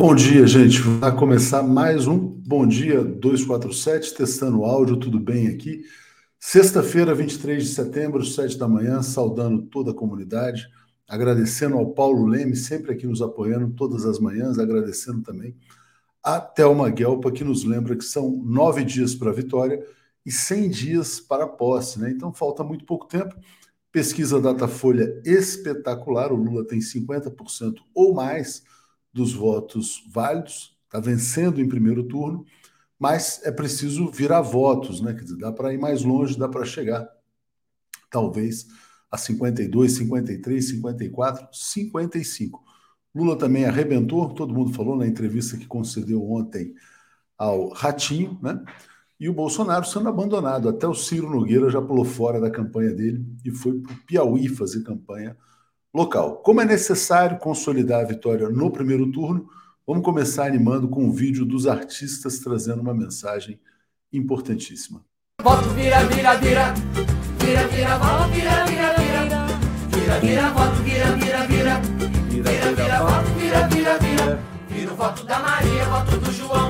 Bom dia, gente. Vai começar mais um Bom Dia 247, testando áudio, tudo bem aqui? Sexta-feira, 23 de setembro, 7 da manhã, saudando toda a comunidade, agradecendo ao Paulo Leme, sempre aqui nos apoiando todas as manhãs, agradecendo também a Thelma Guelpa, que nos lembra que são nove dias para a vitória e 100 dias para a posse, né? Então falta muito pouco tempo. Pesquisa Datafolha espetacular, o Lula tem 50% ou mais dos votos válidos, está vencendo em primeiro turno, mas é preciso virar votos, né? Quer dizer, dá para ir mais longe, dá para chegar, talvez, a 52, 53, 54, 55. Lula também arrebentou, todo mundo falou na entrevista que concedeu ontem ao Ratinho, né? E o Bolsonaro sendo abandonado. Até o Ciro Nogueira já pulou fora da campanha dele e foi para o Piauí fazer campanha local. Como é necessário consolidar a vitória no primeiro turno, vamos começar animando com um vídeo dos artistas trazendo uma mensagem importantíssima. Voto vira, vira, vira, vira, vira, vira, vira, vira, vira, vira, voto vira, vira, vira, vira, vira, voto vira, vira, vira, vira voto da Maria, voto do João,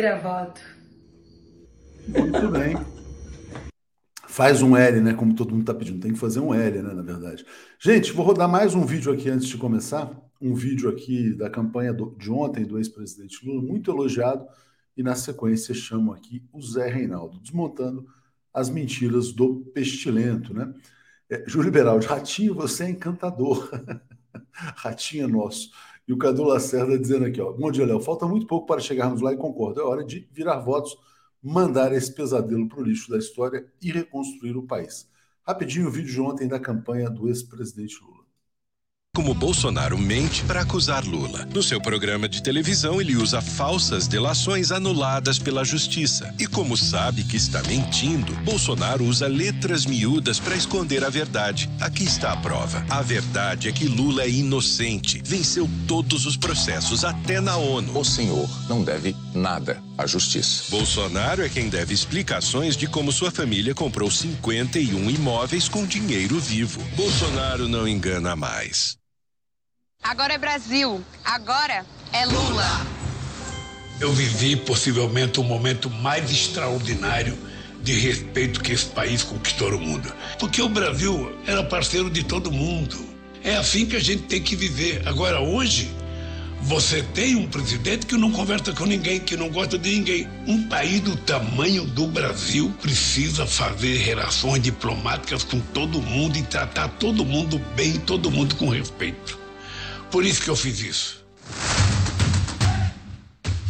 Vira voto. Muito bem. Faz um L, né? Como todo mundo está pedindo. Tem que fazer um L, né? Na verdade. Gente, vou rodar mais um vídeo aqui antes de começar um vídeo aqui da campanha do, de ontem do ex-presidente Lula, muito elogiado, e na sequência chamo aqui o Zé Reinaldo, desmontando as mentiras do pestilento, né? É, Júlio Beraldi, Ratinho, você é encantador. Ratinho é nosso. E o Cadu Lacerda dizendo aqui, ó, bom dia, Léo, falta muito pouco para chegarmos lá e concordo, é hora de virar votos, mandar esse pesadelo para o lixo da história e reconstruir o país. Rapidinho o vídeo de ontem da campanha do ex-presidente Lula como Bolsonaro mente para acusar Lula. No seu programa de televisão, ele usa falsas delações anuladas pela justiça. E como sabe que está mentindo, Bolsonaro usa letras miúdas para esconder a verdade. Aqui está a prova. A verdade é que Lula é inocente. Venceu todos os processos, até na ONU. O senhor não deve nada à justiça. Bolsonaro é quem deve explicações de como sua família comprou 51 imóveis com dinheiro vivo. Bolsonaro não engana mais. Agora é Brasil. Agora é Lula. Eu vivi possivelmente o momento mais extraordinário de respeito que esse país conquistou no mundo. Porque o Brasil era parceiro de todo mundo. É assim que a gente tem que viver. Agora, hoje, você tem um presidente que não conversa com ninguém, que não gosta de ninguém. Um país do tamanho do Brasil precisa fazer relações diplomáticas com todo mundo e tratar todo mundo bem, todo mundo com respeito. Por isso que eu fiz isso.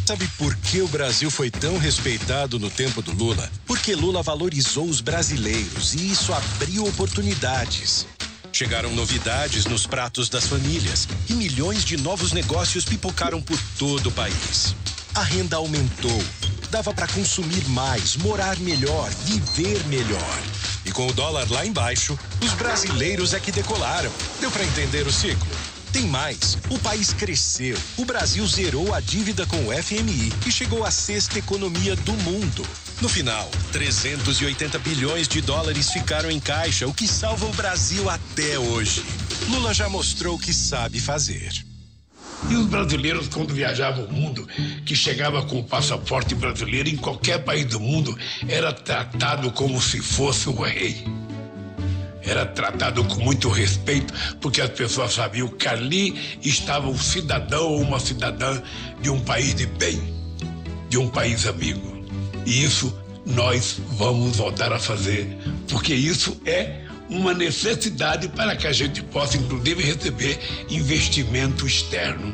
Sabe por que o Brasil foi tão respeitado no tempo do Lula? Porque Lula valorizou os brasileiros e isso abriu oportunidades. Chegaram novidades nos pratos das famílias e milhões de novos negócios pipocaram por todo o país. A renda aumentou, dava para consumir mais, morar melhor, viver melhor. E com o dólar lá embaixo, os brasileiros é que decolaram. Deu para entender o ciclo? Tem mais. O país cresceu. O Brasil zerou a dívida com o FMI e chegou à sexta economia do mundo. No final, 380 bilhões de dólares ficaram em caixa, o que salva o Brasil até hoje. Lula já mostrou que sabe fazer. E os brasileiros, quando viajavam o mundo, que chegava com o passaporte brasileiro em qualquer país do mundo, era tratado como se fosse o rei. Era tratado com muito respeito, porque as pessoas sabiam que ali estava um cidadão ou uma cidadã de um país de bem, de um país amigo. E isso nós vamos voltar a fazer, porque isso é uma necessidade para que a gente possa, inclusive, receber investimento externo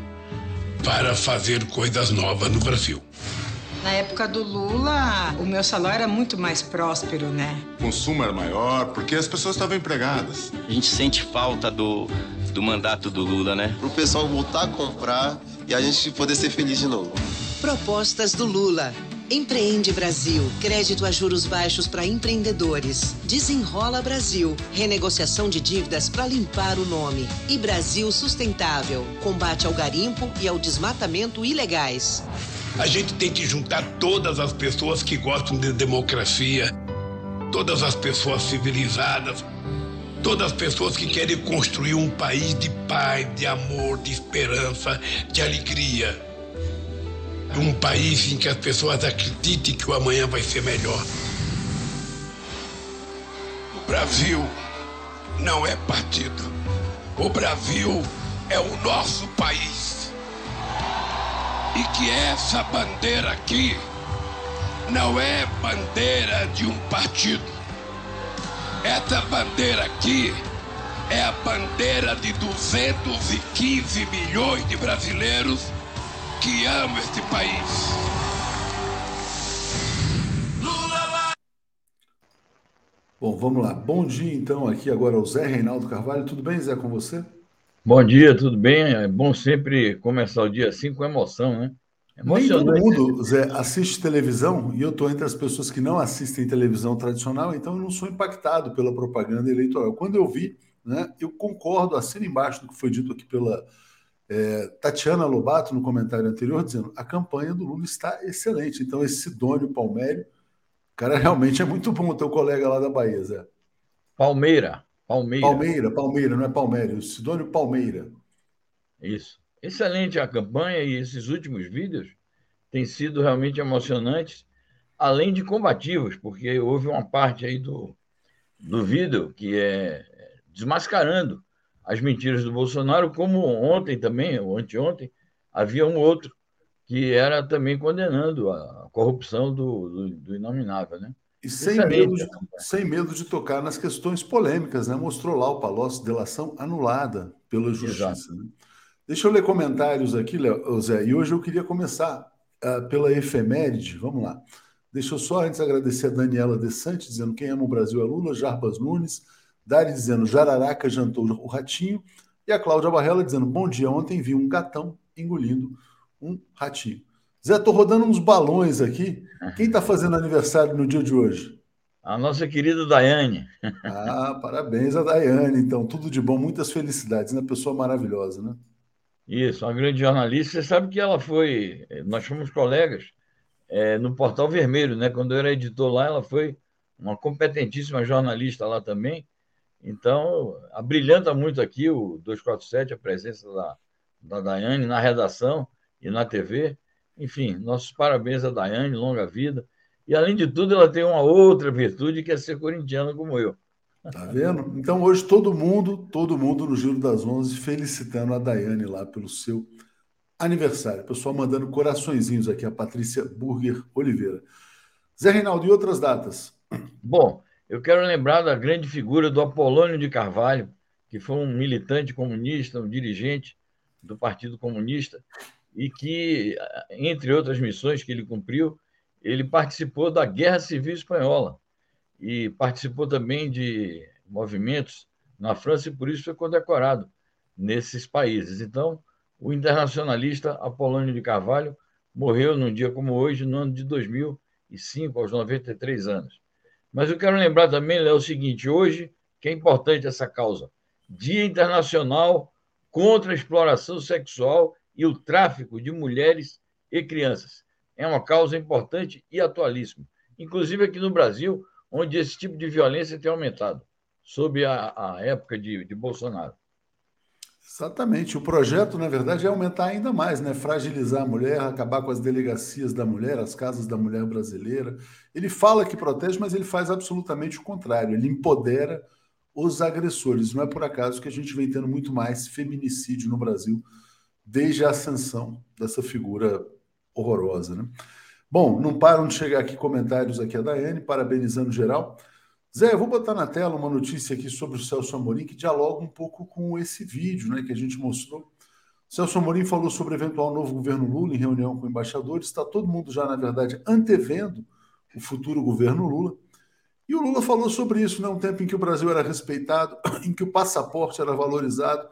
para fazer coisas novas no Brasil. Na época do Lula, o meu salário era muito mais próspero, né? O consumo era maior porque as pessoas estavam empregadas. A gente sente falta do, do mandato do Lula, né? Para o pessoal voltar a comprar e a gente poder ser feliz de novo. Propostas do Lula. Empreende Brasil. Crédito a juros baixos para empreendedores. Desenrola Brasil. Renegociação de dívidas para limpar o nome. E Brasil Sustentável. Combate ao garimpo e ao desmatamento ilegais. A gente tem que juntar todas as pessoas que gostam de democracia, todas as pessoas civilizadas, todas as pessoas que querem construir um país de paz, de amor, de esperança, de alegria. Um país em que as pessoas acreditem que o amanhã vai ser melhor. O Brasil não é partido. O Brasil é o nosso país e que essa bandeira aqui não é bandeira de um partido. Essa bandeira aqui é a bandeira de 215 milhões de brasileiros que amam este país. Bom, vamos lá. Bom dia, então, aqui agora o Zé Reinaldo Carvalho. Tudo bem, Zé, com você? Bom dia, tudo bem? É bom sempre começar o dia assim com emoção, né? Nem todo mundo, Zé, assiste televisão e eu estou entre as pessoas que não assistem televisão tradicional, então eu não sou impactado pela propaganda eleitoral. Quando eu vi, né, eu concordo, assino embaixo do que foi dito aqui pela é, Tatiana Lobato no comentário anterior, dizendo a campanha do Lula está excelente. Então, esse Sidônio Palmério, cara, realmente é muito bom o teu colega lá da Bahia, Zé. Palmeira. Palmeira. Palmeira, Palmeira, não é Palmério, Sidônio Palmeira. Isso. Excelente a campanha e esses últimos vídeos têm sido realmente emocionantes, além de combativos, porque houve uma parte aí do, do vídeo que é desmascarando as mentiras do Bolsonaro, como ontem também, ou anteontem, havia um outro que era também condenando a corrupção do, do, do inominável, né? E sem medo, de, sem medo de tocar nas questões polêmicas, né? Mostrou lá o Palocci, delação anulada pela justiça. Né? Deixa eu ler comentários aqui, Zé. E hoje eu queria começar uh, pela efeméride. Vamos lá. Deixa eu só antes agradecer a Daniela De Sante, dizendo quem ama o Brasil é Lula, Jarbas Nunes, Dari dizendo Jararaca jantou o ratinho, e a Cláudia Barrela dizendo bom dia, ontem vi um gatão engolindo um ratinho. Zé, tô rodando uns balões aqui. Quem está fazendo aniversário no dia de hoje? A nossa querida Daiane. Ah, parabéns a Daiane, então. Tudo de bom, muitas felicidades, né? Pessoa maravilhosa, né? Isso, uma grande jornalista. Você sabe que ela foi. Nós fomos colegas é, no Portal Vermelho, né? Quando eu era editor lá, ela foi uma competentíssima jornalista lá também. Então, abrilhanta muito aqui o 247, a presença da, da Daiane na redação e na TV. Enfim, nossos parabéns a Daiane, longa vida. E, além de tudo, ela tem uma outra virtude, que é ser corintiana como eu. Tá vendo? Então, hoje, todo mundo, todo mundo no Giro das Onze, felicitando a Daiane lá pelo seu aniversário. Pessoal mandando coraçõezinhos aqui, a Patrícia Burger Oliveira. Zé Reinaldo, e outras datas? Bom, eu quero lembrar da grande figura do Apolônio de Carvalho, que foi um militante comunista, um dirigente do Partido Comunista, e que, entre outras missões que ele cumpriu, ele participou da Guerra Civil Espanhola e participou também de movimentos na França e por isso foi condecorado nesses países. Então, o internacionalista Apolônio de Carvalho morreu num dia como hoje, no ano de 2005, aos 93 anos. Mas eu quero lembrar também, Léo, o seguinte: hoje, que é importante essa causa, Dia Internacional contra a Exploração Sexual e o tráfico de mulheres e crianças. É uma causa importante e atualíssima, inclusive aqui no Brasil, onde esse tipo de violência tem aumentado, sob a, a época de, de Bolsonaro. Exatamente. O projeto, na verdade, é aumentar ainda mais, né? Fragilizar a mulher, acabar com as delegacias da mulher, as casas da mulher brasileira. Ele fala que protege, mas ele faz absolutamente o contrário. Ele empodera os agressores. Não é por acaso que a gente vem tendo muito mais feminicídio no Brasil desde a ascensão dessa figura horrorosa, né? Bom, não param de chegar aqui comentários aqui a Daiane, parabenizando geral. Zé, eu vou botar na tela uma notícia aqui sobre o Celso Amorim que dialoga um pouco com esse vídeo né, que a gente mostrou. O Celso Amorim falou sobre o eventual novo governo Lula em reunião com embaixadores. Está todo mundo já, na verdade, antevendo o futuro governo Lula. E o Lula falou sobre isso, né? Um tempo em que o Brasil era respeitado, em que o passaporte era valorizado,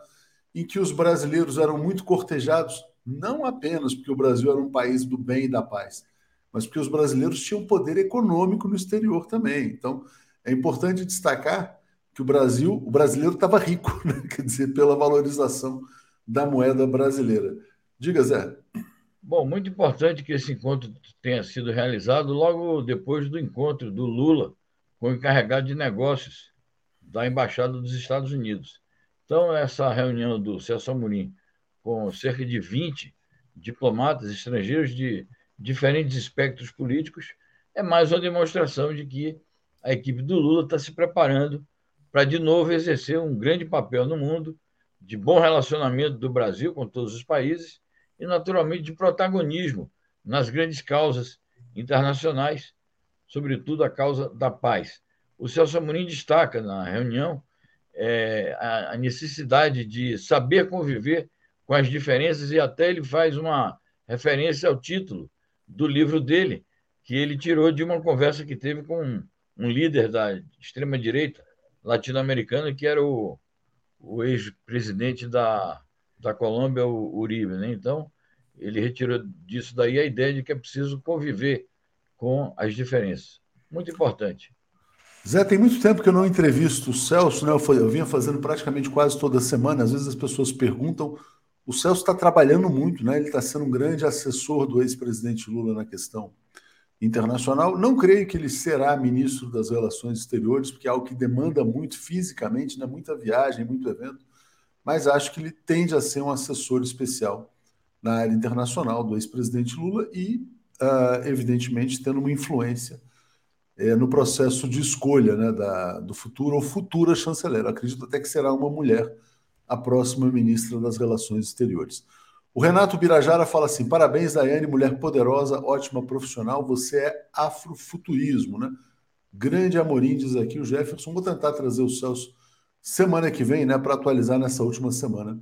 em que os brasileiros eram muito cortejados, não apenas porque o Brasil era um país do bem e da paz, mas porque os brasileiros tinham poder econômico no exterior também. Então, é importante destacar que o Brasil, o brasileiro estava rico, né? quer dizer, pela valorização da moeda brasileira. Diga, Zé. Bom, muito importante que esse encontro tenha sido realizado logo depois do encontro do Lula com o encarregado de negócios da Embaixada dos Estados Unidos. Então, essa reunião do Celso Amorim com cerca de 20 diplomatas estrangeiros de diferentes espectros políticos é mais uma demonstração de que a equipe do Lula está se preparando para, de novo, exercer um grande papel no mundo, de bom relacionamento do Brasil com todos os países e, naturalmente, de protagonismo nas grandes causas internacionais, sobretudo a causa da paz. O Celso Amorim destaca na reunião é, a necessidade de saber conviver com as diferenças e até ele faz uma referência ao título do livro dele, que ele tirou de uma conversa que teve com um líder da extrema-direita latino-americana, que era o, o ex-presidente da, da Colômbia, o Uribe. Né? Então, ele retirou disso daí a ideia de que é preciso conviver com as diferenças. Muito importante. Zé, tem muito tempo que eu não entrevisto o Celso, né? Eu, eu vinha fazendo praticamente quase toda semana. Às vezes as pessoas perguntam. O Celso está trabalhando muito, né? Ele está sendo um grande assessor do ex-presidente Lula na questão internacional. Não creio que ele será ministro das Relações Exteriores, porque é algo que demanda muito fisicamente, né? muita viagem, muito evento, mas acho que ele tende a ser um assessor especial na área internacional do ex-presidente Lula e, uh, evidentemente, tendo uma influência uh, no processo de escolha né, da, do futuro ou futura chanceler. Acredito até que será uma mulher a próxima ministra das Relações Exteriores. O Renato Birajara fala assim: parabéns, Daiane, mulher poderosa, ótima profissional. Você é afrofuturismo, né? Grande Amorim, diz aqui o Jefferson. Vou tentar trazer o Celso semana que vem, né, para atualizar nessa última semana,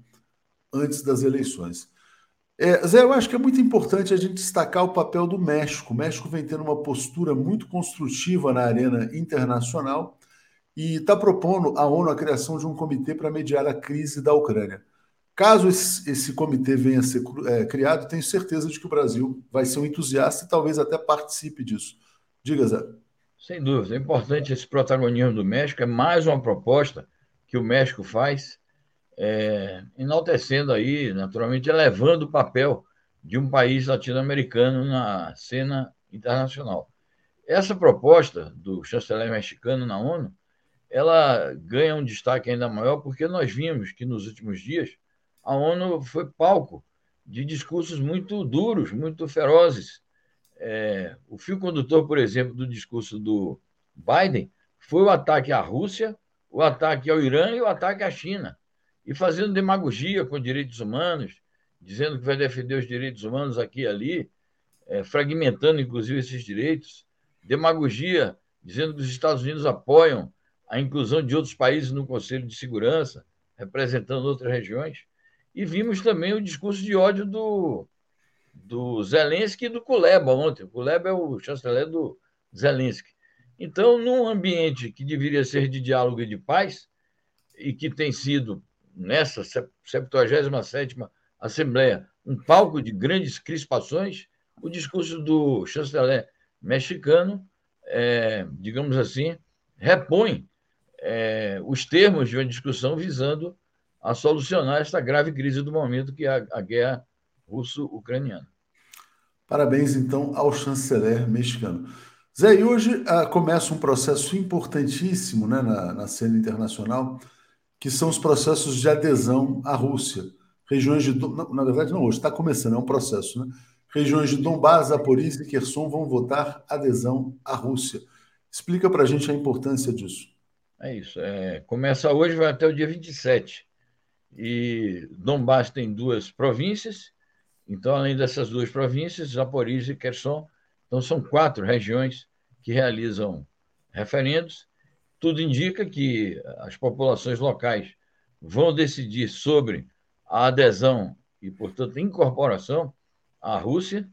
antes das eleições. É, Zé, eu acho que é muito importante a gente destacar o papel do México. O México vem tendo uma postura muito construtiva na arena internacional e está propondo à ONU a criação de um comitê para mediar a crise da Ucrânia. Caso esse, esse comitê venha a ser é, criado, tenho certeza de que o Brasil vai ser um entusiasta e talvez até participe disso. Diga, Zé. Sem dúvida. É importante esse protagonismo do México. É mais uma proposta que o México faz, é, enaltecendo aí, naturalmente, elevando o papel de um país latino-americano na cena internacional. Essa proposta do chanceler mexicano na ONU, ela ganha um destaque ainda maior porque nós vimos que nos últimos dias a ONU foi palco de discursos muito duros, muito ferozes. É, o fio condutor, por exemplo, do discurso do Biden foi o ataque à Rússia, o ataque ao Irã e o ataque à China. E fazendo demagogia com direitos humanos, dizendo que vai defender os direitos humanos aqui e ali, é, fragmentando inclusive esses direitos. Demagogia dizendo que os Estados Unidos apoiam a inclusão de outros países no Conselho de Segurança, representando outras regiões. E vimos também o discurso de ódio do, do Zelensky e do Kuleba ontem. O Kuleba é o chanceler do Zelensky. Então, num ambiente que deveria ser de diálogo e de paz, e que tem sido, nessa 77ª Assembleia, um palco de grandes crispações, o discurso do chanceler mexicano, é, digamos assim, repõe é, os termos de uma discussão visando a solucionar esta grave crise do momento, que é a, a guerra russo-ucraniana. Parabéns, então, ao chanceler mexicano. Zé, e hoje ah, começa um processo importantíssimo né, na, na cena internacional, que são os processos de adesão à Rússia. Regiões de. Na verdade, não hoje, está começando, é um processo, né? Regiões de Donbás, Zaporizhia e Kherson vão votar adesão à Rússia. Explica para a gente a importância disso. É isso. É, começa hoje, vai até o dia 27. E Donbás tem duas províncias, então, além dessas duas províncias, Zaporizhia e Kherson, então são quatro regiões que realizam referendos. Tudo indica que as populações locais vão decidir sobre a adesão e, portanto, incorporação à Rússia,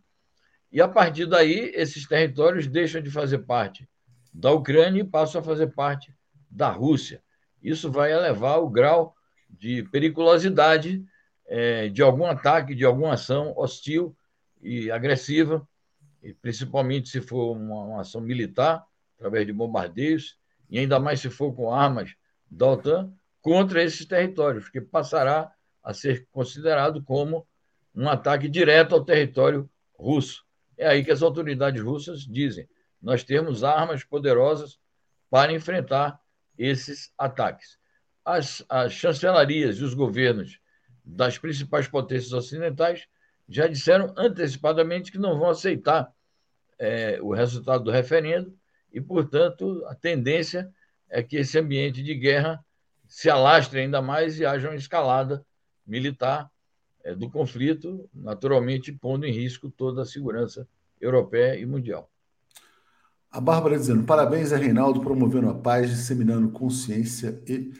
e a partir daí esses territórios deixam de fazer parte da Ucrânia e passam a fazer parte da Rússia. Isso vai elevar o grau de periculosidade é, de algum ataque, de alguma ação hostil e agressiva, e principalmente se for uma, uma ação militar, através de bombardeios, e ainda mais se for com armas da OTAN, contra esses territórios, que passará a ser considerado como um ataque direto ao território russo. É aí que as autoridades russas dizem: nós temos armas poderosas para enfrentar esses ataques. As, as chancelarias e os governos das principais potências ocidentais já disseram antecipadamente que não vão aceitar é, o resultado do referendo e, portanto, a tendência é que esse ambiente de guerra se alastre ainda mais e haja uma escalada militar é, do conflito, naturalmente pondo em risco toda a segurança europeia e mundial. A Bárbara dizendo: parabéns a Reinaldo promovendo a paz, disseminando consciência e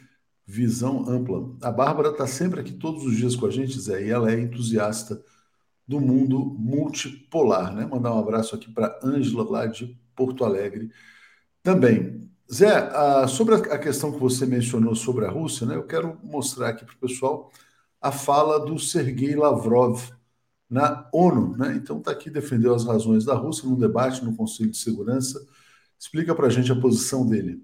visão ampla. A Bárbara está sempre aqui todos os dias com a gente, Zé, e ela é entusiasta do mundo multipolar, né? Mandar um abraço aqui para Ângela, lá de Porto Alegre também. Zé, sobre a questão que você mencionou sobre a Rússia, né, eu quero mostrar aqui para o pessoal a fala do Sergei Lavrov na ONU. Né? Então, está aqui, defendeu as razões da Rússia num debate no Conselho de Segurança. Explica para a gente a posição dele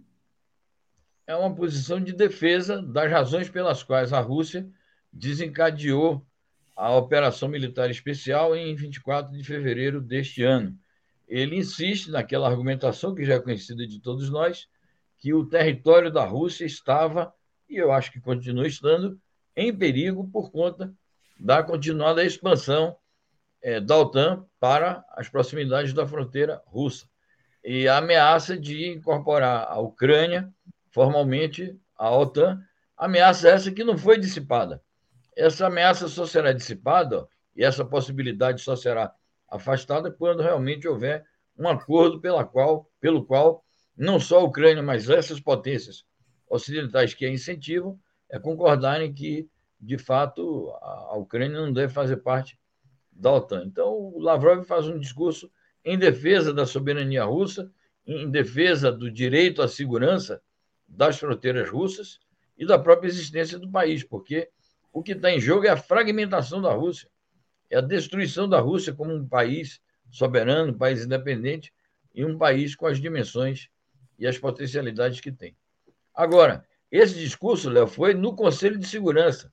é uma posição de defesa das razões pelas quais a Rússia desencadeou a operação militar especial em 24 de fevereiro deste ano. Ele insiste naquela argumentação que já é conhecida de todos nós, que o território da Rússia estava, e eu acho que continua estando, em perigo por conta da continuada expansão é, da OTAN para as proximidades da fronteira russa. E a ameaça de incorporar a Ucrânia formalmente a OTAN, ameaça essa que não foi dissipada. Essa ameaça só será dissipada e essa possibilidade só será afastada quando realmente houver um acordo pela qual, pelo qual não só a Ucrânia, mas essas potências ocidentais que a incentivam, é concordarem que, de fato, a Ucrânia não deve fazer parte da OTAN. Então, o Lavrov faz um discurso em defesa da soberania russa, em defesa do direito à segurança das fronteiras russas e da própria existência do país, porque o que está em jogo é a fragmentação da Rússia, é a destruição da Rússia como um país soberano, um país independente e um país com as dimensões e as potencialidades que tem. Agora, esse discurso, Léo, foi no Conselho de Segurança.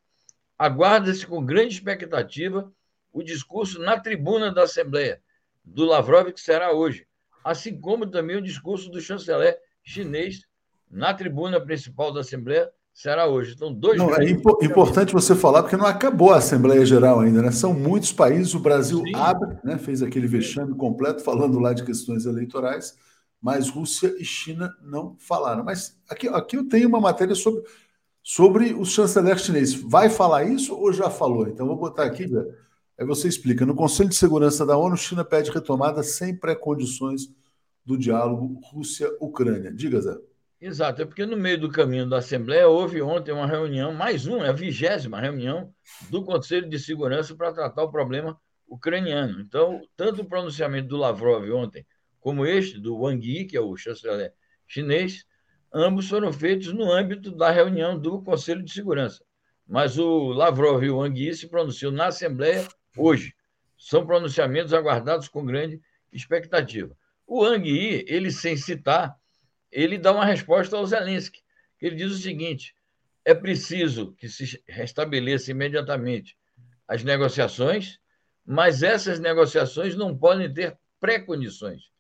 Aguarda-se com grande expectativa o discurso na tribuna da Assembleia do Lavrov, que será hoje, assim como também o discurso do chanceler chinês na tribuna principal da Assembleia será hoje. Então, dois. Não, é impo importante você falar, porque não acabou a Assembleia Geral ainda, né? São muitos países, o Brasil Sim. abre, né? fez aquele vexame completo falando lá de questões eleitorais, mas Rússia e China não falaram. Mas aqui, aqui eu tenho uma matéria sobre, sobre o chanceler chinês. Vai falar isso ou já falou? Então, vou botar aqui, aí você explica. No Conselho de Segurança da ONU, China pede retomada sem pré-condições do diálogo Rússia-Ucrânia. Diga, Zé. Exato, é porque no meio do caminho da Assembleia houve ontem uma reunião, mais uma, é a vigésima reunião do Conselho de Segurança para tratar o problema ucraniano. Então, tanto o pronunciamento do Lavrov ontem, como este do Wang Yi, que é o chanceler chinês, ambos foram feitos no âmbito da reunião do Conselho de Segurança. Mas o Lavrov e o Wang Yi se pronunciam na Assembleia hoje. São pronunciamentos aguardados com grande expectativa. O Wang Yi, ele sem citar ele dá uma resposta ao Zelensky. Ele diz o seguinte: é preciso que se restabeleça imediatamente as negociações, mas essas negociações não podem ter pré-condições.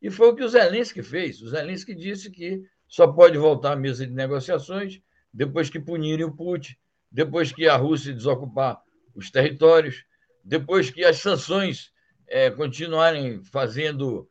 E foi o que o Zelensky fez. O Zelensky disse que só pode voltar à mesa de negociações depois que punirem o Putin, depois que a Rússia desocupar os territórios, depois que as sanções é, continuarem fazendo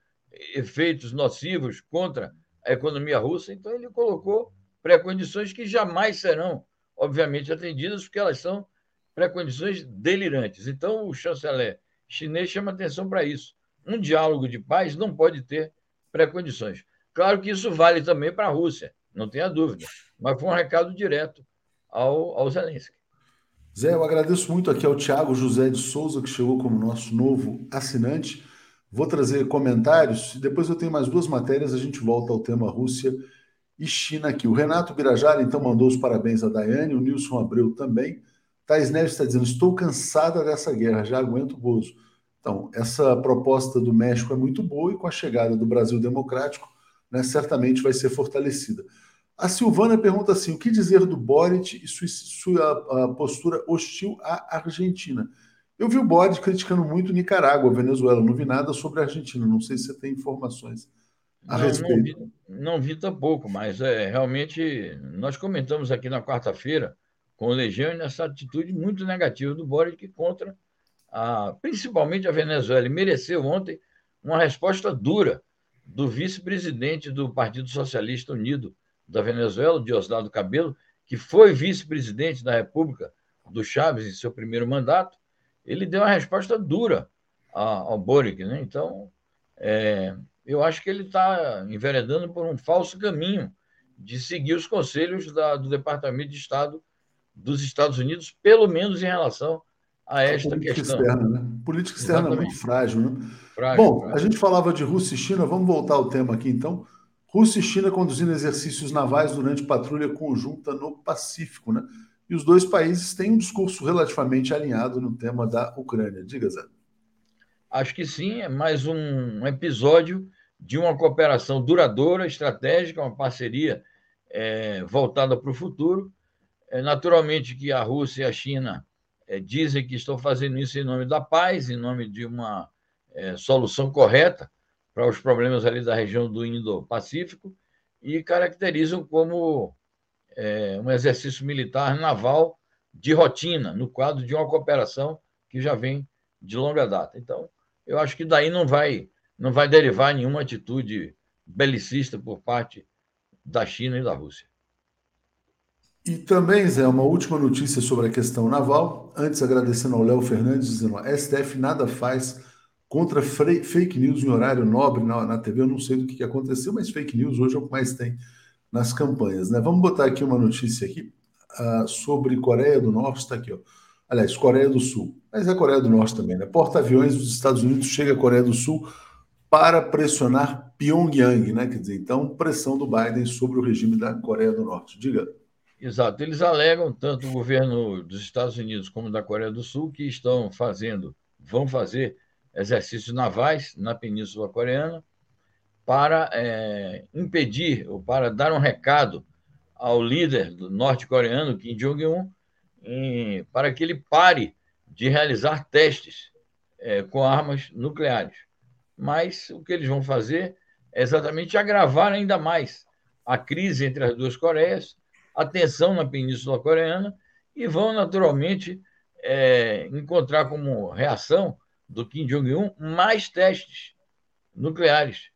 efeitos nocivos contra a economia russa. Então, ele colocou pré-condições que jamais serão, obviamente, atendidas, porque elas são pré-condições delirantes. Então, o chanceler chinês chama atenção para isso. Um diálogo de paz não pode ter pré-condições. Claro que isso vale também para a Rússia, não tenha dúvida, mas foi um recado direto ao, ao Zelensky. Zé, eu agradeço muito aqui ao Tiago José de Souza, que chegou como nosso novo assinante. Vou trazer comentários, depois eu tenho mais duas matérias, a gente volta ao tema Rússia e China aqui. O Renato Birajara, então, mandou os parabéns a Daiane, o Nilson Abreu também. Thais Neves está dizendo: estou cansada dessa guerra, já aguento o Bozo. Então, essa proposta do México é muito boa e com a chegada do Brasil Democrático, né, certamente vai ser fortalecida. A Silvana pergunta assim: o que dizer do Boric e sua, sua postura hostil à Argentina? Eu vi o Boric criticando muito Nicarágua, Venezuela, não vi nada sobre a Argentina, não sei se você tem informações a não, respeito. Não vi, não vi tampouco, mas é, realmente nós comentamos aqui na quarta-feira com o Legião nessa atitude muito negativa do Boric contra a, principalmente a Venezuela. Ele mereceu ontem uma resposta dura do vice-presidente do Partido Socialista Unido, da Venezuela, Diosdado Cabelo, que foi vice-presidente da República do Chaves em seu primeiro mandato, ele deu uma resposta dura ao Boric. Né? Então, é, eu acho que ele está enveredando por um falso caminho de seguir os conselhos da, do Departamento de Estado dos Estados Unidos, pelo menos em relação a esta a política questão. Externa, né? Política externa é muito frágil, né? Frágil, Bom, frágil. a gente falava de Rússia e China, vamos voltar ao tema aqui então. Rússia e China conduzindo exercícios navais durante patrulha conjunta no Pacífico, né? E os dois países têm um discurso relativamente alinhado no tema da Ucrânia. Diga, Zé. Acho que sim, é mais um episódio de uma cooperação duradoura, estratégica, uma parceria é, voltada para o futuro. É, naturalmente que a Rússia e a China é, dizem que estão fazendo isso em nome da paz, em nome de uma é, solução correta para os problemas ali da região do Indo-Pacífico e caracterizam como é, um exercício militar naval de rotina, no quadro de uma cooperação que já vem de longa data. Então, eu acho que daí não vai, não vai derivar nenhuma atitude belicista por parte da China e da Rússia. E também, Zé, uma última notícia sobre a questão naval. Antes, agradecendo ao Léo Fernandes, dizendo: a STF nada faz contra fake news em horário nobre na, na TV. Eu não sei do que, que aconteceu, mas fake news hoje é o que mais tem nas campanhas. Né? Vamos botar aqui uma notícia aqui uh, sobre Coreia do Norte, está aqui, ó. Aliás, Coreia do Sul. Mas é Coreia do Norte também, né? Porta-aviões dos Estados Unidos chega à Coreia do Sul para pressionar Pyongyang, né? Quer dizer, então, pressão do Biden sobre o regime da Coreia do Norte. Diga. Exato. Eles alegam, tanto o governo dos Estados Unidos como da Coreia do Sul, que estão fazendo, vão fazer exercícios navais na Península Coreana para é, impedir ou para dar um recado ao líder norte-coreano, Kim Jong-un, para que ele pare de realizar testes é, com armas nucleares. Mas o que eles vão fazer é exatamente agravar ainda mais a crise entre as duas Coreias, a tensão na Península Coreana, e vão naturalmente é, encontrar como reação do Kim Jong-un mais testes nucleares,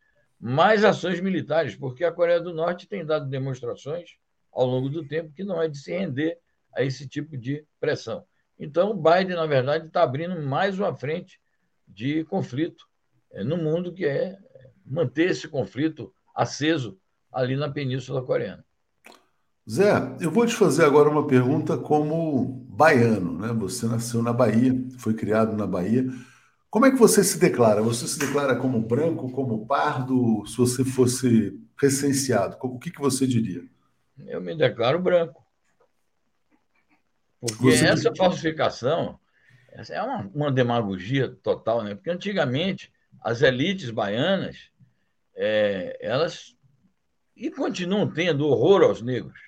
mais ações militares, porque a Coreia do Norte tem dado demonstrações ao longo do tempo que não é de se render a esse tipo de pressão. Então, o Biden, na verdade, está abrindo mais uma frente de conflito é, no mundo, que é manter esse conflito aceso ali na Península Coreana. Zé, eu vou te fazer agora uma pergunta como baiano, né? Você nasceu na Bahia, foi criado na Bahia. Como é que você se declara? Você se declara como branco, como pardo? Se você fosse recenseado, o que, que você diria? Eu me declaro branco. Porque Você essa falsificação essa é uma, uma, demagogia total, né? Porque antigamente as elites baianas é, elas e continuam tendo horror aos negros,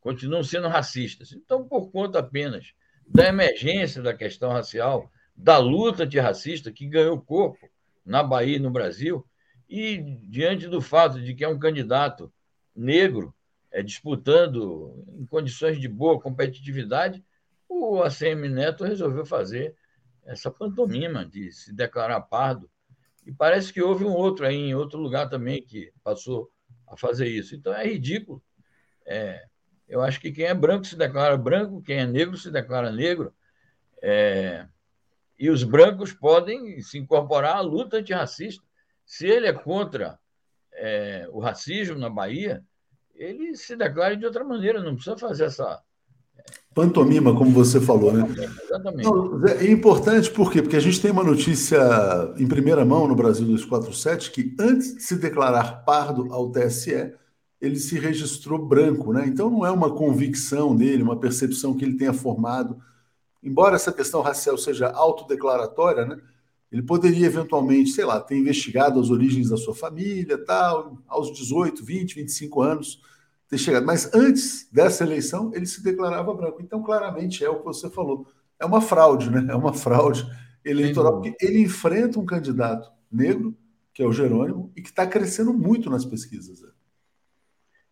continuam sendo racistas. Então, por conta apenas da emergência da questão racial, da luta antirracista que ganhou corpo na Bahia e no Brasil, e diante do fato de que é um candidato negro é, disputando em condições de boa competitividade, o ACM Neto resolveu fazer essa pantomima de se declarar pardo. E parece que houve um outro aí em outro lugar também que passou a fazer isso. Então é ridículo. É, eu acho que quem é branco se declara branco, quem é negro se declara negro. É, e os brancos podem se incorporar à luta antirracista. Se ele é contra é, o racismo na Bahia, ele se declara de outra maneira, não precisa fazer essa. Pantomima, como você falou, né? Exatamente. Não, é importante por quê? Porque a gente tem uma notícia em primeira mão no Brasil 247 que antes de se declarar pardo ao TSE, ele se registrou branco, né? Então não é uma convicção dele, uma percepção que ele tenha formado. Embora essa questão racial seja autodeclaratória, né? Ele poderia eventualmente, sei lá, ter investigado as origens da sua família, tal, aos 18, 20, 25 anos, ter chegado. Mas antes dessa eleição, ele se declarava branco. Então, claramente, é o que você falou. É uma fraude, né? É uma fraude eleitoral, porque ele enfrenta um candidato negro, que é o Jerônimo, e que está crescendo muito nas pesquisas. Né?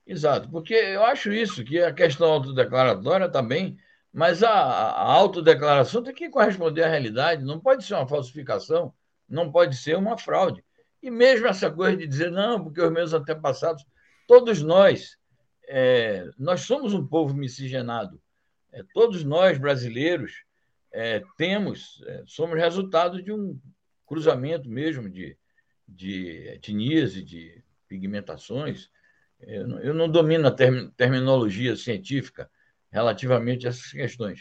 Exato, porque eu acho isso, que a questão autodeclaratória também mas a, a autodeclaração tem que corresponder à realidade, não pode ser uma falsificação, não pode ser uma fraude. E mesmo essa coisa de dizer, não, porque os meus antepassados, todos nós, é, nós somos um povo miscigenado. É, todos nós, brasileiros, é, temos, é, somos resultado de um cruzamento mesmo de, de etnias e de pigmentações. Eu não, eu não domino a term, terminologia científica, relativamente a essas questões.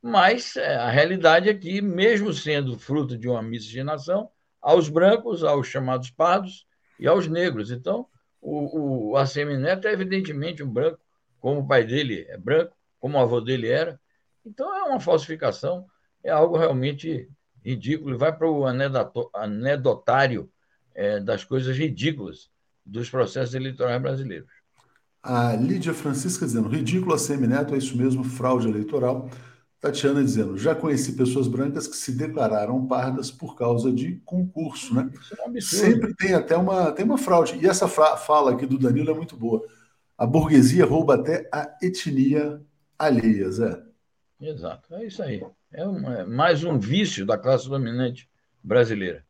Mas é, a realidade é que, mesmo sendo fruto de uma miscigenação, aos brancos, aos chamados pardos e aos negros. Então, o, o ACM Neto é evidentemente um branco, como o pai dele é branco, como o avô dele era. Então, é uma falsificação, é algo realmente ridículo e vai para o anedotário é, das coisas ridículas dos processos eleitorais brasileiros. A Lídia Francisca dizendo, ridículo a Semineto, é isso mesmo, fraude eleitoral. Tatiana dizendo, já conheci pessoas brancas que se declararam pardas por causa de concurso, né? É um Sempre tem até uma, tem uma fraude. E essa fala aqui do Danilo é muito boa. A burguesia rouba até a etnia alheia, Zé. Exato, é isso aí. É, um, é mais um vício da classe dominante brasileira.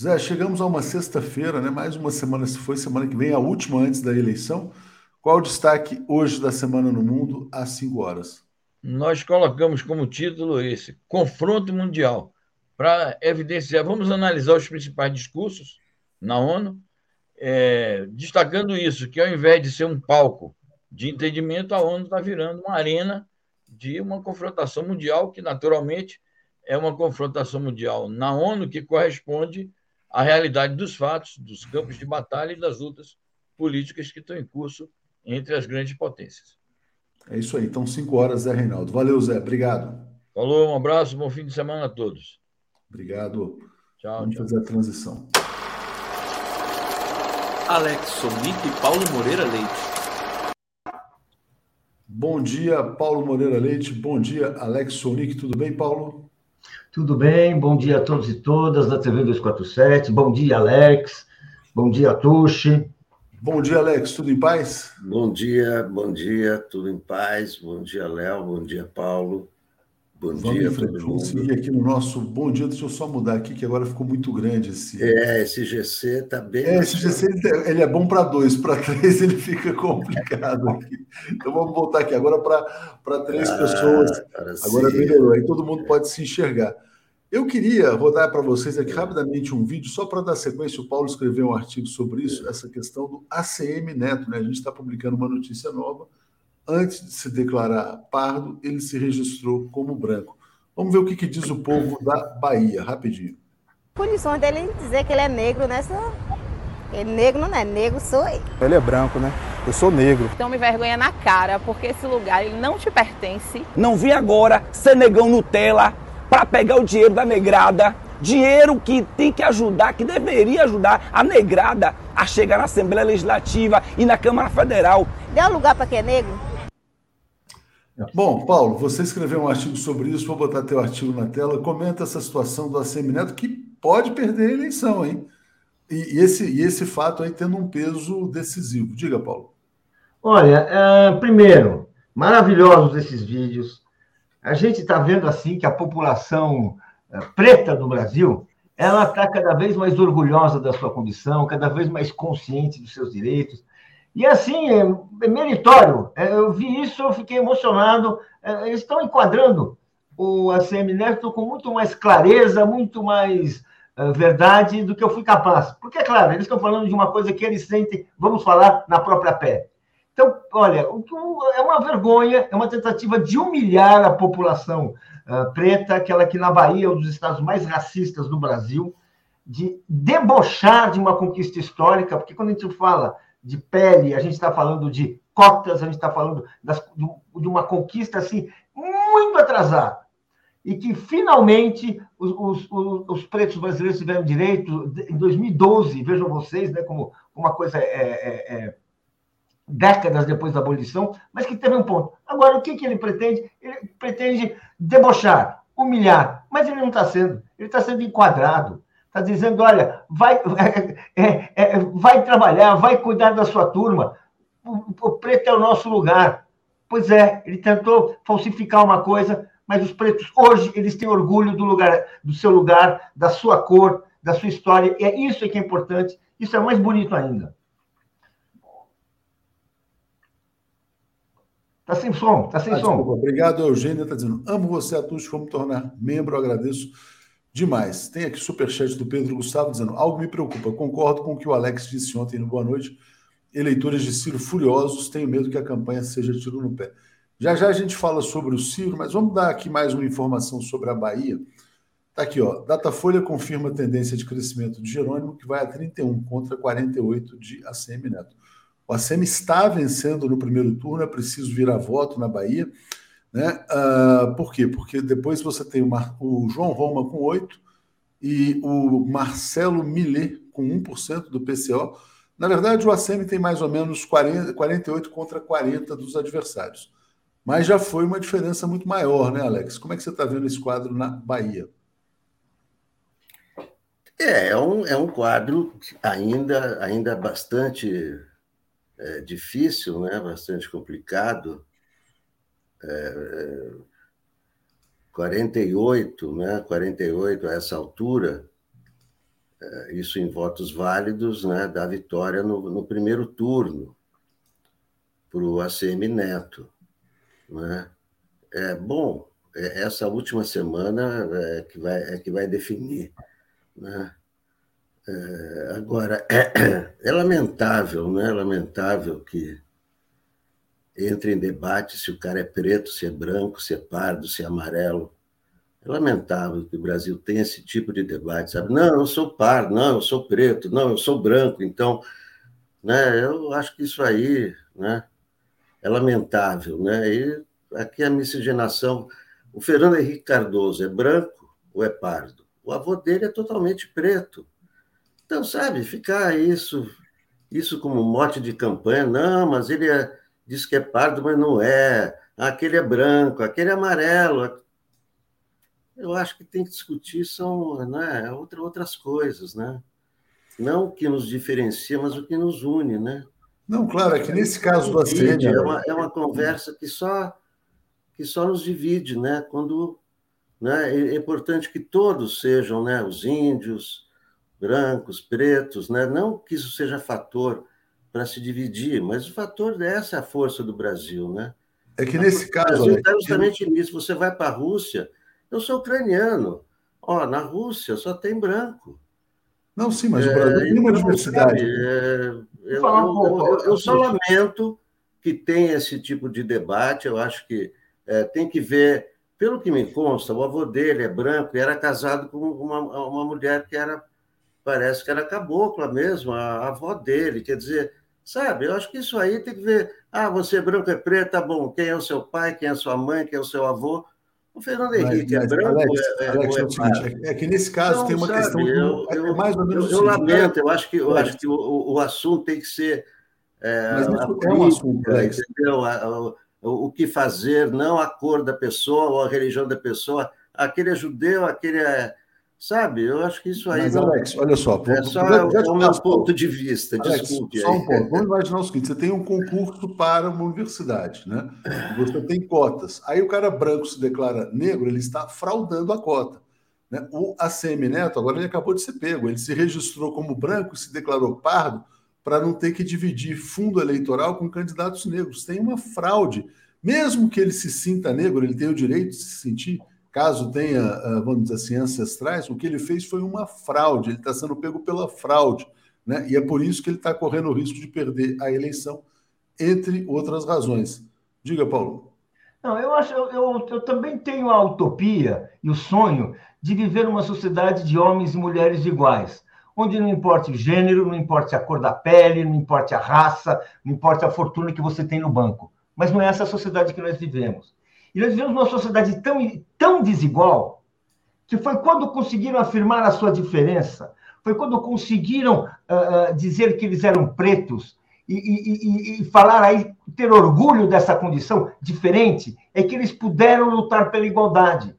Zé, chegamos a uma sexta-feira, né? Mais uma semana, se foi semana que vem, a última antes da eleição. Qual o destaque hoje da Semana no Mundo, às 5 horas? Nós colocamos como título esse: Confronto Mundial, para evidenciar. Vamos analisar os principais discursos na ONU, é, destacando isso, que ao invés de ser um palco de entendimento, a ONU está virando uma arena de uma confrontação mundial, que naturalmente é uma confrontação mundial na ONU que corresponde à realidade dos fatos, dos campos de batalha e das lutas políticas que estão em curso entre as grandes potências. É isso aí. Então, cinco horas, Zé Reinaldo. Valeu, Zé. Obrigado. Falou, um abraço, bom fim de semana a todos. Obrigado. Tchau. Vamos tchau. fazer a transição. Alex Sonic e Paulo Moreira Leite. Bom dia, Paulo Moreira Leite. Bom dia, Alex Sonic. Tudo bem, Paulo? Tudo bem. Bom dia a todos e todas da TV 247. Bom dia, Alex. Bom dia, Tuxi. Bom dia, Alex. Tudo em paz? Bom dia, bom dia, tudo em paz. Bom dia, Léo. Bom dia, Paulo. Bom Vamos dia, frente. todo Vamos mundo. seguir aqui no nosso bom dia. Deixa eu só mudar aqui, que agora ficou muito grande esse. É, esse GC tá bem. É, esse GC ele, tem- ele é bom para dois, para três ele fica complicado aqui. Então vamos voltar aqui agora para três Ah, pessoas. agora Agora melhorou, aí todo mundo pode se enxergar. Eu queria rodar para vocês aqui rapidamente um vídeo, só para dar sequência. O Paulo escreveu um artigo sobre isso, essa questão do ACM Neto. Né? A gente está publicando uma notícia nova. Antes de se declarar pardo, ele se registrou como branco. Vamos ver o que, que diz o povo da Bahia, rapidinho. condições dele dizer que ele é negro nessa. Ele negro não é negro, sou eu. Ele é branco, né? Eu sou negro. Então me vergonha na cara, porque esse lugar ele não te pertence. Não vem agora ser negão Nutella para pegar o dinheiro da negrada. Dinheiro que tem que ajudar, que deveria ajudar a negrada a chegar na Assembleia Legislativa e na Câmara Federal. Deu lugar para quem é negro? Bom, Paulo, você escreveu um artigo sobre isso, vou botar teu artigo na tela. Comenta essa situação do ACM Neto, que pode perder a eleição, hein? E, e esse, e esse fato aí tendo um peso decisivo. Diga, Paulo. Olha, uh, primeiro, maravilhosos esses vídeos. A gente está vendo assim que a população uh, preta do Brasil ela está cada vez mais orgulhosa da sua condição, cada vez mais consciente dos seus direitos. E assim, é, é meritório. É, eu vi isso, eu fiquei emocionado. É, eles estão enquadrando o ACM Neto com muito mais clareza, muito mais uh, verdade do que eu fui capaz. Porque, é claro, eles estão falando de uma coisa que eles sentem, vamos falar, na própria pé. Então, olha, é uma vergonha, é uma tentativa de humilhar a população uh, preta, aquela que na Bahia é um dos estados mais racistas do Brasil, de debochar de uma conquista histórica, porque quando a gente fala de pele, a gente está falando de cotas, a gente está falando das, de uma conquista assim muito atrasada. E que finalmente os, os, os, pretos brasileiros tiveram direito em 2012, vejam vocês, né, como uma coisa é, é, é, décadas depois da abolição, mas que teve um ponto. Agora, o que, que ele pretende? Ele pretende debochar, humilhar, mas ele não está sendo, ele está sendo enquadrado. Está dizendo, olha, vai, é, é, vai trabalhar, vai cuidar da sua turma. O, o preto é o nosso lugar. Pois é, ele tentou falsificar uma coisa, mas os pretos hoje eles têm orgulho do lugar, do seu lugar, da sua cor, da sua história. E é isso que é importante. Isso é mais bonito ainda. Tá sem som, tá sem ah, som. Desculpa. Obrigado, Eugênia. Está dizendo, amo você, Atush, como tornar membro, agradeço demais. Tem aqui superchat do Pedro Gustavo dizendo, algo me preocupa, concordo com o que o Alex disse ontem no Boa Noite, eleitores de Ciro furiosos, tenho medo que a campanha seja tiro no pé. Já já a gente fala sobre o Ciro, mas vamos dar aqui mais uma informação sobre a Bahia. Está aqui, ó. Datafolha confirma a tendência de crescimento de Jerônimo, que vai a 31 contra 48 de ACM Neto. O ACM está vencendo no primeiro turno, é preciso virar voto na Bahia. Né? Uh, por quê? Porque depois você tem o, Mar... o João Roma com 8 e o Marcelo Millet com 1% do PCO. Na verdade, o ACM tem mais ou menos 40, 48 contra 40 dos adversários. Mas já foi uma diferença muito maior, né, Alex? Como é que você está vendo esse quadro na Bahia? É, é um, é um quadro ainda, ainda bastante é, difícil, né? bastante complicado. É, 48, né? 48 a essa altura, é, isso em votos válidos, né? da vitória no, no primeiro turno para o ACM Neto. Né? É, bom, é, essa última semana é que vai, é que vai definir. Né? É, agora, é, é, lamentável, né? É lamentável que entre em debate se o cara é preto, se é branco, se é pardo, se é amarelo. É lamentável que o Brasil tenha esse tipo de debate, sabe? Não, eu sou pardo, não, eu sou preto, não, eu sou branco. Então, né? Eu acho que isso aí, né? é lamentável, né? E aqui a miscigenação. O Fernando Henrique Cardoso é branco ou é pardo? O avô dele é totalmente preto. Então, sabe, ficar isso, isso como mote de campanha, não, mas ele é, diz que é pardo, mas não é. Aquele é branco, aquele é amarelo. Eu acho que tem que discutir são né, outras coisas, né? Não o que nos diferencia, mas o que nos une, né? Não, claro, é que nesse caso do ACN... É uma, é uma conversa que só, que só nos divide, né? Quando, né? É importante que todos sejam, né? Os índios, brancos, pretos, né? Não que isso seja fator para se dividir, mas o fator dessa é a força do Brasil, né? É que nesse caso... O Brasil está justamente nisso. Você vai para a Rússia, eu sou ucraniano. Ó, na Rússia só tem branco. Não, sim, mas o Brasil é, tem uma diversidade. É, eu, eu, eu, eu, só lamento que tem esse tipo de debate. Eu acho que é, tem que ver, pelo que me consta, o avô dele é branco e era casado com uma, uma mulher que era, parece que era cabocla mesmo, a, a avó dele. Quer dizer, sabe, eu acho que isso aí tem que ver. Ah, você é branco, é preto, tá bom. Quem é o seu pai, quem é a sua mãe, quem é o seu avô? O Fernando Henrique é mas, é branco. Alex, é, Alex, é, é, seguinte, é, que nesse caso tem uma sabe, questão. Eu, eu, é mais ou menos eu, eu lamento, eu acho que, eu acho que o, o assunto tem que ser. É, mas política, é um assunto, Alex. entendeu? O, o que fazer, não a cor da pessoa ou a religião da pessoa. Aquele é judeu, aquele é, Sabe? Eu acho que isso aí. Mas, não- Alex, olha só. É só já- já te o meu ponto de vista, Alex, desculpe. Só um ponto. Vamos imaginar o seguinte: você tem um concurso para uma universidade, né? Você tem cotas. Aí o cara branco se declara negro, ele está fraudando a cota. Né? O ACM Neto, agora ele acabou de ser pego. Ele se registrou como branco e se declarou pardo para não ter que dividir fundo eleitoral com candidatos negros. Tem uma fraude. Mesmo que ele se sinta negro, ele tem o direito de se sentir, caso tenha, ah, vamos dizer assim, ancestrais, o que ele fez foi uma fraude. Ele está sendo pego pela fraude. Né? E é por isso que ele está correndo o risco de perder a eleição, entre outras razões. Diga, Paulo. Não, eu acho, eu, eu, eu também tenho a utopia e o sonho de viver numa sociedade de homens e mulheres iguais, onde não importa o gênero, não importa a cor da pele, não importa a raça, não importa a fortuna que você tem no banco. Mas não é essa sociedade que nós vivemos. E nós vivemos numa sociedade tão, tão desigual que foi quando conseguiram afirmar a sua diferença, foi quando conseguiram ah, dizer que eles eram pretos e, e- e- e falar aí, ter orgulho dessa condição diferente, é que eles puderam lutar pela igualdade.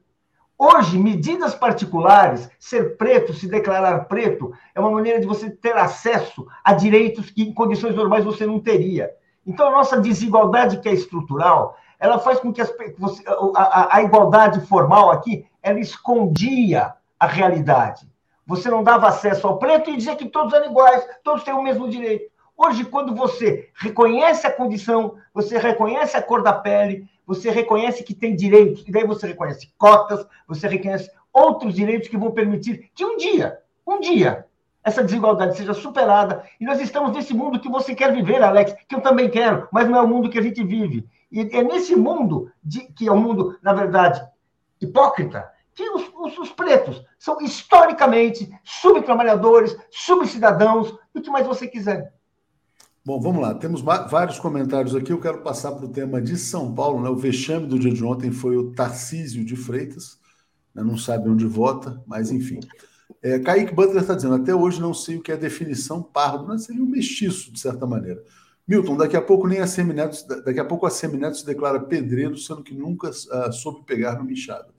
Hoje, medidas particulares, ser preto, se declarar preto, é uma maneira de você ter acesso a direitos que em condições normais você não teria. Então, a nossa desigualdade, que é estrutural, ela faz com que as a- a igualdade formal aqui, ela escondia a realidade. Você não dava acesso ao preto e dizia que todos eram iguais, todos têm o mesmo direito. Hoje, quando você reconhece a condição, você reconhece a cor da pele, você reconhece que tem direitos, e daí você reconhece cotas, você reconhece outros direitos que vão permitir que um dia, um dia, essa desigualdade seja superada. E nós estamos nesse mundo que você quer viver, Alex, que eu também quero, mas não é o mundo que a gente vive. E é nesse mundo, de- que é um mundo, na verdade, hipócrita, que os, os- os pretos são historicamente subtrabalhadores, subcidadãos, o que mais você quiser. Bom, vamos lá. Temos vários comentários aqui. Eu quero passar para o tema de São Paulo. Né? O vexame do dia de ontem foi o Tarcísio de Freitas. né? Não sabe onde vota, mas enfim. É, Kaique Butler está dizendo: até hoje não sei o que é definição pardo, mas seria um mestiço, de certa maneira. Milton, daqui a pouco nem a Semineto, daqui a pouco a Semineto se declara pedreiro, sendo que nunca ah, soube pegar no Michado.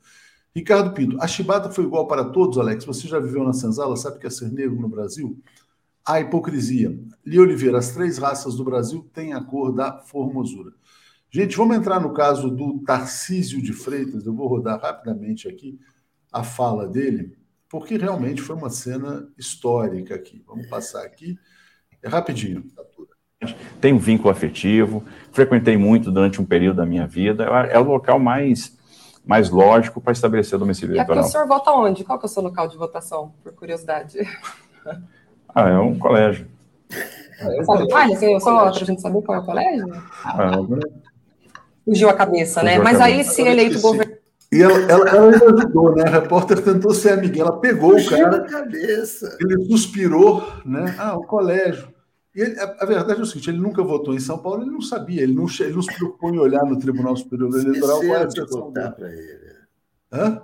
Ricardo Pinto, a chibata foi igual para todos, Alex? Você já viveu na senzala, sabe que é ser negro no Brasil? A hipocrisia. Li Oliveira, as três raças do Brasil têm a cor da formosura. Gente, vamos entrar no caso do Tarcísio de Freitas. Eu vou rodar rapidamente aqui a fala dele, porque realmente foi uma cena histórica aqui. Vamos passar aqui. É rapidinho. Tenho um vínculo afetivo, frequentei muito durante um período da minha vida. É o local mais, mais lógico para estabelecer o domicílio E aqui o eleitoral. senhor vota onde? Qual que é o seu local de votação, por curiosidade? Ah, é um colégio. Sabe, ah, você, só pra gente saber qual é o colégio? Ah, Fugiu a cabeça, né? Fugiu a Mas aí, se eleito governador. E ela, ela, ela ainda ajudou, né? A repórter tentou ser amiguinha, ela pegou o cara. cabeça. Ele suspirou, né? Ah, o colégio. E ele- a, a verdade é o seguinte: ele nunca votou em São Paulo, ele não sabia, ele não, ele não se preocupou em olhar no Tribunal Superior Eleitoral qual era a situação para ele. Hã?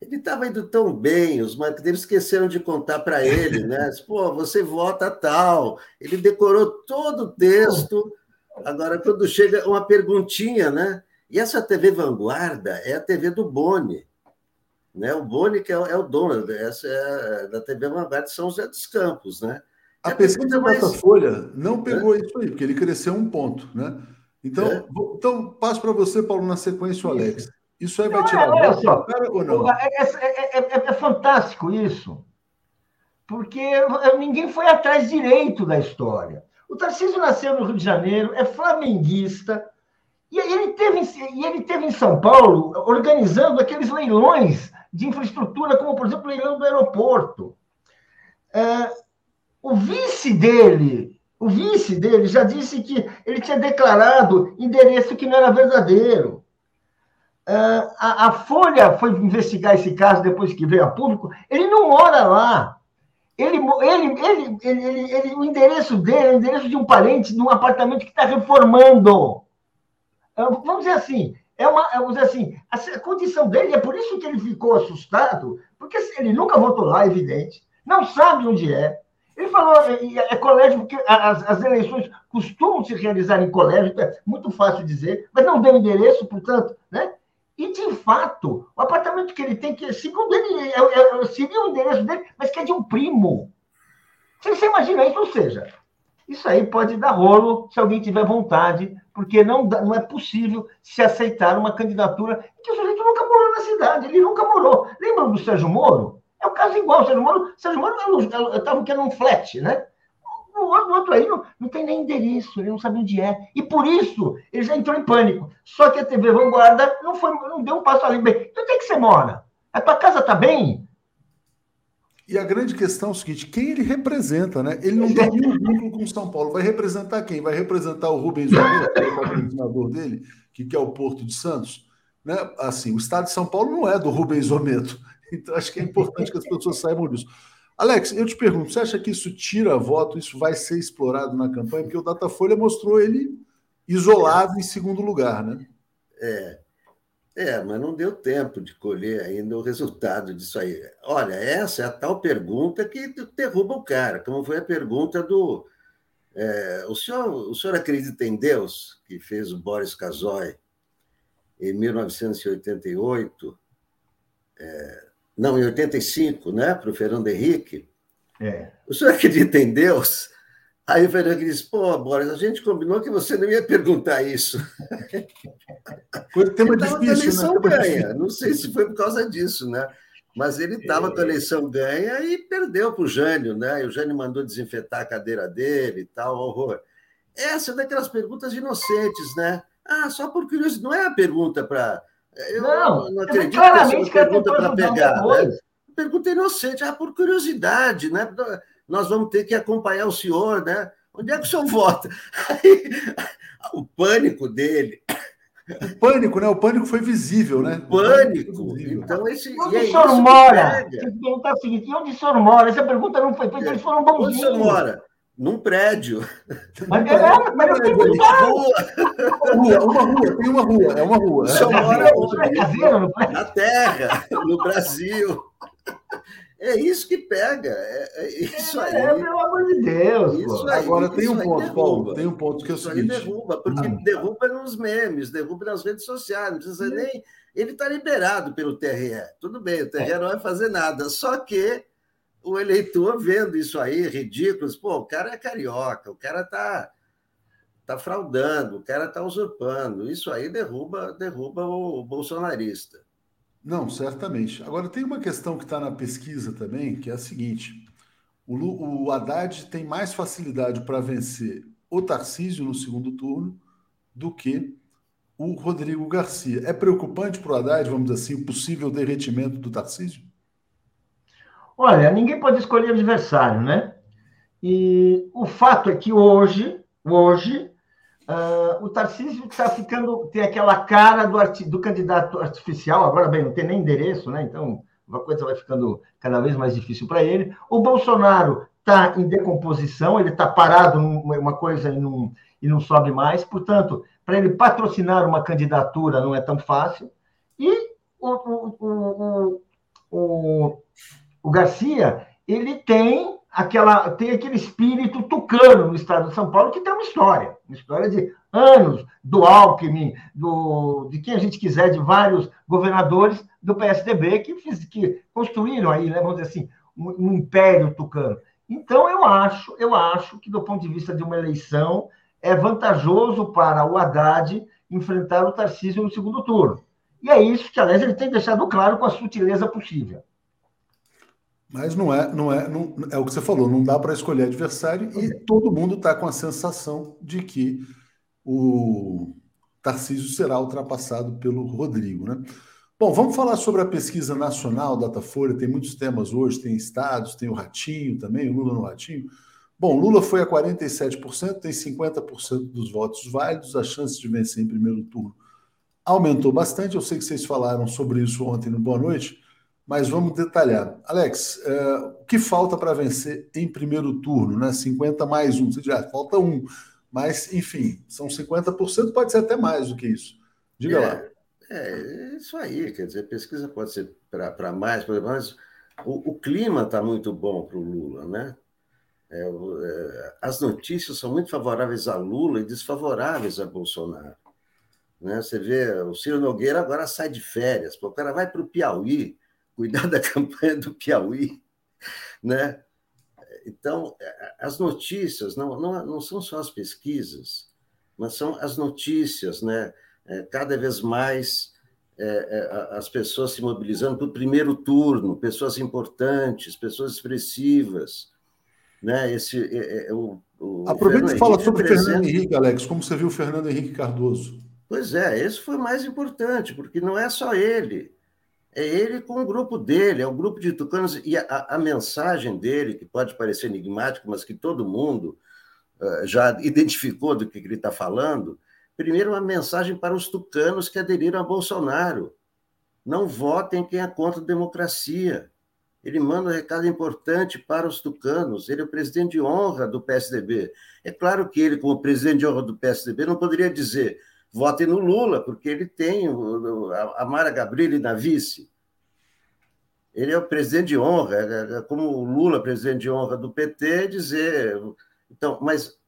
Ele estava indo tão bem, os marqueteiros esqueceram de contar para ele, né? Pô, você vota tal. Ele decorou todo o texto. Agora, quando chega uma perguntinha, né? E essa TV Vanguarda é a TV do Boni. Né? O Boni que é, o- é o dono, essa é a- da TV Vanguarda de São José dos Campos, né? A É pesquisa pergunta mais- Datafolha não pegou isso aí, porque ele cresceu um ponto, né? Então, É. vou- então passo para você, Paulo, na sequência, o Alex. Isso aí vai Não, tirar olha só, cara ou não? É, é- é- é- é fantástico isso, porque ninguém foi atrás direito da história. O Tarcísio nasceu no Rio de Janeiro, é flamenguista, e ele teve, em- e ele teve em São Paulo organizando aqueles leilões de infraestrutura, como, por exemplo, o leilão do aeroporto. É, o vice dele, o vice dele já disse que ele tinha declarado endereço que não era verdadeiro. Ah, a, a Folha foi investigar esse caso depois que veio a público. Ele não mora lá. Ele, ele, ele, ele, o endereço dele é o endereço de um parente num apartamento que está reformando. Ah, Vamos dizer assim, é uma, é, vamos dizer assim, a, condição dele é por isso que ele ficou assustado, porque ele nunca votou lá, é evidente, não sabe onde é. Ele falou, é, é colégio, porque as, as eleições costumam se realizar em colégio, então é muito fácil dizer, mas não deu endereço, portanto, né? E, de fato, o apartamento que ele tem, que segundo ele, é, é, seria o endereço dele, mas que é de um primo. Você imagina isso? Ou seja, isso aí pode dar rolo se alguém tiver vontade, porque não, não é possível se aceitar uma candidatura que o sujeito nunca morou na cidade, ele nunca morou. Lembram do Sérgio Moro? É o caso igual. O Sérgio Moro, Sérgio Moro eu estava querendo um flat, né? O outro aí não, não tem nem endereço, ele não sabe onde é. E por isso ele já entrou em pânico. Só que a TV Vanguarda não, foi, não deu um passo além. Bem, então onde é que você mora? A tua casa está bem? E a grande questão é o seguinte: quem ele representa, né? Ele não tem nenhum vínculo com São Paulo. Vai representar quem? Vai representar o Rubens Ometo, que é o patrocinador dele, que quer o Porto de Santos. Né? Assim, o estado de São Paulo não é do Rubens Ometo. Então, acho que é importante que as pessoas saibam disso. Alex, eu te pergunto, você acha que isso tira voto, isso vai ser explorado na campanha? Porque o Datafolha mostrou ele isolado em segundo lugar, né? É, é, mas não deu tempo de colher ainda o resultado disso aí. Olha, essa é a tal pergunta que derruba o cara, como foi a pergunta do. É, o, senhor, o senhor acredita em Deus, que fez o Boris Casoy em 1988? É, não, em 85, né, para o Fernando Henrique. É. O senhor acredita em Deus? Aí o Fernando disse: pô, Boris, a gente combinou que você não ia perguntar isso. Foi tema difícil, com a eleição né? ganha. Não sei se foi por causa disso, né? Mas ele estava é. com a eleição ganha e perdeu para o Jânio, né? E o Jânio mandou desinfetar a cadeira dele e tal, horror. Essa é daquelas perguntas inocentes, né? Ah, só por curiosidade. Não é a pergunta para. Eu não, não acredito que é uma pergunta para pegar. Né? Pergunta inocente, ah, por curiosidade, né? nós vamos ter que acompanhar o senhor, né? Onde é que o senhor vota? Aí, o pânico dele. O pânico, né? O pânico foi visível, né? Pânico. Então, esse. Onde o senhor mora? Você perguntar o seguinte: onde o senhor mora? Essa pergunta não foi feita, eles foram bonzinhos. Onde o senhor mora? Num prédio. Mas, é, mas eu perguntar. Rua, uma rua, tem uma rua, é uma rua. O senhor mora onde? Na terra, no Brasil. É isso que pega. É, é isso aí. É, pelo amor de Deus. Isso aí, Agora tem um ponto, Paulo. Tem um ponto que é o seguinte. derruba, porque hum. derruba nos memes, derruba nas redes sociais. Não precisa hum. nem. Ele está liberado pelo TRE. Tudo bem, o TRE é. não vai fazer nada. Só que o eleitor vendo isso aí, ridículo, pô, o cara é carioca, o cara está tá fraudando, o cara está usurpando. Isso aí derruba, derruba o bolsonarista. Não, certamente. Agora, tem uma questão que está na pesquisa também, que é a seguinte: o, o Haddad tem mais facilidade para vencer o Tarcísio no segundo turno do que o Rodrigo Garcia. É preocupante para o Haddad, vamos dizer assim, o possível derretimento do Tarcísio? Olha, ninguém pode escolher adversário, né? E o fato é que hoje, hoje, Uh, o Tarcísio está ficando, tem aquela cara do, arti, do candidato artificial, agora bem, não tem nem endereço, né? Então a coisa vai ficando cada vez mais difícil para ele. O Bolsonaro está em decomposição, ele está parado numa coisa e não, e não sobe mais, portanto, para ele patrocinar uma candidatura não é tão fácil. E o, o, o, o, o Garcia, ele tem aquela, tem aquele espírito tucano no estado de São Paulo que tem uma história, uma história de anos do Alckmin, do, de quem a gente quiser, de vários governadores do PSDB que, fiz, que construíram aí, né, vamos dizer assim, um, um império tucano. Então, eu acho, eu acho que, do ponto de vista de uma eleição, é vantajoso para o Haddad enfrentar o Tarcísio no segundo turno. E é isso que, aliás, ele tem deixado claro com a sutileza possível. Mas não é, não é, não, é o que você falou, não dá para escolher adversário e todo mundo está com a sensação de que o Tarcísio será ultrapassado pelo Rodrigo, né? Bom, vamos falar sobre a pesquisa nacional Datafolha, tem muitos temas hoje, tem estados, tem o Ratinho também, o Lula no Ratinho. Bom, Lula foi a 47%, tem 50% dos votos válidos, a chance de vencer em primeiro turno aumentou bastante. Eu sei que vocês falaram sobre isso ontem no Boa Noite, mas vamos detalhar. Alex, é, o que falta para vencer em primeiro turno? Né? 50 mais um, você já falta um. Mas, enfim, são 50%, pode ser até mais do que isso. Diga é, lá. É, isso aí, quer dizer, pesquisa pode ser para mais, mas o, o clima está muito bom para o Lula, né? É, é, as notícias são muito favoráveis a Lula e desfavoráveis a Bolsonaro. Né? Você vê, o Ciro Nogueira agora sai de férias, o cara vai para o Piauí, cuidar da campanha do Piauí. Né? Então, as notícias não, não, não são só as pesquisas, mas são as notícias, né? É, cada vez mais é, é, as pessoas se mobilizando para o primeiro turno, pessoas importantes, pessoas expressivas. Né? Esse, é, é, o, o Aproveita e fala sobre o Fernando Henrique, Alex, como você viu o Fernando Henrique Cardoso. Pois é, esse foi o mais importante, porque não é só ele. É ele com o grupo dele, é o grupo de tucanos, e a, a mensagem dele, que pode parecer enigmática, mas que todo mundo uh, já identificou do que ele está falando, primeiro uma mensagem para os tucanos que aderiram a Bolsonaro. Não votem quem é contra a democracia. Ele manda um recado importante para os tucanos. Ele é o presidente de honra do PSDB. É claro que ele, como presidente de honra do PSDB, não poderia dizer votem no Lula, porque ele tem a Mara Gabrilli na vice. Ele é o presidente de honra, é, é como o Lula, presidente de honra do PT, dizer. Então, mas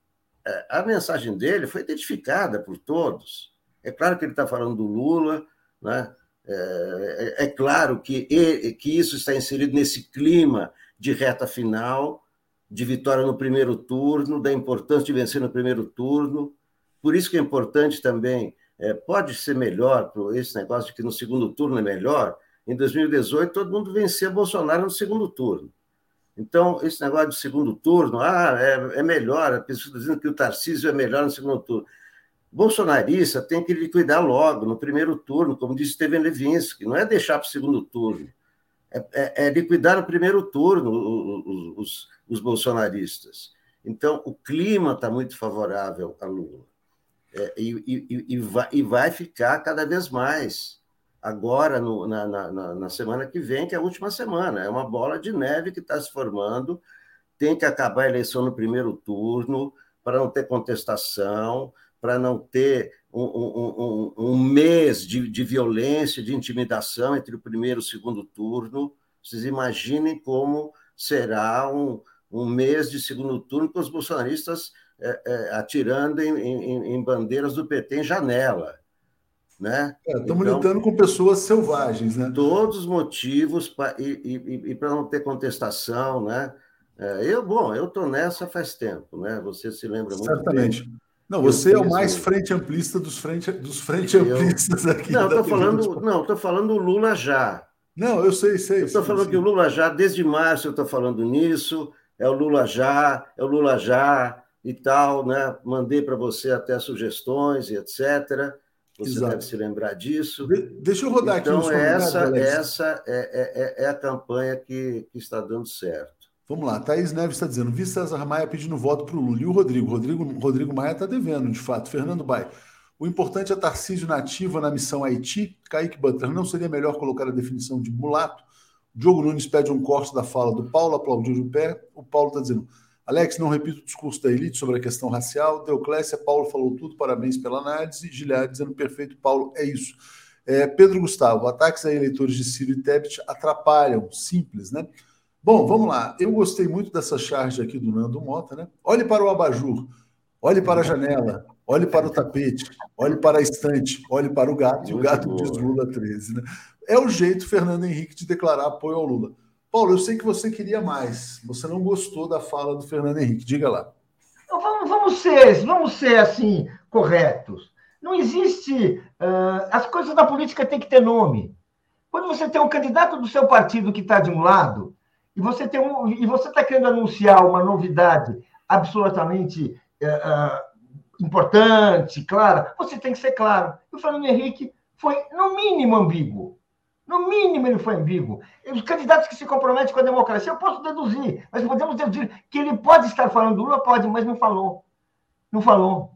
é, a mensagem dele foi identificada por todos. É claro que ele está falando do Lula, né? é, é, claro que, ele, que isso está inserido nesse clima de reta final, de vitória no primeiro turno, da importância de vencer no primeiro turno, por isso que é importante também, é, pode ser melhor, esse negócio de que no segundo turno é melhor, em 2018 todo mundo vencia Bolsonaro no segundo turno. Então, esse negócio de segundo turno, ah, é, é melhor, a pessoa dizendo que o Tarcísio é melhor no segundo turno. Bolsonarista tem que liquidar logo, no primeiro turno, como disse Steven Levinsky, não é deixar para o segundo turno, é, é, é, liquidar no primeiro turno os, os, os bolsonaristas. Então, o clima está muito favorável a Lula. É, e, e, e, vai, e, vai, ficar cada vez mais. Agora, no, na, na, na, semana que vem, que é a última semana, é uma bola de neve que está se formando. Tem que acabar a eleição no primeiro turno, para não ter contestação, para não ter um, um, um, um mês de, de violência, de intimidação entre o primeiro e o segundo turno. Vocês imaginem como será um, mês de segundo turno com os bolsonaristas é, é, atirando em, em, em, bandeiras do PT em janela. Né? Estamos é, então, lidando com pessoas selvagens, né? Todos os motivos pra, e, e, e para não ter contestação, né? É, eu, bom, eu estou nessa faz tempo, né? Você se lembra muito Certamente. Bem. Não, você eu é o mais frente amplista dos frente, dos frente eu... amplistas aqui. Não, estou falando, não, falando Lula já. Não, eu sei, sei. Estou falando sei. que o Lula já, desde março, eu estou falando nisso. É o Lula já, é o Lula já e tal, né? Mandei para você até sugestões e etc. Você Exato. deve se lembrar disso. De deixa eu rodar então, aqui. Então, essa, essa é, é, é, a campanha que, que está dando certo. Vamos lá, Thaís Neves está dizendo, vi César Maia pedindo voto para o Lula. E o Rodrigo? Rodrigo, Rodrigo Maia está devendo, de fato. Fernando Bai. O importante é Tarcísio nativa na missão Haiti. Kaique Butler, não seria melhor colocar a definição de mulato? Diogo Nunes pede um corte da fala do Paulo, aplaudiu de pé. O Paulo está dizendo, Alex, não repito o discurso da elite sobre a questão racial. Deoclésia, Paulo falou tudo, parabéns pela análise. Giliard dizendo perfeito, Paulo, é isso. É, Pedro Gustavo, ataques a eleitores de Ciro e Tebet atrapalham, simples, né? Bom, vamos lá. Eu gostei muito dessa charge aqui do Nando Mota, né? Olhe para o abajur, olhe para a janela, olhe para o tapete, olhe para a estante, olhe para o gato, e o gato diz Lula 13, né? É o jeito, Fernando Henrique, de declarar apoio ao Lula. Paulo, eu sei que você queria mais. Você não gostou da fala do Fernando Henrique. Diga lá. Vamos, vamos ser, vamos ser assim corretos. Não existe. Uh, as coisas da política têm que ter nome. Quando você tem um candidato do seu partido que está de um lado e você tem um, e você está querendo anunciar uma novidade absolutamente uh, importante, clara, você tem que ser claro. E o Fernando Henrique foi no mínimo ambíguo. No mínimo, ele foi ambíguo. Os candidatos que se comprometem com a democracia, eu posso deduzir, mas podemos deduzir que ele pode estar falando do Lula, pode, mas não falou. Não falou.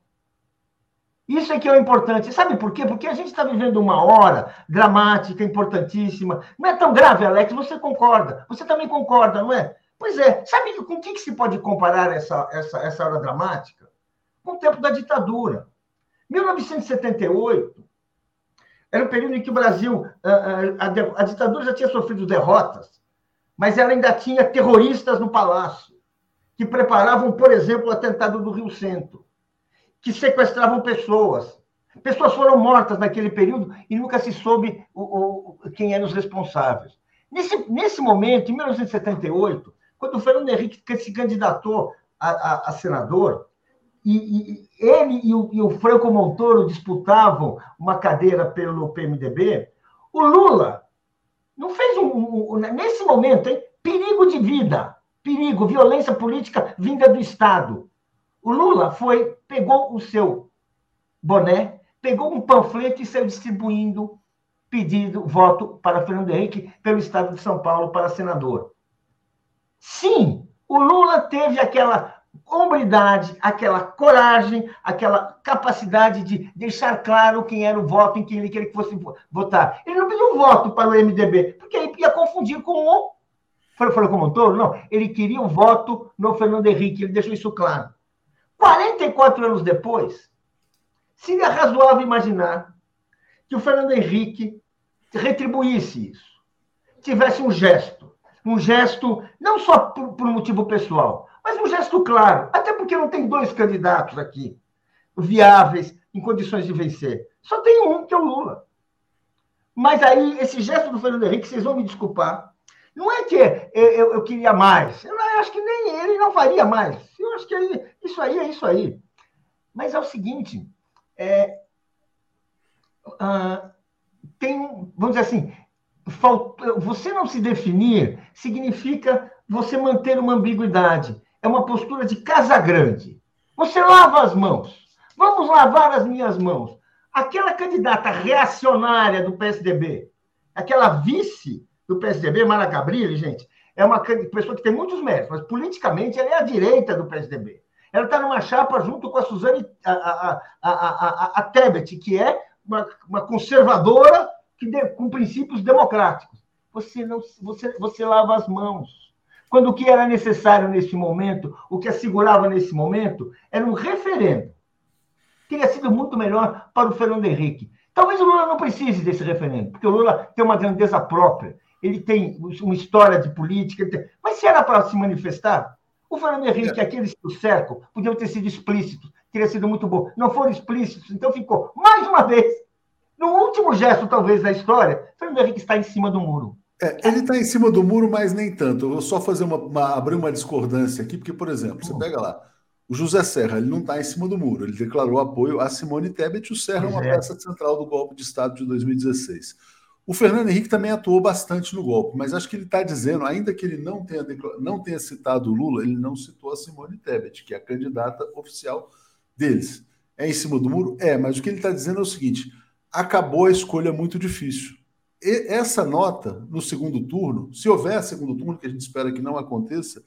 Isso é que é o importante. Sabe por quê? Porque a gente está vivendo uma hora dramática, importantíssima. Não é tão grave, Alex, você concorda. Você também concorda, não é? Pois é. Sabe com o que, que se pode comparar essa, essa, essa hora dramática? Com o tempo da ditadura. 1978, era um período em que o Brasil, a, a, a ditadura já tinha sofrido derrotas, mas ela ainda tinha terroristas no palácio, que preparavam, por exemplo, o atentado do Rio Centro, que sequestravam pessoas, Pessoas foram mortas naquele período e nunca se soube o, o, quem eram os responsáveis. Nesse, nesse momento, em 1978, quando o Fernando Henrique se candidatou a, a, a senador, e, e, ele e o, e o Franco Montoro disputavam uma cadeira pelo PMDB, o Lula não fez um, um, um, nesse momento, hein, perigo de vida, perigo, violência política vinda do Estado. O Lula foi, pegou o seu boné, pegou um panfleto e saiu distribuindo pedido voto para Fernando Henrique pelo Estado de São Paulo para senador. Sim, o Lula teve aquela hombridade, aquela coragem, aquela capacidade de deixar claro quem era o voto em quem ele queria que fosse votar. Ele não pediu um voto para o MDB, porque ele ia confundir com o. Falou como um tolo? Não. Ele queria o um voto no Fernando Henrique, ele deixou isso claro. 44 anos depois, seria razoável imaginar que o Fernando Henrique retribuísse isso, tivesse um gesto, um gesto não só por, por motivo pessoal, mas um gesto claro, até porque não tem dois candidatos aqui viáveis em condições de vencer. Só tem um, que é o Lula. Mas aí, esse gesto do Fernando Henrique, vocês vão me desculpar, não é que eu, eu, queria mais. Eu acho que nem ele não faria mais. Eu acho que aí, isso aí é isso aí. Mas é o seguinte, é, uh, tem, vamos dizer assim, você não se definir significa você manter uma ambiguidade. É uma postura de casa grande. Você lava as mãos. Vamos lavar as minhas mãos. Aquela candidata reacionária do PSDB, aquela vice do PSDB, Mara Gabrilli, gente, é uma pessoa que tem muitos méritos, mas politicamente ela é a direita do PSDB. Ela está numa chapa junto com a Suzane, a, a, a, a, Tebet, que é uma, uma conservadora que de, com princípios democráticos. Você não, você, você lava as mãos. Quando o que era necessário nesse momento, o que assegurava nesse momento, era um referendo. Teria sido muito melhor para o Fernando Henrique. Talvez o Lula não precise desse referendo, porque o Lula tem uma grandeza própria, ele tem uma história de política. Tem... Mas se era para se manifestar, o Fernando Henrique, é. aqueles que o cercam, podiam ter sido explícitos, teria sido muito bom. Não foram explícitos, então ficou, mais uma vez, no último gesto, talvez, da história, Fernando Henrique está em cima do muro. É, ele está em cima do muro, mas nem tanto. Eu vou só fazer uma, uma, abrir uma discordância aqui, porque, por exemplo, você pega lá, o José Serra, ele não está em cima do muro, ele declarou apoio a Simone Tebet, o Serra é uma é. peça central do golpe de Estado de 2016. O Fernando Henrique também atuou bastante no golpe, mas acho que ele está dizendo, ainda que ele não tenha, não tenha citado o Lula, ele não citou a Simone Tebet, que é a candidata oficial deles. É em cima do muro? É, mas o que ele está dizendo é o seguinte: acabou a escolha muito difícil. E essa nota, no segundo turno, se houver segundo turno, que a gente espera que não aconteça,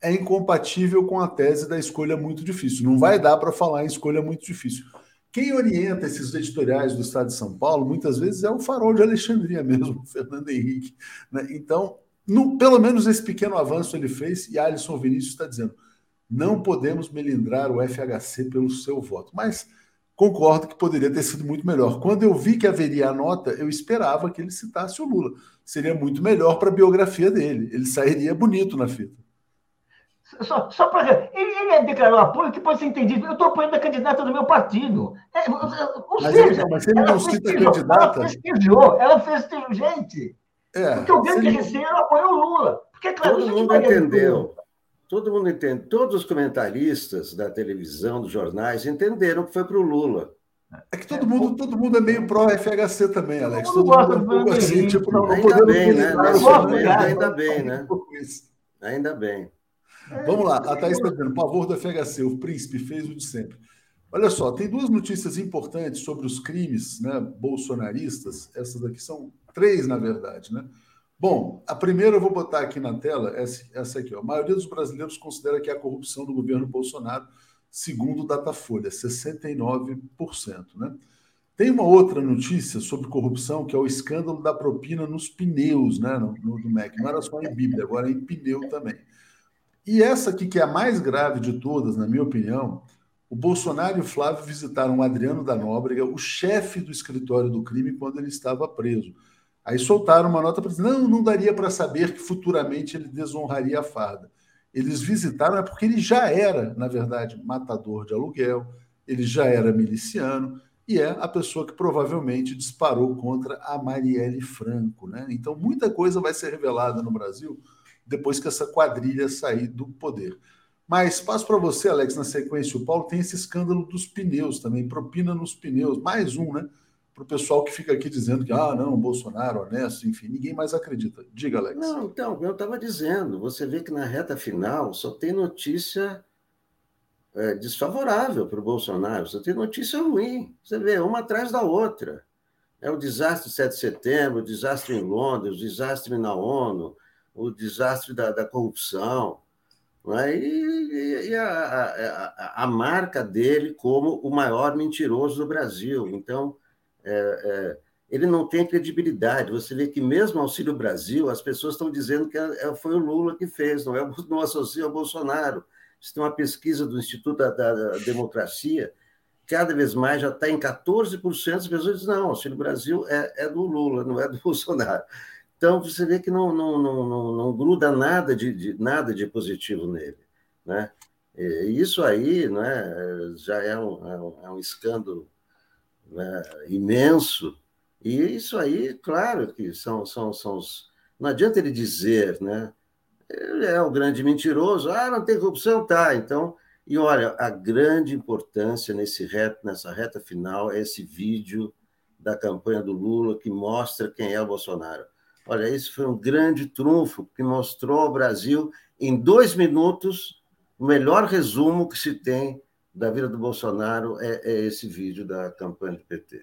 é incompatível com a tese da escolha muito difícil. Não vai dar para falar em escolha muito difícil. Quem orienta esses editoriais do Estado de São Paulo, muitas vezes, é o farol de Alexandria mesmo, Fernando Henrique. Né? Então, no, pelo menos esse pequeno avanço ele fez, e Alisson Vinícius está dizendo: não podemos melindrar o FHC pelo seu voto. Mas concordo que poderia ter sido muito melhor. Quando eu vi que haveria a nota, eu esperava que ele citasse o Lula. Seria muito melhor para a biografia dele. Ele sairia bonito na fita. Só, só para. Ele, ele declarou apoio que pode ser entendido. Eu estou apoiando a candidata do meu partido. É, ou mas seja, ele, mas ele não cita a candidata. Ela festejou, ela festejou, gente. É, porque o grande ele... receio apoia o Lula. Porque, claro, Todo mundo entendeu. Todo mundo entende, todos os comentaristas da televisão, dos jornais, entenderam que foi para o Lula. É que todo mundo, todo mundo é meio pró-FHC também, Alex. Todo, mundo é um pouco assim, tipo, não, não ainda bem, né? Nesse momento, ainda bem, né? Ainda bem. Vamos lá, a Thaís está dizendo, pavor do FHC, o príncipe fez o de sempre. Olha só, tem duas notícias importantes sobre os crimes né, bolsonaristas. Essas daqui são três, na verdade, né? Bom, a primeira eu vou botar aqui na tela, essa, essa aqui. Ó. A maioria dos brasileiros considera que é a corrupção do governo Bolsonaro, segundo o Datafolha, 69%. Né? Tem uma outra notícia sobre corrupção, que é o escândalo da propina nos pneus né, no, no, do MEC. Não era só em Bíblia, agora é em pneu também. E essa aqui, que é a mais grave de todas, na minha opinião, o Bolsonaro e o Flávio visitaram o Adriano da Nóbrega, o chefe do escritório do crime, quando ele estava preso. Aí soltaram uma nota para dizer: não, não daria para saber que futuramente ele desonraria a farda. Eles visitaram, é porque ele já era, na verdade, matador de aluguel, ele já era miliciano, e é a pessoa que provavelmente disparou contra a Marielle Franco. Né? Então, muita coisa vai ser revelada no Brasil depois que essa quadrilha sair do poder. Mas passo para você, Alex, na sequência. O Paulo tem esse escândalo dos pneus também, propina nos pneus, mais um, né? Para o pessoal que fica aqui dizendo que, ah, não, Bolsonaro, honesto, enfim, ninguém mais acredita. Diga, Alex. Não, então, eu estava dizendo, você vê que na reta final só tem notícia é, desfavorável para o Bolsonaro, só tem notícia ruim. Você vê, uma atrás da outra. É o desastre 7 de setembro, o desastre em Londres, o desastre na ONU, o desastre da, da corrupção. Né? E, e a, a, a, marca dele como o maior mentiroso do Brasil. Então, é, é, ele não tem credibilidade. Você vê que mesmo Auxílio Brasil, as pessoas estão dizendo que é, foi o Lula que fez, não, é, não associa ao Bolsonaro. Isso tem uma pesquisa do Instituto da, da Democracia, cada vez mais já está em 14%, as pessoas dizem, não, Auxílio Brasil é, é do Lula, não é do Bolsonaro. Então, você vê que não, não, não, não, não gruda nada de, de, nada de positivo nele. Né? E isso aí né, já é um, é um, é um escândalo né, imenso. E isso aí, claro que são, são, são os. Não adianta ele dizer, né? Ele é o grande mentiroso, ah, não tem corrupção, tá. Então, e olha, a grande importância nesse reto, nessa reta final é esse vídeo da campanha do Lula que mostra quem é o Bolsonaro. Olha, esse foi um grande trunfo que mostrou ao Brasil, em dois minutos, o melhor resumo que se tem da vida do Bolsonaro é, é esse vídeo da campanha do PT.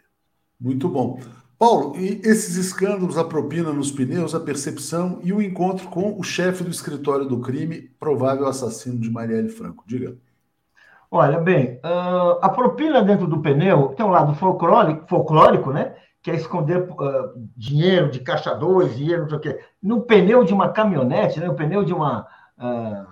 Muito bom. Paulo, e esses escândalos, a propina nos pneus, a percepção e o encontro com o chefe do escritório do crime, provável assassino de Marielle Franco. Diga. Olha, bem, uh, a propina dentro do pneu tem um lado folclórico, folclórico né? quer esconder uh, dinheiro de caixa 2, dinheiro, não sei o quê, no pneu de uma caminhonete, né, no pneu de uma. Uh,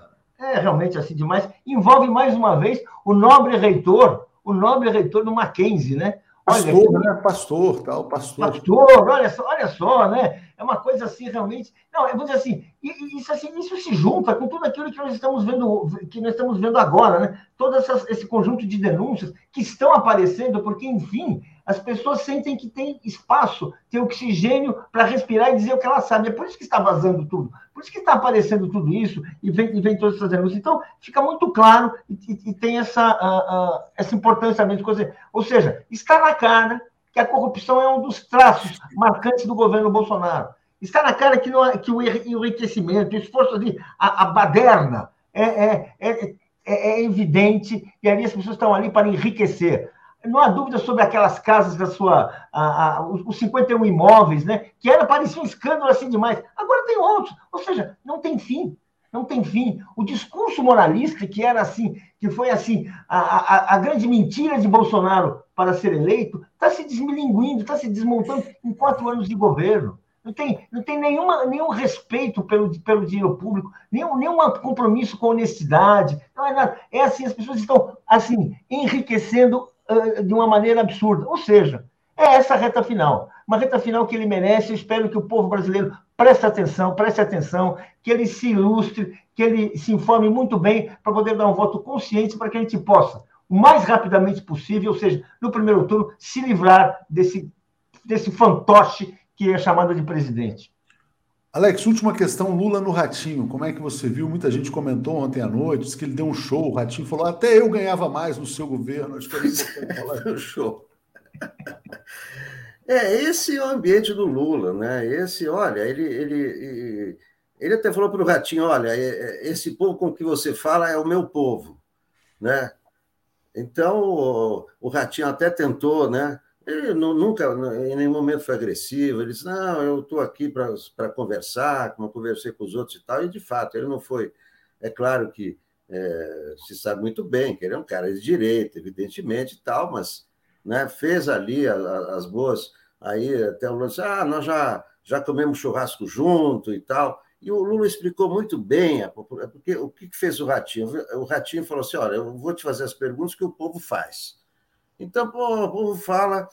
é realmente assim demais. Envolve mais uma vez o nobre reitor, o nobre reitor do Mackenzie, né? Pastor, olha, né? Pastor, tal, pastor. Pastor, olha só, olha só, né? É uma coisa assim, realmente. Não, eu vou dizer assim, isso, assim, isso se junta com tudo aquilo que nós estamos vendo, que nós estamos vendo agora, né? Todo essas, esse conjunto de denúncias que estão aparecendo, porque, enfim, as pessoas sentem que tem espaço, tem oxigênio para respirar e dizer o que elas sabem. É por isso que está vazando tudo, por isso que está aparecendo tudo isso e vem, e vem todas essas denúncias. Então, fica muito claro e, e, e tem essa, uh, uh, essa importância mesmo. Ou seja, está na cara que a corrupção é um dos traços marcantes do governo Bolsonaro. Está na cara que, não, que o enriquecimento, o esforço ali, a, a baderna, é, é, é, é evidente e ali as pessoas estão ali para enriquecer não há dúvida sobre aquelas casas da sua. A, a, os 51 imóveis, né? Que era, parecia um escândalo assim demais. Agora tem outros. Ou seja, não tem fim. Não tem fim. O discurso moralista, que era assim, que foi assim, a, a, grande mentira de Bolsonaro para ser eleito, está se desmilinguindo, está se desmontando em quatro anos de governo. Não tem, não tem nenhuma, nenhum respeito pelo, pelo dinheiro público, nenhum, nenhum compromisso com honestidade. Não é nada. É assim, as pessoas estão assim enriquecendo de uma maneira absurda. Ou seja, é essa reta final. Uma reta final que ele merece. Eu espero que o povo brasileiro preste atenção, preste atenção, que ele se ilustre, que ele se informe muito bem para poder dar um voto consciente para que a gente possa, o mais rapidamente possível, ou seja, no primeiro turno, se livrar desse, desse fantoche que é chamado de presidente. Alex, última questão, Lula no Ratinho. Como é que você viu? Muita gente comentou ontem à noite, disse que ele deu um show, o Ratinho falou, até eu ganhava mais no seu governo. Acho que é falar um show. É, esse é o ambiente do Lula, né? Esse, olha, ele, ele, ele até falou para o Ratinho, olha, é, é, esse povo com que você fala é o meu povo, né? Então, o Ratinho até tentou, né? Ele nunca, em nenhum momento foi agressivo. Ele disse: Não, eu estou aqui para conversar, como eu conversei com os outros e tal. E, de fato, ele não foi. É claro que é, se sabe muito bem que ele é um cara de direita, evidentemente e tal, mas né, fez ali as, as boas. Aí até o Lula disse: Ah, nós já, já comemos churrasco junto e tal. E o Lula explicou muito bem, porque o que fez o Ratinho? O Ratinho falou assim: Olha, eu vou te fazer as perguntas que o povo faz. Então, pô, o povo fala.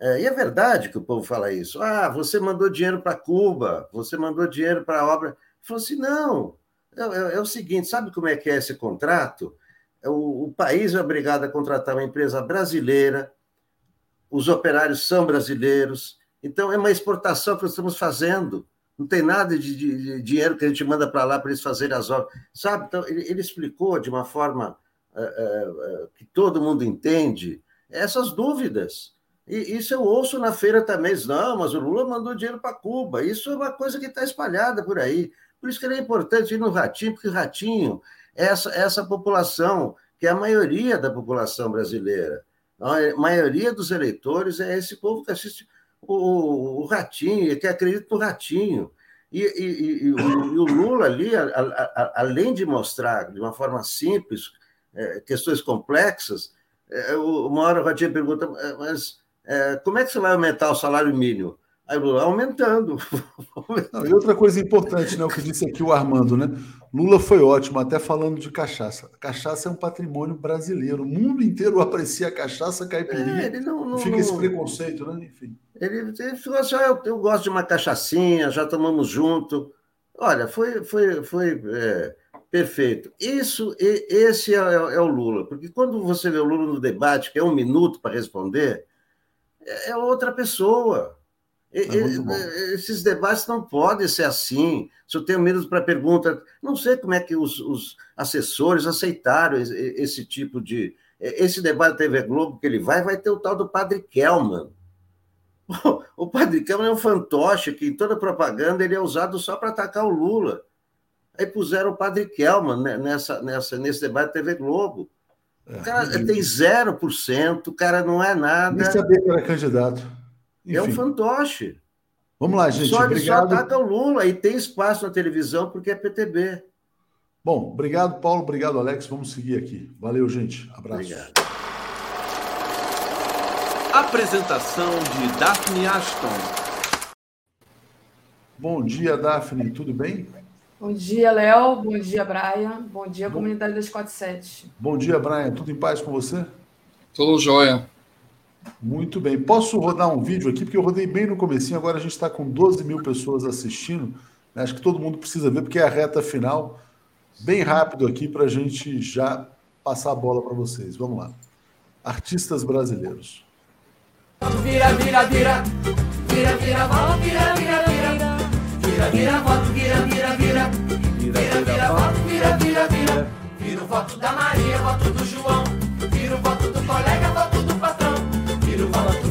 É, e é verdade que o povo fala isso. Ah, você mandou dinheiro para Cuba, você mandou dinheiro para a obra. Falou assim: não, é, é, é, o seguinte: sabe como é que é esse contrato? É o, o país é obrigado a contratar uma empresa brasileira os operários são brasileiros. Então, é uma exportação que nós estamos fazendo. Não tem nada de, de, de dinheiro que a gente manda para lá para eles fazerem as obras. Sabe? Então, ele, ele explicou de uma forma uh, uh, que todo mundo entende essas dúvidas. E isso eu ouço na feira também. Não, mas o Lula mandou dinheiro para Cuba. Isso é uma coisa que está espalhada por aí. Por isso que é importante ir no Ratinho, porque o Ratinho essa, essa população, que é a maioria da população brasileira. A maioria dos eleitores é esse povo que assiste o, o Ratinho, que acredita no Ratinho. E, e, e, e, o, Lula ali, a, a, a, além de mostrar de uma forma simples é, questões complexas, uma hora o Ratinho pergunta, é, mas é, como é que você vai aumentar o salário mínimo? Aí Lula, aumentando. Não, e outra coisa importante, né, o que disse aqui o Armando, né? Lula foi ótimo, até falando de cachaça. A cachaça é um patrimônio brasileiro. O mundo inteiro aprecia a cachaça caipirinha. É, não, não, fica não, esse preconceito, né? Enfim. Ele, ele falou assim: ah, eu, eu, gosto de uma cachaçinha, já tomamos junto. Olha, foi, foi, foi é, perfeito. Isso, esse é, é, o Lula, porque quando você vê o Lula no debate, que é um minuto para responder, é, é outra pessoa. É esses debates não podem ser assim. Se eu tenho medo para pergunta, não sei como é que os, os, assessores aceitaram esse, esse, tipo de. Esse debate da TV Globo que ele vai, vai ter o tal do Padre Kelman. O Padre Kelman é um fantoche que em toda propaganda ele é usado só para atacar o Lula. Aí puseram o Padre Kelman nessa, nessa, nesse debate da TV Globo. O cara é, tem 0%, o cara não é nada. Nem sabia que era candidato. Enfim. É um fantoche. Vamos lá, gente. Só, obrigado. só ataca o Lula e tem espaço na televisão porque é PTB. Bom, obrigado, Paulo. Obrigado, Alex. Vamos seguir aqui. Valeu, gente. Abraço. Obrigado. Apresentação de Daphne Ashton. Bom dia, Daphne. Tudo bem? Bom dia, Léo. Bom dia, Brian. Bom dia, Bom... comunidade 247. Bom dia, Brian. Tudo em paz com você? Tudo jóia. Muito bem. Posso rodar um vídeo aqui, porque eu rodei bem no comecinho, agora a gente está com 12 mil pessoas assistindo. Acho que todo mundo precisa ver, porque é a reta final. Bem rápido aqui para a gente já passar a bola para vocês. Vamos lá. Artistas brasileiros. Vira, vira, vira. Vira, vira, volta, vira, vira, vira. Vira, vira, volta, vira, vira, vira. Vira, vira, volta, vira, vira, vira. Vira o voto da Maria, voto do João. Vira o voto do colega, voto do patrão. Vira o voto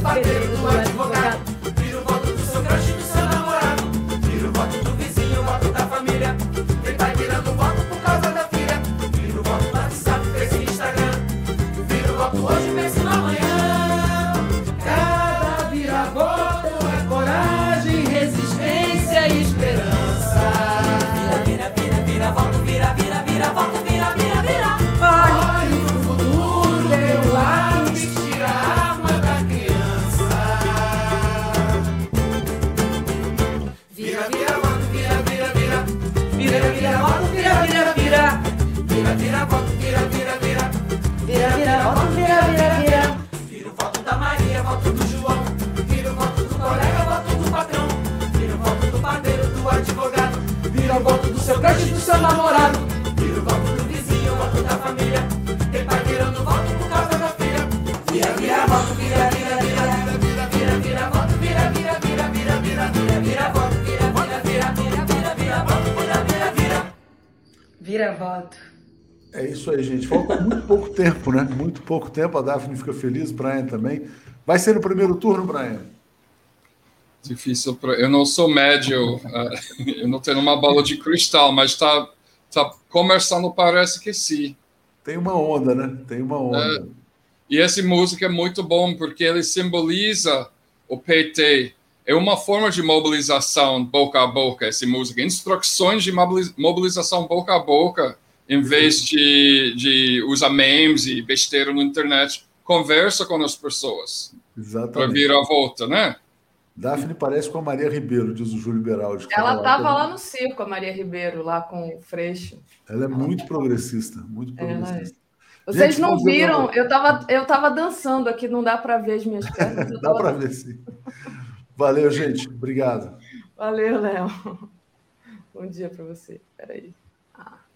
voto, vira, vira, vira. Vira o voto da Maria, voto do João. Vira o voto do colega, voto do patrão. Vira o voto do padeiro, do advogado. Vira o voto do seu crush, do seu namorado. Vira o voto do vizinho, voto da família. Quem vai virando voto por causa da filha. Vira, vira, voto, vira, vira, vira. Vira, vira, voto, vira, vira, vira, vira, vira, vira, vira, voto, vira, vira, vira, vira, vira, vira, voto, vira, vira, vira. Vira voto. É isso aí, gente. Falta muito pouco tempo, né? Muito pouco tempo. A Daphne fica feliz, Brian também. Vai ser no primeiro turno, Brian? Difícil. Pra... Eu não sou médio, uh, eu não tenho uma bola de cristal, mas está tá começando, parece que sim. Tem uma onda, né? Tem uma onda. É, e essa música é muito bom porque ele simboliza o PT. É uma forma de mobilização boca a boca, essa música. Instruções de mobilização boca a boca, em vez de, de usar memes e besteira na internet. Conversa com as pessoas. Exatamente. Para vir à volta, né? Daphne parece com a Maria Ribeiro, diz o Júlio Beraldi. Ela estava lá no circo, a Maria Ribeiro, lá com o Freixo. Ela é muito progressista, muito progressista. É. Vocês Gente, não viram? Eu estava eu tava dançando aqui, não dá para ver as minhas pernas. dá para ver, sim. Valeu, gente. Obrigado. Valeu, Léo. Bom dia para você. Peraí.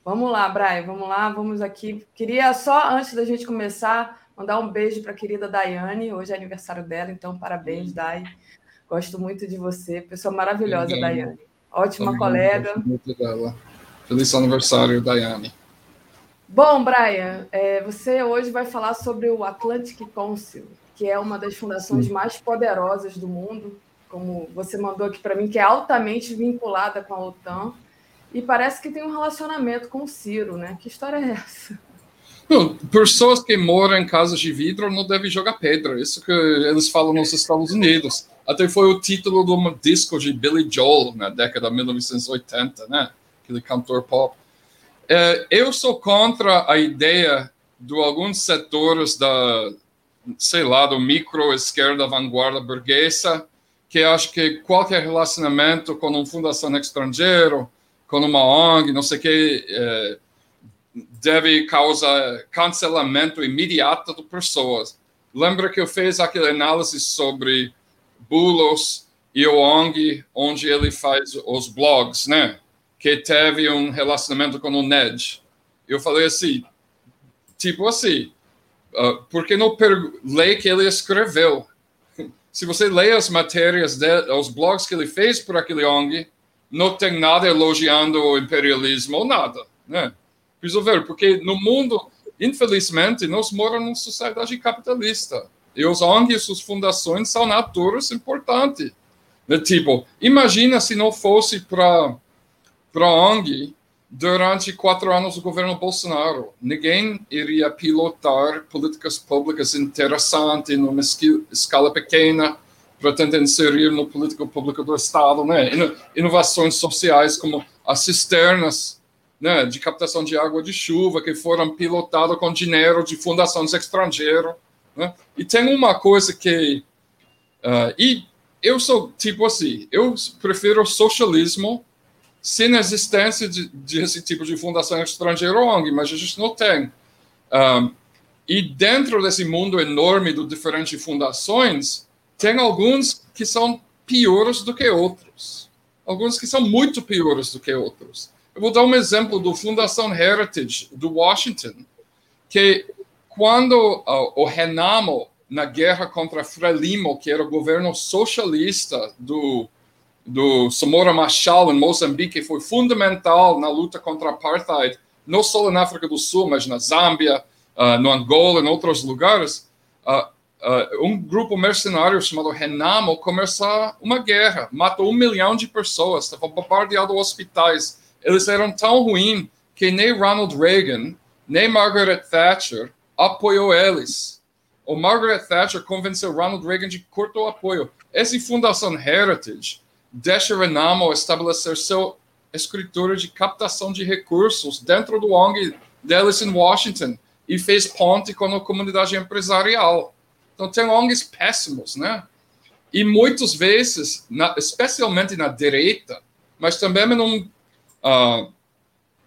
Vamos lá, Brian, vamos lá, vamos aqui. Queria só, antes da gente começar, mandar um beijo para a querida Daiane. Hoje é aniversário dela, então parabéns, Dai. Gosto muito de você, pessoa maravilhosa, Também. Daiane. Ótima Também colega. Muito dela. Feliz aniversário, Daiane. Bom, Brian, é, você hoje vai falar sobre o Atlantic Council, que é uma das fundações mais poderosas do mundo, como você mandou aqui para mim, que é altamente vinculada com a OTAN e parece que tem um relacionamento com o Ciro, né? Que história é essa? Pessoas que moram em casas de vidro não devem jogar pedra. Isso que eles falam nos Estados Unidos. Até foi o título de um disco de Billy Joel na década de 1980, né? Aquele cantor pop. É, eu sou contra a ideia de alguns setores da, sei lá, do micro-esquerda vanguarda burguesa, que acho que qualquer relacionamento com uma fundação estrangeira com uma ONG, não sei o que, é, deve causar cancelamento imediato de pessoas. Lembra que eu fiz aquela análise sobre Bulos e o ONG, onde ele faz os blogs, né? Que teve um relacionamento com o Ned. Eu falei assim, tipo assim, uh, porque não lê que ele escreveu? Se você lê as matérias, de, os blogs que ele fez por aquele ONG, não tem nada elogiando o imperialismo ou nada, né? Preciso ver, porque no mundo, infelizmente, nós moramos numa sociedade capitalista. E os ONGs suas fundações são atores importantes. Né? Tipo, imagina se não fosse para a ONG durante quatro anos do governo Bolsonaro. Ninguém iria pilotar políticas públicas interessantes numa escala pequena, para tentar inserir no político público do Estado, né? Inovações sociais como as cisternas, né, de captação de água de chuva que foram pilotadas com dinheiro de fundações estrangeiras, né? E tem uma coisa que uh, e eu sou tipo assim, eu prefiro socialismo sem existência de, de esse tipo de fundação estrangeira ONG, mas a gente não tem. Um, ah, e dentro desse mundo enorme de diferentes fundações, tem alguns que são piores do que outros. Alguns que são muito piores do que outros. Eu vou dar um exemplo do Fundação Heritage, do Washington, que quando uh, o Renamo, na guerra contra Frelimo, que era o governo socialista do, do Samora Machel em Moçambique, foi fundamental na luta contra a apartheid, não só na África do Sul, mas na Zâmbia, uh, no Angola, em outros lugares. Uh, uh, um grupo mercenário chamado Renamo começou uma guerra, matou um milhão de pessoas, estava bombardeando hospitais. Eles eram tão ruins que nem Ronald Reagan, nem Margaret Thatcher apoiou eles. O Margaret Thatcher convenceu Ronald Reagan de cortar o apoio. Essa Fundação Heritage deixa Renamo estabelecer seu escritório de captação de recursos dentro do ONG deles em Washington e fez ponte com a comunidade empresarial. Então, tem ONGs péssimos, né? E muitas vezes, na, especialmente na direita, mas também num uh,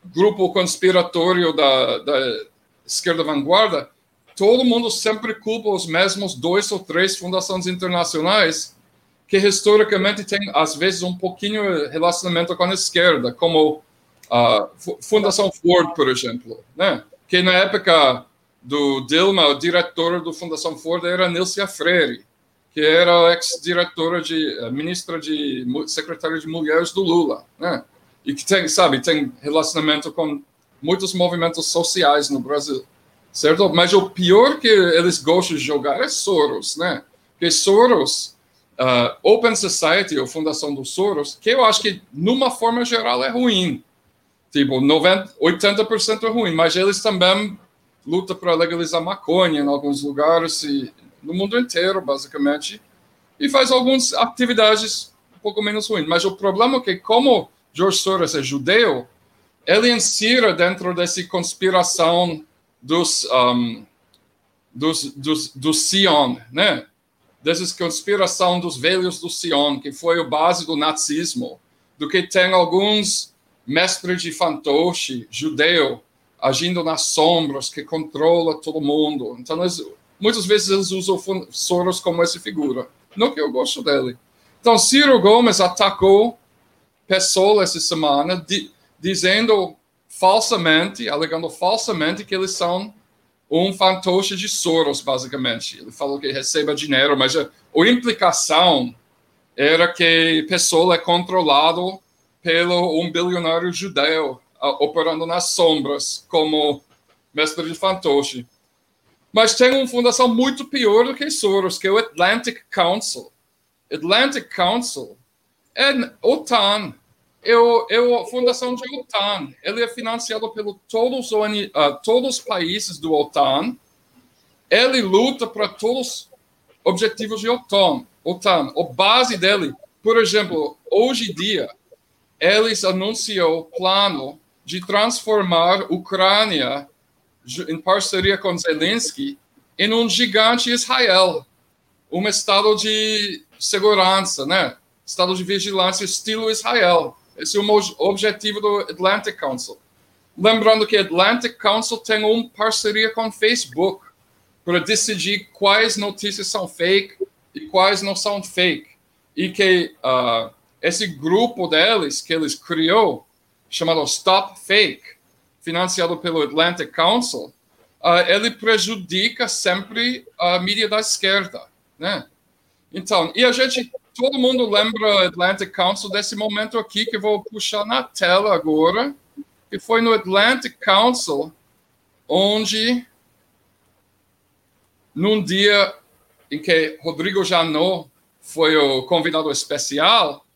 grupo conspiratório da, da esquerda vanguarda, todo mundo sempre culpa os mesmos dois ou três fundações internacionais que historicamente têm, às vezes, um pouquinho relacionamento com a esquerda, como a Fundação Ford, por exemplo, né? que na época do Dilma, o diretor do Fundação Ford era Nilcia Freire, que era ex-diretora de eh, ministra de secretária de mulheres do Lula, né? E que tem, sabe, tem relacionamento com muitos movimentos sociais no Brasil, certo? Mas o pior que eles gostam de jogar é Soros, né? Porque Soros, uh, Open Society, ou Fundação do Soros, que eu acho que, numa forma geral, é ruim. Tipo, 90, 80% é ruim, mas eles também luta para legalizar maconha em alguns lugares e no mundo inteiro, basicamente, e faz algumas atividades um pouco menos ruins. Mas o problema é que, como George Soros é judeu, ele insira dentro dessa conspiração dos, um, dos, dos, do Sion, né? Dessa conspiração dos velhos do Sion, que foi a base do nazismo, do que tem alguns mestres de fantoche judeu agindo nas sombras, que controla todo mundo. Então, eles, muitas vezes eles usam Soros como essa figura. Não que eu gosto dele. Então, Ciro Gomes atacou Pessoa essa semana, di, dizendo falsamente, alegando falsamente que eles são um fantoche de Soros, basicamente. Ele falou que receba dinheiro, mas a, a implicação era que Pessoa é controlado pelo um bilionário judeu operando nas sombras como mestre de fantoche. Mas tem uma fundação muito pior do que Soros, que é o Atlantic Council. Atlantic Council é OTAN, é, o, é a fundação de OTAN. Ele é financiado por todos, uh, todos os países do OTAN. Ele luta para todos os objetivos de OTAN. OTAN. A base dele, por exemplo, hoje em dia, eles anunciou plano de transformar a Ucrânia em parceria com Zelensky em um gigante Israel, um estado de segurança, né? Estado de vigilância estilo Israel. Esse é o objetivo do Atlantic Council. Lembrando que Atlantic Council tem uma parceria com Facebook para decidir quais notícias são fake e quais não são fake. E que uh, esse grupo deles que eles criou, chamado Stop Fake, financiado pelo Atlantic Council, uh, ele prejudica sempre a mídia da esquerda, né? Então, e a gente todo mundo lembra Atlantic Council desse momento aqui que vou puxar na tela agora, que foi no Atlantic Council, onde num dia em que Rodrigo Janot foi o convidado especial,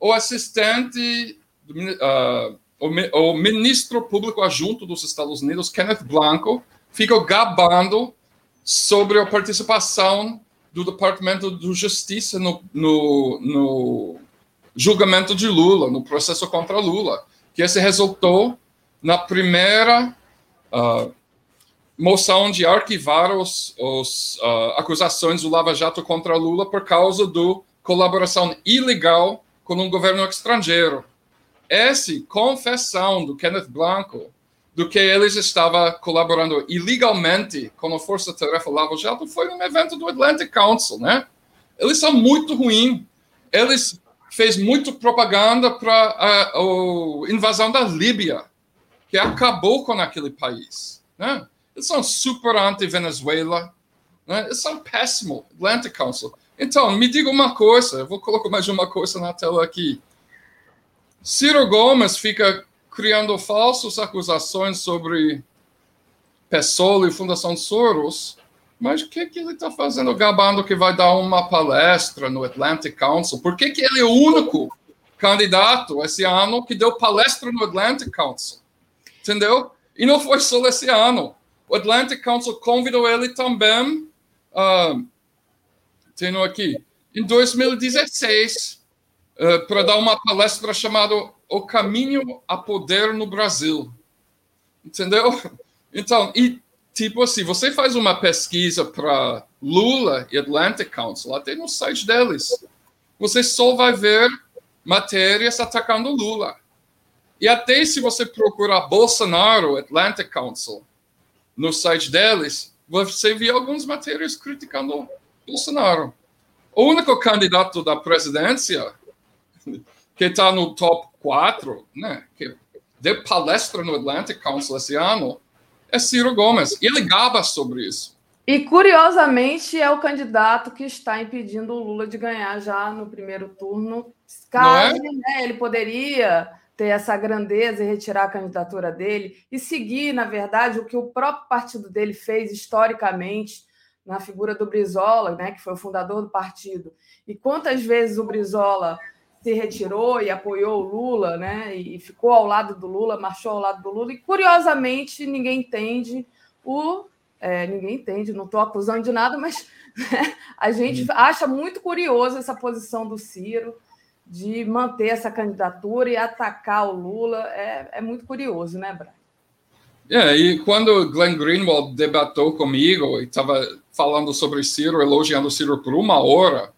o assistente, uh, o, o ministro público adjunto dos Estados Unidos, Kenneth Blanco, ficou gabando sobre a participação do Departamento de Justiça no, no, no julgamento de Lula, no processo contra Lula, que esse resultou na primeira uh, moção de arquivar os uh, acusações do Lava Jato contra Lula por causa do colaboração ilegal com um governo estrangeiro. Essa confessão do Kenneth Blanco do que eles estavam colaborando ilegalmente com a Força Tarefa Lava Jato foi um evento do Atlantic Council, né? Eles são muito ruins. Eles fez muito propaganda para a, a, invasão da Líbia, que acabou com aquele país, né? Eles são super anti-Venezuela, né? Eles são péssimos, Atlantic Council. Então, me diga uma coisa, eu vou colocar mais uma coisa na tela aqui. Ciro Gomes fica criando falsas acusações sobre Pessoa e Fundação Soros, mas o que, que ele está fazendo gabando que vai dar uma palestra no Atlantic Council? Por que, que ele é o único candidato esse ano que deu palestra no Atlantic Council? Entendeu? E não foi só esse ano. O Atlantic Council convidou ele também, uh, tenho aqui, em 2016, uh, para dar uma palestra chamada o caminho a poder no Brasil. Entendeu? Então, e tipo assim, você faz uma pesquisa para Lula e Atlantic Council, lá tem no site deles. Você só vai ver matérias atacando Lula. E até se você procurar Bolsonaro, Atlantic Council, no site deles, você vê algumas matérias criticando Bolsonaro. O único candidato da presidência que está no top 4, né, que deu palestra no Atlantic Council esse ano, é Ciro Gomes. E ele gaba sobre isso. E, curiosamente, é o candidato que está impedindo o Lula de ganhar já no primeiro turno. Caso é? né, ele poderia ter essa grandeza e retirar a candidatura dele e seguir, na verdade, o que o próprio partido dele fez historicamente na figura do Brizola, né, que foi o fundador do partido. E quantas vezes o Brizola se retirou e apoiou o Lula, né? E ficou ao lado do Lula, marchou ao lado do Lula. E curiosamente ninguém entende o é, ninguém entende, não estou acusando de nada, mas né, a gente acha muito curioso essa posição do Ciro de manter essa candidatura e atacar o Lula. É, é muito curioso, né, Brian? É, e quando Glenn Greenwald debatou comigo e estava falando sobre Ciro, elogiando Ciro por uma hora,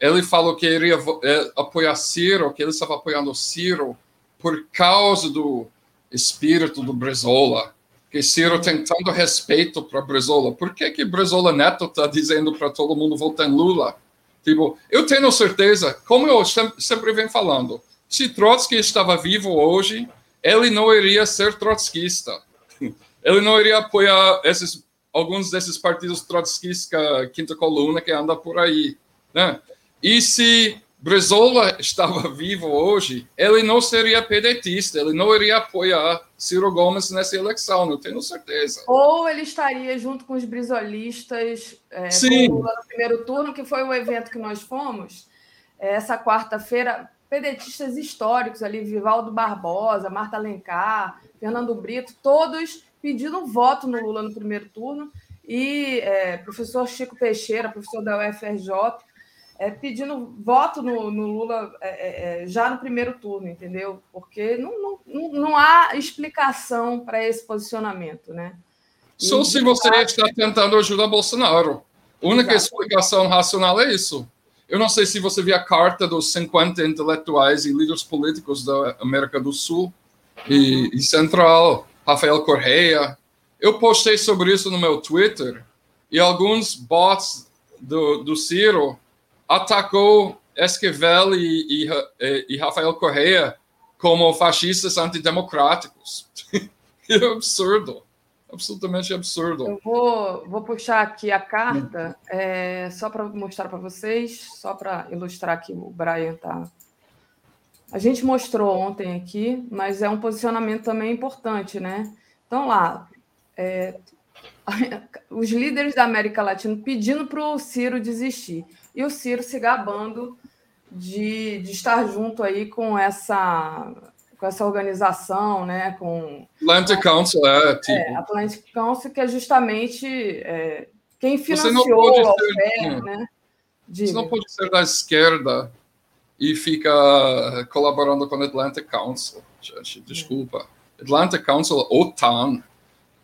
ele falou que iria é, apoiar Ciro, que ele estava apoiando Ciro por causa do espírito do Brizola, que Ciro tem tanto respeito para Brizola. Por que que Brizola Neto está dizendo para todo mundo votar em Lula? Tipo, eu tenho certeza, como eu sempre venho falando, se Trotsky estava vivo hoje, ele não iria ser trotskista. Ele não iria apoiar esses, alguns desses partidos trotskistas, quinta coluna, que anda por aí. Né? E se Brizola estava vivo hoje, ele não seria pedetista, ele não iria apoiar Ciro Gomes nessa eleição, não tenho certeza. Ou ele estaria junto com os brizolistas é, Sim. no primeiro turno, que foi o evento que nós fomos, é, essa quarta-feira, pedetistas históricos ali, Vivaldo Barbosa, Marta Alencar, Fernando Brito, todos pedindo voto no Lula no primeiro turno, e é, professor Chico Teixeira, professor da UFRJ, é, pedindo voto no, no Lula é, é, já no primeiro turno, entendeu? Porque não, não, não há explicação para esse posicionamento, né? Só se você está tentando ajudar Bolsonaro. A única Exato. explicação racional é isso. Eu não sei se você viu a carta dos 50 intelectuais e líderes políticos da América do Sul e, e Central, Rafael Correia. Eu postei sobre isso no meu Twitter e alguns bots do, do Ciro atacou Esquivel e, e, e, Rafael Correia como fascistas antidemocráticos. é absurdo. Absolutamente absurdo. Eu vou, vou puxar aqui a carta, é, só para mostrar para vocês, só para ilustrar que o Brian tá. A gente mostrou ontem aqui, mas é um posicionamento também importante, né? Então, lá, é, os líderes da América Latina pedindo para o Ciro desistir. E o Ciro se gabando de, de estar junto aí com essa, com essa organização, né? Com, Atlantic Council é tipo. é, Atlantic Council, que é justamente é, quem financiou o Alfer, né? Você não pode ser da esquerda e fica colaborando com o Atlantic Council. Gente, desculpa. Atlantic Council, OTAN. O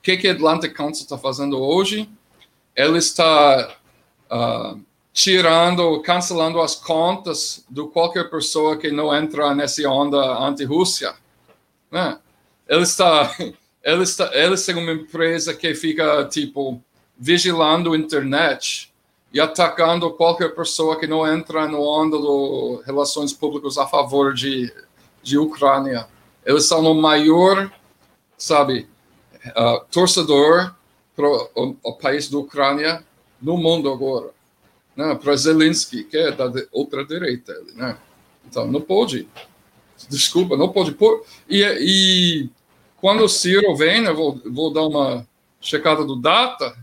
que, que Atlantic Council está fazendo hoje? Ele está ah, tirando, cancelando as contas de qualquer pessoa que não entra nessa onda anti-Rússia. Né? Ele está, ele está, eles têm uma empresa que fica tipo vigilando a internet e atacando qualquer pessoa que não entra no onda do relações públicas a favor de, de Ucrânia. Eles são o maior, sabe, ah, torcedor para o, o país da Ucrânia no mundo agora. Né? Para Zelensky, que é da outra direita. Né? Então, não pode. Desculpa, não pode pôr. E, e quando o Ciro vem, eu vou, vou dar uma checada do data,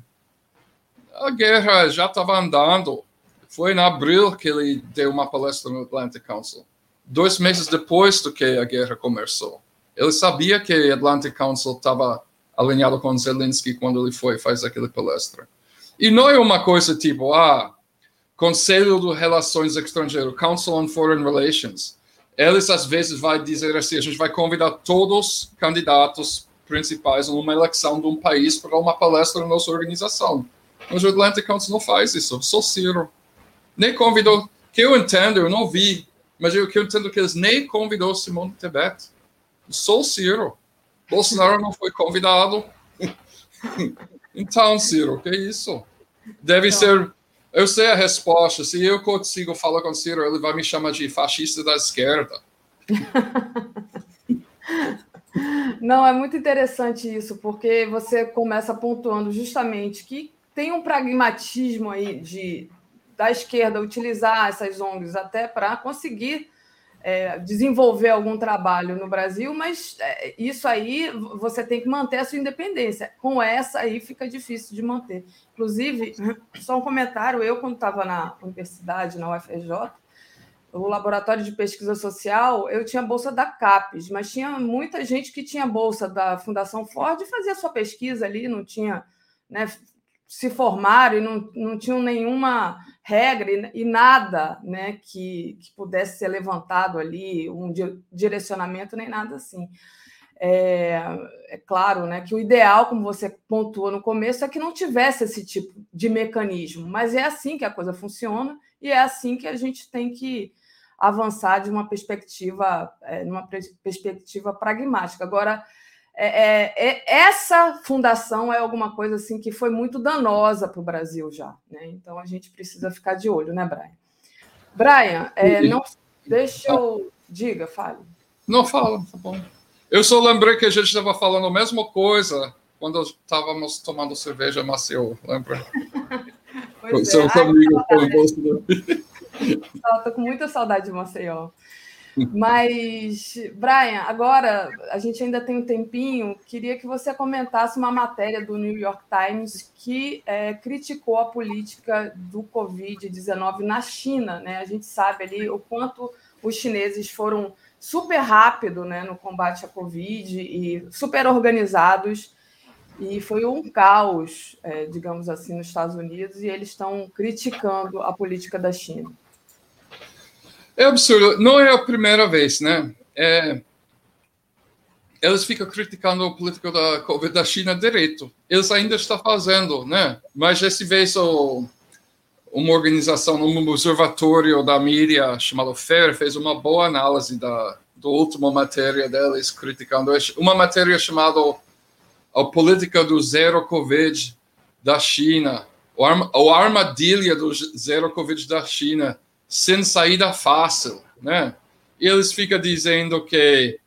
a guerra já estava andando. Foi em abril que ele deu uma palestra no Atlantic Council. Dois meses depois do que a guerra começou. Ele sabia que o Atlantic Council estava alinhado com Zelensky quando ele foi faz aquela palestra. E não é uma coisa tipo, ah, Conselho de Relações Estrangeiras, Council on Foreign Relations. Eles às vezes vai dizer assim, a gente vai convidar todos os candidatos principais numa eleição de um país para uma palestra na nossa organização. Mas o Atlantic Council não faz isso, só Ciro. Nem convidou, que eu entendo, eu não vi, mas eu que eu entendo que eles nem convidou Simone Tebet. Só Ciro. Bolsonaro não foi convidado. então, Ciro, que isso? Deve ser. Eu sei a resposta. Se eu consigo falar com o Ciro, ele vai me chamar de fascista da esquerda. Não, é muito interessante isso, porque você começa pontuando justamente que tem um pragmatismo aí de da esquerda utilizar essas ONGs até para conseguir é, desenvolver algum trabalho no Brasil, mas é, isso aí você tem que manter a sua independência. Com essa aí fica difícil de manter. Inclusive, só um comentário: eu, quando estava na universidade, na UFRJ, o laboratório de pesquisa social, eu tinha bolsa da CAPES, mas tinha muita gente que tinha bolsa da Fundação Ford e fazia sua pesquisa ali, não tinha, né, se formaram e não, não tinham nenhuma regra e, nada né, que, que pudesse ser levantado ali, um di- direcionamento, nem nada assim. É, é claro né, que o ideal, como você pontuou no começo, é que não tivesse esse tipo de mecanismo, mas é assim que a coisa funciona e é assim que a gente tem que avançar de uma perspectiva, é, numa pers- perspectiva pragmática. Agora, é, é, é- essa fundação é alguma coisa assim que foi muito danosa para o Brasil já, né? Então a gente precisa ficar de olho, né, Brian? Brian, é, não, deixa eu diga, fale. Não fala, tá bom. Eu só lembrei que a gente estava falando a mesma coisa quando estávamos tomando cerveja Maceió, lembra? Pois é. Seus amigos Estou com muita saudade de Maceió. Mas, Brian, agora a gente ainda tem um tempinho. Queria que você comentasse uma matéria do New York Times que é, criticou a política do Covid-19 na China. Né? A gente sabe ali o quanto os chineses foram super rápido né, no combate à Covid e super organizados. E foi um caos, é, digamos assim, nos Estados Unidos, e eles estão criticando a política da China. É absurdo. Não é a primeira vez, né? É... Eles ficam criticando a política da Covid da China direito. Eles ainda estão fazendo, né? Mas esse vez o... uma organização, um observatório da mídia chamado FAIR fez uma boa análise da do última matéria deles criticando uma matéria chamada a política do zero covid da China, a armadilha do zero covid da China sem saída fácil, né? Eles ficam dizendo que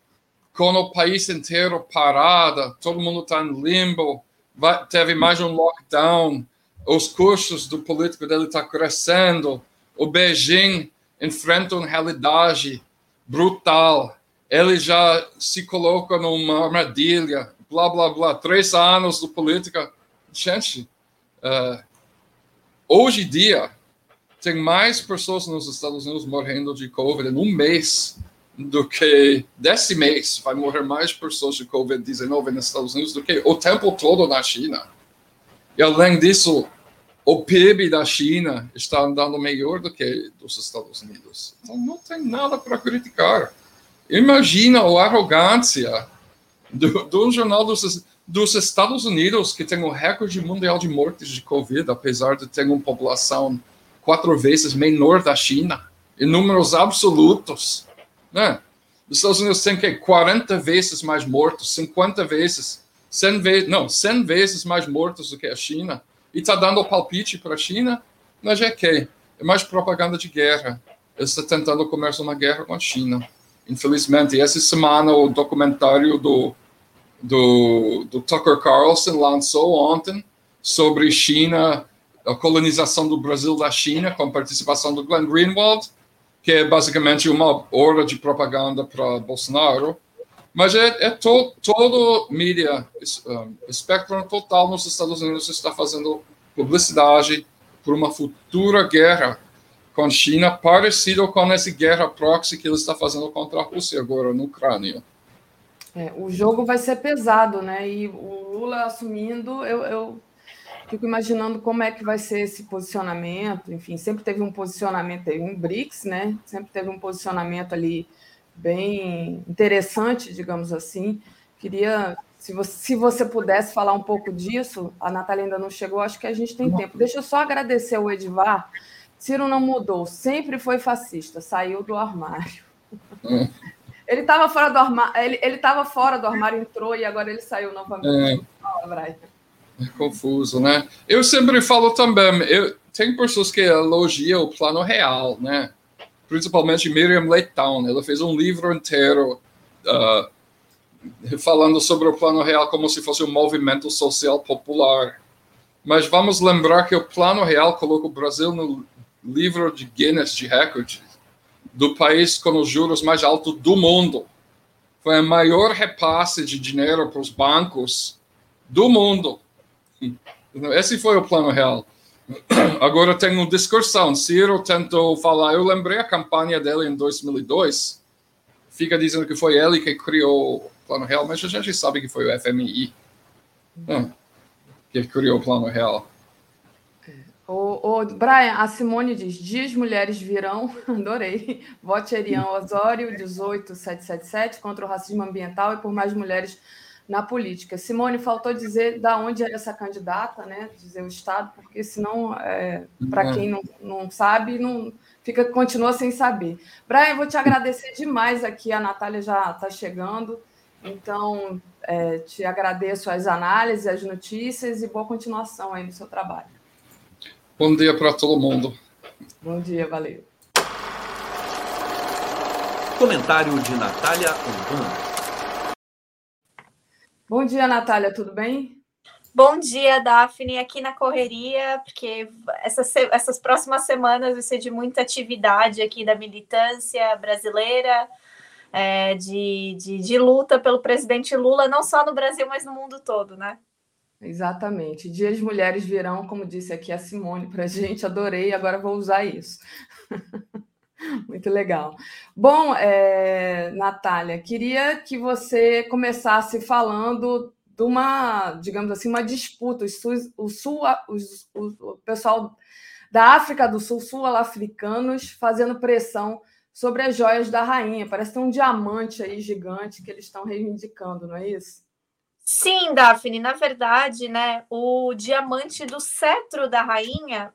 com o país inteiro parado, todo mundo está em limbo, vai, teve mais um lockdown, os custos do político dele estão tá crescendo, o Beijing enfrenta uma realidade brutal, ele já se coloca numa armadilha, blá, blá, blá, três anos de política. Gente, uh, hoje em dia, tem mais pessoas nos Estados Unidos morrendo de Covid em um mês do que desse mês vai morrer mais pessoas de Covid-19 nos Estados Unidos do que o tempo todo na China. E além disso, o PIB da China está andando melhor do que dos Estados Unidos. Então não tem nada para criticar. Imagina a arrogância do, do jornal dos, dos Estados Unidos, que tem o recorde mundial de mortes de Covid, apesar de ter uma população quatro vezes menor da China, em números absolutos. Né? Os Estados Unidos têm que 40 vezes mais mortos, 50 vezes, 100 vezes, não, 100 vezes mais mortos do que a China. E está dando palpite para a China, mas é que é mais propaganda de guerra. Está tentando começar uma guerra com a China. Infelizmente, essa semana o documentário do, do, do Tucker Carlson lançou ontem sobre China a colonização do Brasil da China, com participação do Glenn Greenwald, que é basicamente uma hora de propaganda para Bolsonaro. Mas é, é to, todo mídia, espectro total nos Estados Unidos está fazendo publicidade por uma futura guerra com a China, parecido com essa guerra proxy que ele está fazendo contra a Rússia agora na Ucrânia. É, o jogo vai ser pesado, né? E o Lula assumindo, eu, eu fico imaginando como é que vai ser esse posicionamento. Enfim, sempre teve um posicionamento, teve um BRICS, né? Sempre teve um posicionamento ali bem interessante, digamos assim. Queria, se você, se você pudesse falar um pouco disso, a Natália ainda não chegou, acho que a gente tem tempo. Deixa eu só agradecer o Edivar. Ciro não mudou, sempre foi fascista, saiu do armário. Hum. Ele estava fora do armário, ele estava fora do armário, entrou e agora ele saiu novamente. É. Fala, Brian. É confuso, né? Eu sempre falo também, eu, tem pessoas que elogiam o plano real, né? Principalmente Miriam Leitão, ela fez um livro inteiro uh, falando sobre o plano real como se fosse um movimento social popular. Mas vamos lembrar que o plano real coloca o Brasil no livro de Guinness de recorde do país com os juros mais altos do mundo. Foi o maior repasse de dinheiro para os bancos do mundo. Esse foi o plano real. Agora tem uma discussão. Ciro tentou falar, eu lembrei a campanha dele em 2002. Fica dizendo que foi ele que criou o plano real, mas a gente sabe que foi o FMI que criou o plano real. O, o, Brian, a Simone diz: Dias mulheres virão, adorei. Vote Erian Osório, 18777, contra o racismo ambiental e por mais mulheres na política. Simone, faltou dizer da onde é essa candidata, né? Dizer o Estado, porque senão, é, para quem não, não sabe, não fica continua sem saber. Brian, vou te agradecer demais aqui, a Natália já está chegando, então é, te agradeço as análises, as notícias e boa continuação aí no seu trabalho. Bom dia para todo mundo. Bom dia, valeu. Comentário de Natália Urbano. Bom dia, Natália, tudo bem? Bom dia, Daphne, aqui na correria, porque essas, essas próximas semanas vai ser de muita atividade aqui da militância brasileira, é, de, de, de luta pelo presidente Lula, não só no Brasil, mas no mundo todo, né? Exatamente. Dias Mulheres virão, como disse aqui a Simone para a gente, adorei, agora vou usar isso. Muito legal. Bom, é, Natália, queria que você começasse falando de uma, digamos assim, uma disputa. o, sul, os, o, pessoal da África do Sul, sul-africanos, fazendo pressão sobre as joias da rainha. Parece ter um diamante aí gigante que eles estão reivindicando, não é isso? Sim, Daphne, na verdade, né, o diamante do cetro da rainha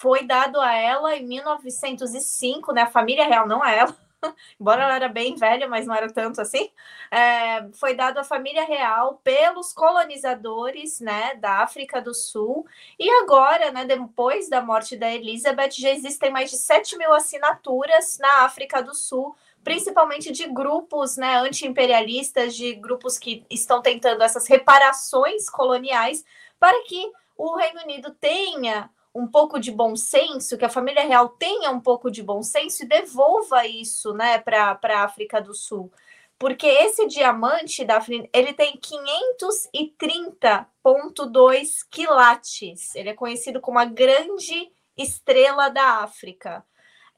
foi dado a ela em 1905, né? A família real, não a ela, embora ela era bem velha, mas não era tanto assim, é, foi dado à família real pelos colonizadores né, da África do Sul. E agora, né, depois da morte da Elizabeth, já existem mais de 7 mil assinaturas na África do Sul, principalmente de grupos né, anti-imperialistas, de grupos que estão tentando essas reparações coloniais, para que o Reino Unido tenha um pouco de bom senso, que a família real tenha um pouco de bom senso e devolva isso né, para a África do Sul. Porque esse diamante, Daphne, ele tem 530,2 quilates. Ele é conhecido como a grande estrela da África.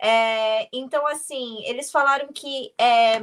É, então, assim, eles falaram que é,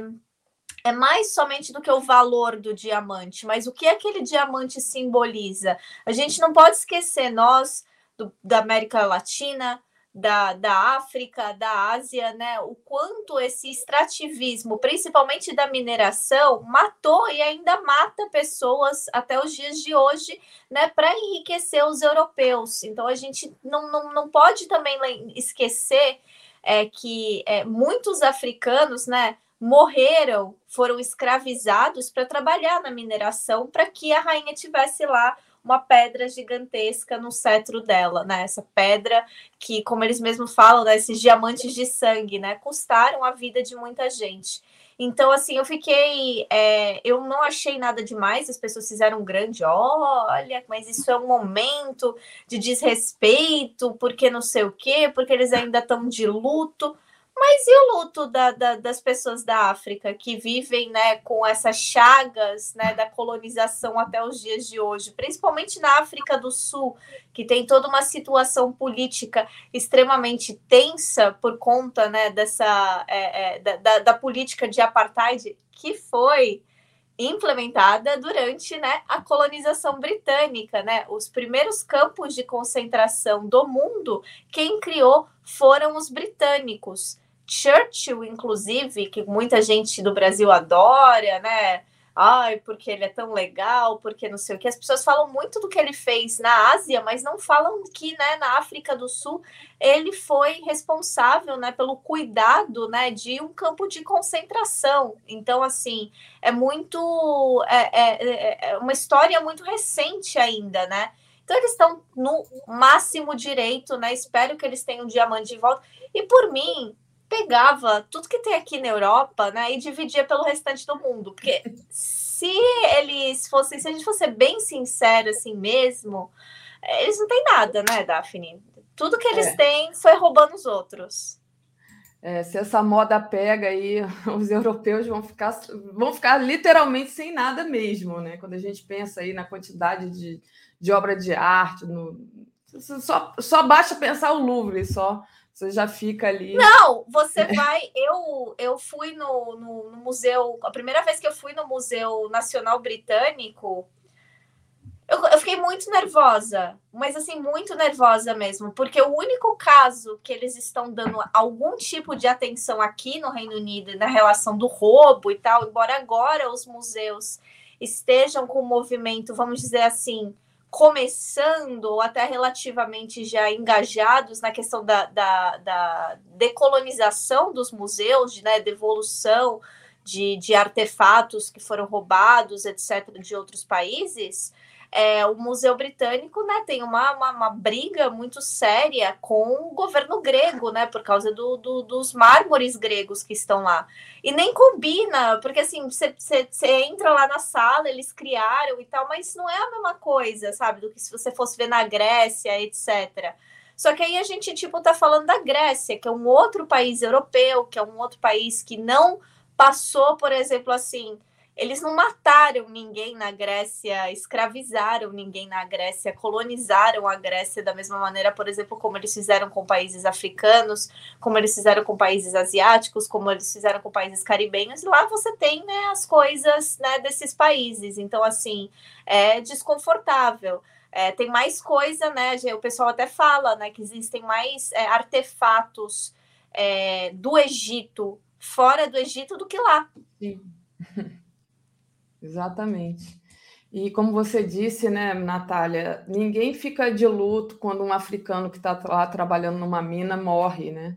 é mais somente do que o valor do diamante, mas o que aquele diamante simboliza? A gente não pode esquecer, nós do, da América Latina, da, da África, da Ásia, né? O quanto esse extrativismo, principalmente da mineração, matou e ainda mata pessoas até os dias de hoje, né? Para enriquecer os europeus. Então a gente não, não, não pode também esquecer é, que é, muitos africanos, né? Morreram, foram escravizados para trabalhar na mineração para que a rainha tivesse lá uma pedra gigantesca no cetro dela, né? Essa pedra que, como eles mesmos falam, né, esses diamantes de sangue, né? Custaram a vida de muita gente. Então, assim, eu fiquei. É, eu não achei nada demais, as pessoas fizeram um grande, olha, mas isso é um momento de desrespeito, porque não sei o quê, porque eles ainda estão de luto. Mas e o luto da, da, das pessoas da África que vivem né, com essas chagas né, da colonização até os dias de hoje, principalmente na África do Sul, que tem toda uma situação política extremamente tensa por conta né, dessa é, é, da, da política de apartheid que foi implementada durante né, a colonização britânica. Né? Os primeiros campos de concentração do mundo, quem criou foram os britânicos. Churchill, inclusive, que muita gente do Brasil adora, né? Ai, porque ele é tão legal, porque não sei o que. As pessoas falam muito do que ele fez na Ásia, mas não falam que, né, na África do Sul, ele foi responsável, né, pelo cuidado, né, de um campo de concentração. Então, assim, é muito, é, é, é, é uma história muito recente ainda, né? Então, eles estão no máximo direito, né? Espero que eles tenham um diamante de volta. E por mim, pegava tudo que tem aqui na Europa, né, e dividia pelo restante do mundo, porque se eles fossem, se a gente fosse bem sincero assim mesmo, eles não têm nada, né, Daphne? Tudo que eles é. têm foi roubando os outros. É, se essa moda pega aí, os europeus vão ficar, vão ficar literalmente sem nada mesmo, né? Quando a gente pensa aí na quantidade de, de obra de arte, no, só, só basta pensar o Louvre, só você já fica ali. Não, você vai. Eu, eu fui no, no, no, museu. A primeira vez que eu fui no Museu Nacional Britânico, eu, eu, fiquei muito nervosa, mas assim, muito nervosa mesmo, porque o único caso que eles estão dando algum tipo de atenção aqui no Reino Unido na relação do roubo e tal, embora agora os museus estejam com o movimento, vamos dizer assim, começando ou até relativamente já engajados na questão da, da, da decolonização dos museus, de, né, devolução de, de artefatos que foram roubados, etc., de outros países, é, o Museu Britânico né, tem uma, uma, uma, briga muito séria com o governo grego, né, por causa do, do, dos mármores gregos que estão lá. E nem combina, porque assim, você entra lá na sala, eles criaram e tal, mas não é a mesma coisa, sabe, do que se você fosse ver na Grécia, etc. Só que aí a gente, tipo, tá falando da Grécia, que é um outro país europeu, que é um outro país que não passou, por exemplo, assim, eles não mataram ninguém na Grécia, escravizaram ninguém na Grécia, colonizaram a Grécia da mesma maneira, por exemplo, como eles fizeram com países africanos, como eles fizeram com países asiáticos, como eles fizeram com países caribenhos. E lá você tem né, as coisas né, desses países. Então, assim, é desconfortável. É, tem mais coisa, né? O pessoal até fala né, que existem mais é, artefatos é, do Egito, fora do Egito, do que lá. Sim. Exatamente. E como você disse, né, Natália, ninguém fica de luto quando um africano que está lá trabalhando numa mina morre, né?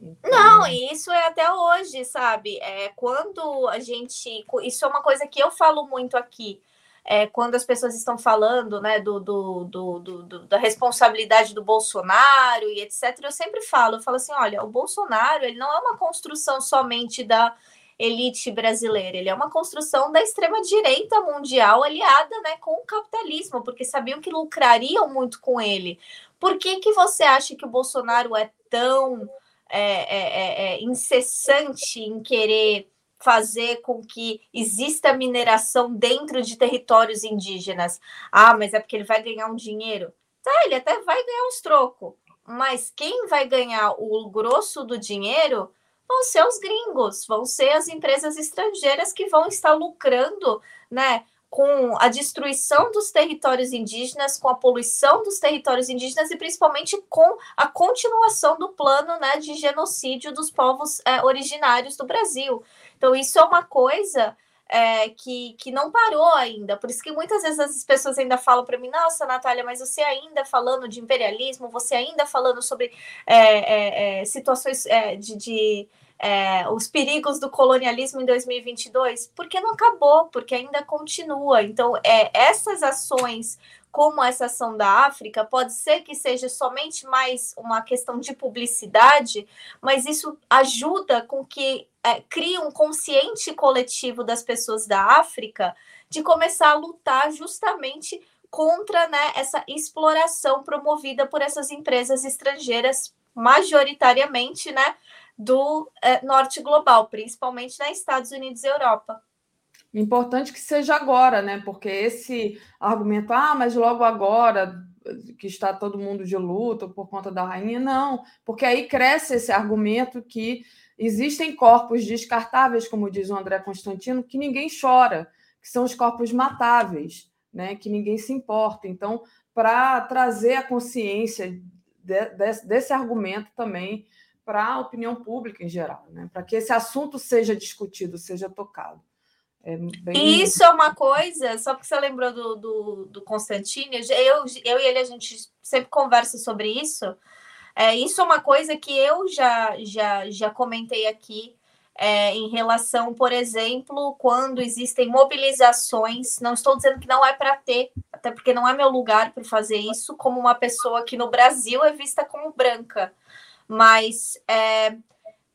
Então... Não, e isso é até hoje, sabe? É, quando a gente. Isso é uma coisa que eu falo muito aqui. É, quando as pessoas estão falando né, do, do, do, do, da responsabilidade do Bolsonaro e etc., eu sempre falo, eu falo assim, olha, o Bolsonaro ele não é uma construção somente da elite brasileira. Ele é uma construção da extrema-direita mundial aliada né, com o capitalismo, porque sabiam que lucrariam muito com ele. Por que, que você acha que o Bolsonaro é tão é, é, é, é incessante em querer fazer com que exista mineração dentro de territórios indígenas? Ah, mas é porque ele vai ganhar um dinheiro. Tá, ele até vai ganhar uns trocos, mas quem vai ganhar o grosso do dinheiro vão ser os gringos, vão ser as empresas estrangeiras que vão estar lucrando, né? Com a destruição dos territórios indígenas, com a poluição dos territórios indígenas e principalmente com a continuação do plano né, de genocídio dos povos é, originários do Brasil. Então, isso é uma coisa é, que, que não parou ainda. Por isso que muitas vezes as pessoas ainda falam para mim, nossa, Natália, mas você ainda falando de imperialismo, você ainda falando sobre é, é, é situações é, de, de é, os perigos do colonialismo em 2022? Porque não acabou, porque ainda continua. Então, é, essas ações como essa ação da África, pode ser que seja somente mais uma questão de publicidade, mas isso ajuda com que é, crie um consciente coletivo das pessoas da África de começar a lutar justamente contra né, essa exploração promovida por essas empresas estrangeiras, majoritariamente né, do é, norte global, principalmente nos Estados Unidos e Europa. Importante que seja agora, né? Porque esse argumento, ah, mas logo agora que está todo mundo de luto por conta da rainha, não, porque aí cresce esse argumento que existem corpos descartáveis, como diz o André Constantino, que ninguém chora, que são os corpos matáveis, né? Que ninguém se importa. Então, para trazer a consciência de, de, desse argumento também para a opinião pública em geral, né? Para que esse assunto seja discutido, seja tocado. É bem... Isso é uma coisa, só porque você lembrou do, do, do Constantino, eu, eu e ele, a gente sempre conversa sobre isso. É, isso é uma coisa que eu já, já, já comentei aqui é, em relação, por exemplo, quando existem mobilizações. Não estou dizendo que não é para ter, até porque não é meu lugar para fazer isso, como uma pessoa que no Brasil é vista como branca. Mas é,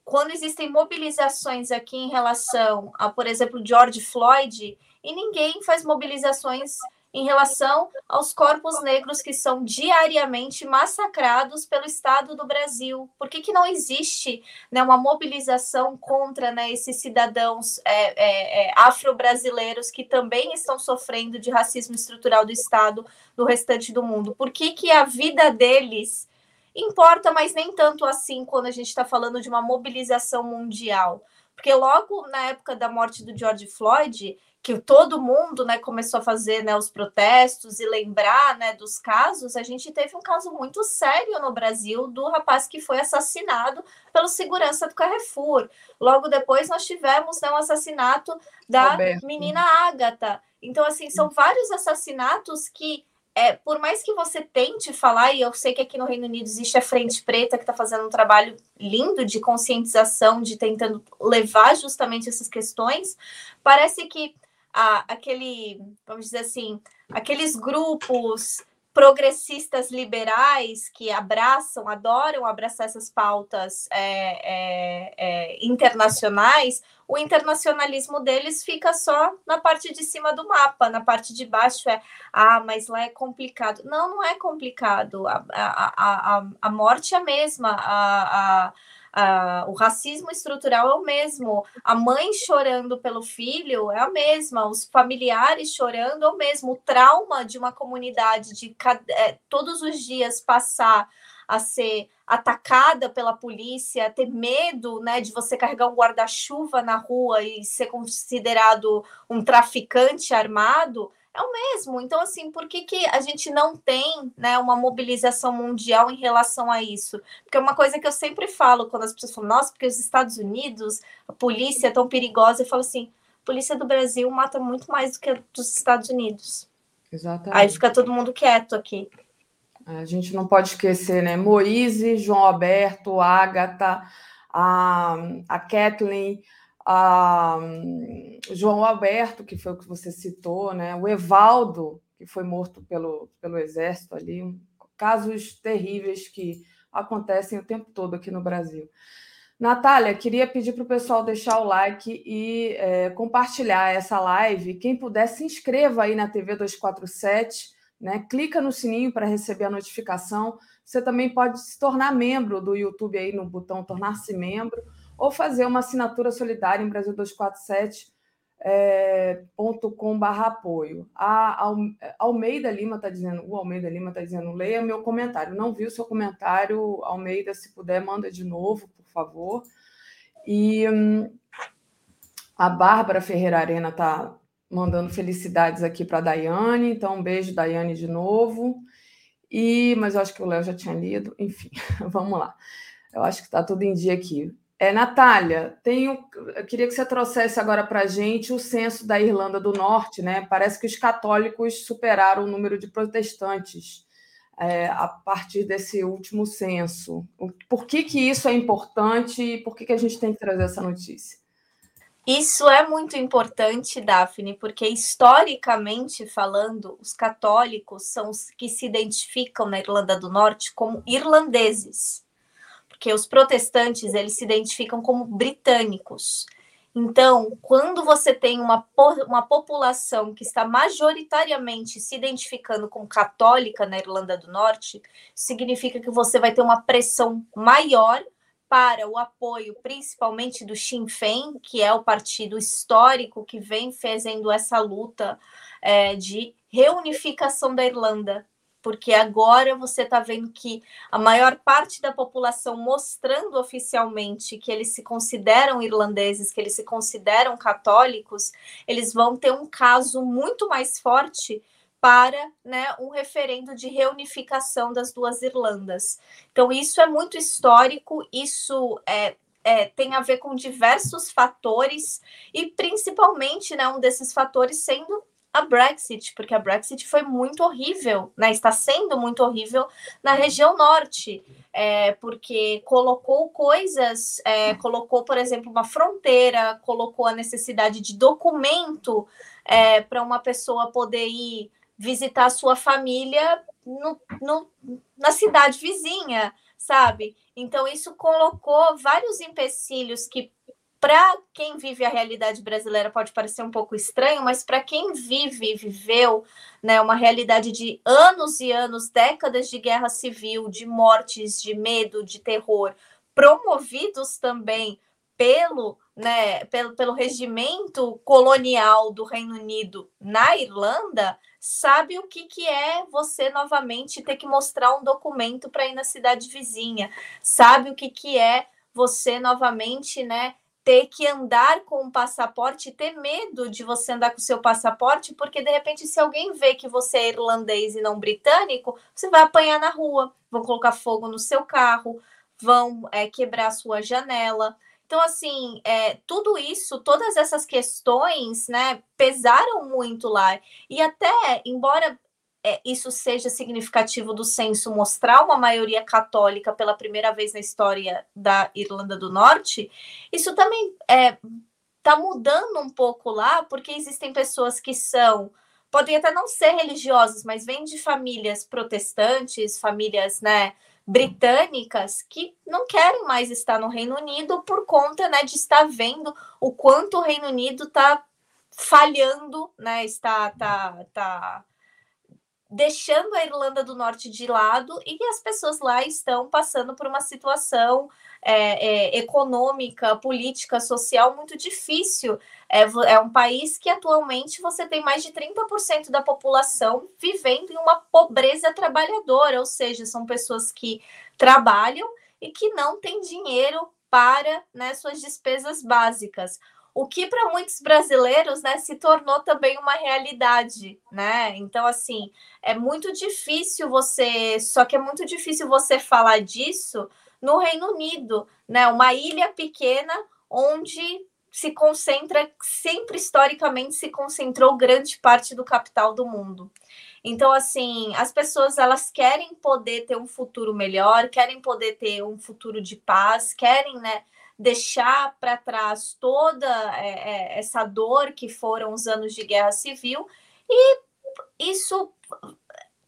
quando existem mobilizações aqui em relação a, por exemplo, George Floyd, e ninguém faz mobilizações em relação aos corpos negros que são diariamente massacrados pelo Estado do Brasil. Por que, que não existe né, uma mobilização contra né, esses cidadãos é, é, é, afro-brasileiros que também estão sofrendo de racismo estrutural do Estado no restante do mundo? Por que, que a vida deles Importa, mas nem tanto assim quando a gente está falando de uma mobilização mundial. Porque logo na época da morte do George Floyd, que todo mundo né, começou a fazer né, os protestos e lembrar né, dos casos, a gente teve um caso muito sério no Brasil do rapaz que foi assassinado pelo segurança do Carrefour. Logo depois nós tivemos né, um assassinato da Roberto. menina Ágata. Então, assim, são vários assassinatos que é, por mais que você tente falar, e eu sei que aqui no Reino Unido existe a Frente Preta que está fazendo um trabalho lindo de conscientização, de tentando levar justamente essas questões, parece que a, aquele, vamos dizer assim, aqueles grupos progressistas liberais que abraçam, adoram abraçar essas pautas é, é, é, internacionais, o internacionalismo deles fica só na parte de cima do mapa, na parte de baixo é, ah, mas lá é complicado. Não, não é complicado. A, a, a, a morte é a mesma, a, a o racismo estrutural é o mesmo, a mãe chorando pelo filho é a mesma, os familiares chorando é o mesmo, o trauma de uma comunidade de é, todos os dias passar a ser atacada pela polícia, ter medo né, de você carregar um guarda-chuva na rua e ser considerado um traficante armado, é o mesmo. Então, assim, por que, que a gente não tem né, uma mobilização mundial em relação a isso? Porque é uma coisa que eu sempre falo quando as pessoas falam, nossa, porque os Estados Unidos, a polícia é tão perigosa, eu falo assim, a polícia do Brasil mata muito mais do que a dos Estados Unidos. Exatamente. Aí fica todo mundo quieto aqui. A gente não pode esquecer, né? Moise, João Alberto, Agatha, a, a Kathleen, a João Alberto, que foi o que você citou, né? o Evaldo, que foi morto pelo, pelo exército ali, casos terríveis que acontecem o tempo todo aqui no Brasil. Natália, queria pedir para o pessoal deixar o like e é, compartilhar essa live. Quem puder, se inscreva aí na TV 247, né? clica no sininho para receber a notificação. Você também pode se tornar membro do YouTube aí no botão tornar-se membro ou fazer uma assinatura solidária em Brasil247 é, apoio. A Almeida Lima está dizendo, o Almeida Lima está dizendo, leia meu comentário. Não vi o seu comentário, Almeida, se puder, manda de novo, por favor. E hum, a Bárbara Ferreira Arena está mandando felicidades aqui para a Daiane, então um beijo, Daiane, de novo. E, mas eu acho que o Léo já tinha lido, enfim, vamos lá. Eu acho que está tudo em dia aqui. É, Natália, tenho, eu queria que você trouxesse agora para a gente o censo da Irlanda do Norte, né? Parece que os católicos superaram o número de protestantes é, a partir desse último censo. Por que, que isso é importante e por que, que a gente tem que trazer essa notícia? Isso é muito importante, Daphne, porque historicamente falando, os católicos são os que se identificam na Irlanda do Norte como irlandeses porque os protestantes eles se identificam como britânicos. Então, quando você tem uma, uma população que está majoritariamente se identificando como católica na Irlanda do Norte, significa que você vai ter uma pressão maior para o apoio, principalmente do Sinn Féin, que é o partido histórico que vem fazendo essa luta é, de reunificação da Irlanda. Porque agora você está vendo que a maior parte da população mostrando oficialmente que eles se consideram irlandeses, que eles se consideram católicos, eles vão ter um caso muito mais forte para né, um referendo de reunificação das duas Irlandas. Então, isso é muito histórico, isso é, é, tem a ver com diversos fatores, e principalmente né, um desses fatores sendo a Brexit, porque a Brexit foi muito horrível, né? Está sendo muito horrível na região norte, é, porque colocou coisas, é, colocou, por exemplo, uma fronteira, colocou a necessidade de documento é, para uma pessoa poder ir visitar a sua família no, no, na cidade vizinha, sabe? Então, isso colocou vários empecilhos que para quem vive a realidade brasileira pode parecer um pouco estranho, mas para quem vive e viveu né, uma realidade de anos e anos, décadas de guerra civil, de mortes, de medo, de terror, promovidos também pelo, né, pelo, pelo regimento colonial do Reino Unido na Irlanda, sabe o que, que é você novamente ter que mostrar um documento para ir na cidade vizinha, sabe o que, que é você novamente, né, ter que andar com um passaporte, ter medo de você andar com o seu passaporte, porque de repente, se alguém vê que você é irlandês e não britânico, você vai apanhar na rua, vão colocar fogo no seu carro, vão é, quebrar a sua janela. Então, assim, é, tudo isso, todas essas questões, né, pesaram muito lá. E até, embora é, isso seja significativo do censo mostrar uma maioria católica pela primeira vez na história da Irlanda do Norte, isso também é, está mudando um pouco lá, porque existem pessoas que são, podem até não ser religiosas, mas vêm de famílias protestantes, famílias, né, britânicas que não querem mais estar no Reino Unido por conta, né, de estar vendo o quanto o Reino Unido está falhando, né, está, tá, tá deixando a Irlanda do Norte de lado e as pessoas lá estão passando por uma situação é, é, econômica, política, social muito difícil. É, é, um país que atualmente você tem mais de 30% da população vivendo em uma pobreza trabalhadora, ou seja, são pessoas que trabalham e que não têm dinheiro para né, suas despesas básicas o que para muitos brasileiros, né, se tornou também uma realidade, né? Então, assim, é muito difícil você, só que é muito difícil você falar disso no Reino Unido, né? Uma ilha pequena onde se concentra, sempre historicamente se concentrou grande parte do capital do mundo. Então, assim, as pessoas elas querem poder ter um futuro melhor, querem poder ter um futuro de paz, querem, né, deixar para trás toda é, é, essa dor que foram os anos de guerra civil, e isso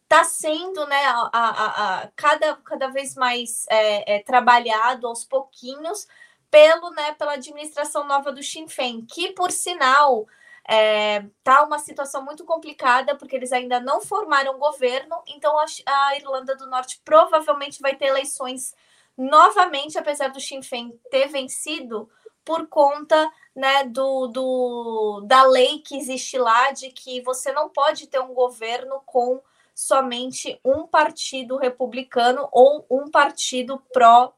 está sendo né, a, a, a, cada, cada vez mais é, é, trabalhado aos pouquinhos pelo, né, pela administração nova do Sinn Féin, que, por sinal, é, tá uma situação muito complicada, porque eles ainda não formaram governo, então a, a Irlanda do Norte provavelmente vai ter eleições novamente, apesar do Sinn Féin ter vencido, por conta né, do, do, da lei que existe lá de que você não pode ter um governo com somente um partido republicano ou um partido pró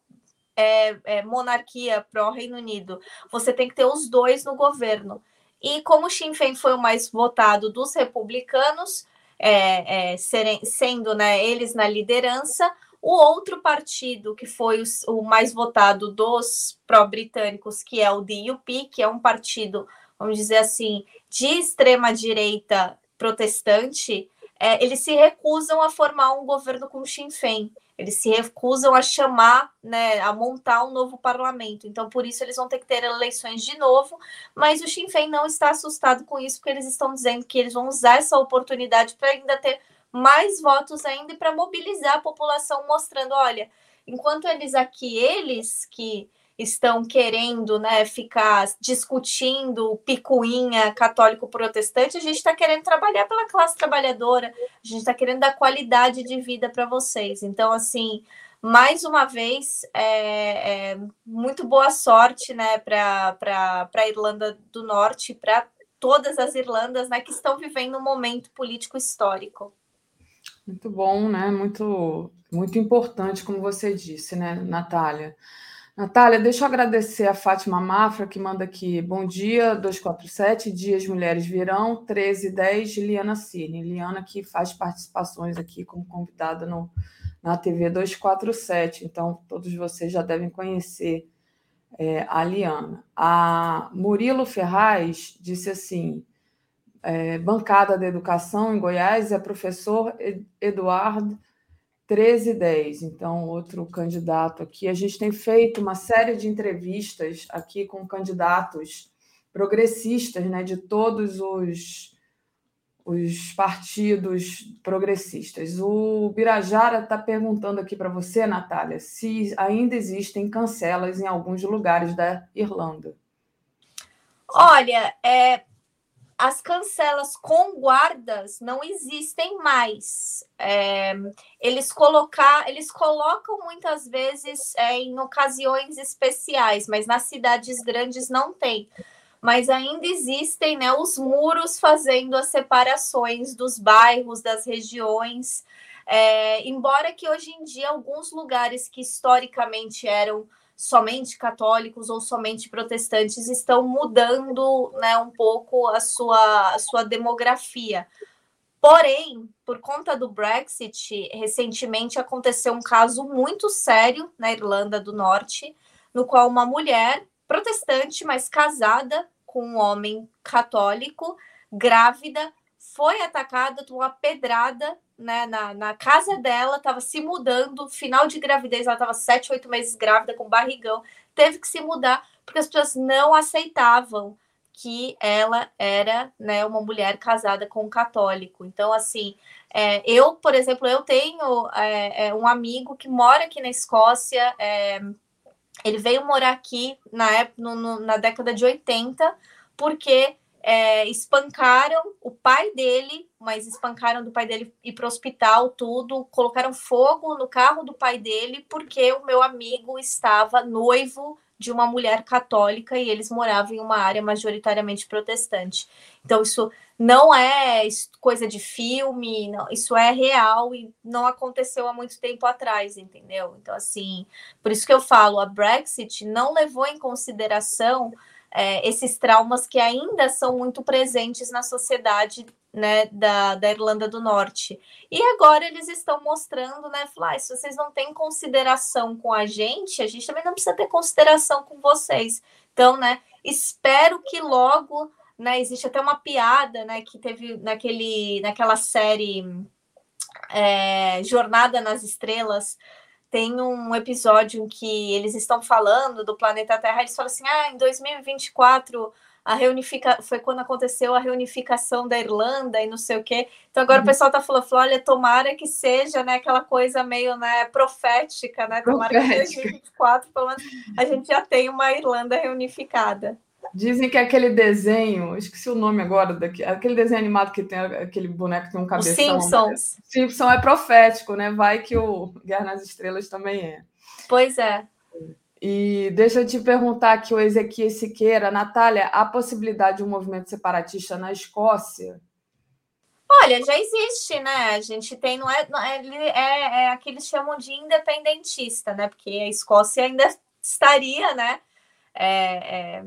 é, é, monarquia, pró Reino Unido. Você tem que ter os dois no governo. E como o Sinn Féin foi o mais votado dos republicanos, é, é serem, sendo né, eles na liderança, o outro partido que foi o, mais votado dos pró-britânicos, que é o DUP, que é um partido, vamos dizer assim, de extrema direita protestante, é, eles se recusam a formar um governo com o Sinn Féin. Eles se recusam a chamar, né, a montar um novo parlamento. Então, por isso, eles vão ter que ter eleições de novo. Mas o Sinn Féin não está assustado com isso, porque eles estão dizendo que eles vão usar essa oportunidade para ainda ter mais votos ainda para mobilizar a população, mostrando: olha, enquanto eles aqui, eles que estão querendo né, ficar discutindo picuinha católico-protestante, a gente está querendo trabalhar pela classe trabalhadora, a gente está querendo dar qualidade de vida para vocês. Então, assim, mais uma vez, é, é muito boa sorte né, para a Irlanda do Norte, para todas as Irlandas né, que estão vivendo um momento político histórico. Muito bom, né? Muito, muito importante, como você disse, né, Natália? Natália, deixa eu agradecer a Fátima Mafra, que manda aqui. Bom dia, 247, Dias Mulheres Virão, 1310, Liana Cirne. Liana que faz participações aqui como convidada no, na TV 247, então todos vocês já devem conhecer é, a Liana. A Murilo Ferraz disse assim: é, bancada da educação em Goiás é professor Eduardo 1310, então, outro candidato aqui. A gente tem feito uma série de entrevistas aqui com candidatos progressistas, né, de todos os, os partidos progressistas. O Birajara está perguntando aqui para você, Natália, se ainda existem cancelas em alguns lugares da Irlanda. Olha, é, as cancelas com guardas não existem mais. É, eles colocar, eles colocam muitas vezes é, em ocasiões especiais, mas nas cidades grandes não tem. Mas ainda existem né, os muros fazendo as separações dos bairros, das regiões. É, embora que hoje em dia alguns lugares que historicamente eram somente católicos ou somente protestantes estão mudando né, um pouco a sua, a sua demografia. Porém, por conta do Brexit, recentemente aconteceu um caso muito sério na Irlanda do Norte, no qual uma mulher protestante, mas casada com um homem católico, grávida, foi atacada, tomou uma pedrada né, na, na casa dela, estava se mudando, final de gravidez, ela estava sete, oito meses grávida, com barrigão, teve que se mudar, porque as pessoas não aceitavam que ela era né, uma mulher casada com um católico. Então, assim, é, eu, por exemplo, eu tenho é, é, um amigo que mora aqui na Escócia, é, ele veio morar aqui na, época, no, no, na década de 80, porque é, espancaram o pai dele, mas espancaram do pai dele ir para o hospital, tudo, colocaram fogo no carro do pai dele, porque o meu amigo estava noivo de uma mulher católica e eles moravam em uma área majoritariamente protestante. Então, isso não é coisa de filme, não, isso é real e não aconteceu há muito tempo atrás, entendeu? Então, assim, por isso que eu falo, a Brexit não levou em consideração é, esses traumas que ainda são muito presentes na sociedade né, da, da Irlanda do Norte. E agora eles estão mostrando, né, falar, ah, se vocês não têm consideração com a gente, a gente também não precisa ter consideração com vocês. Então, né, espero que logo, né, existe até uma piada, né, que teve naquele, naquela série é, Jornada nas Estrelas, tem um episódio em que eles estão falando do planeta Terra, eles falam assim: ah, em 2024 a reunifica foi quando aconteceu a reunificação da Irlanda e não sei o quê. Então agora uhum. o pessoal tá falando, falando, olha, tomara que seja, né, aquela coisa meio, né, profética, né? Tomara profética. que em 2024, pelo menos, a gente já tem uma Irlanda reunificada. Dizem que aquele desenho, esqueci o nome agora, daqui, aquele desenho animado que tem aquele boneco que tem um cabeção. Os Simpsons. Simpson é profético, né? Vai que o Guerra nas Estrelas também é. Pois é. E deixa eu te perguntar aqui, o Ezequiel Siqueira, Natália, há possibilidade de um movimento separatista na Escócia? Olha, já existe, né? A gente tem, não é, é, é, é aqui eles chamam de independentista, né? Porque a Escócia ainda estaria, né? É, é,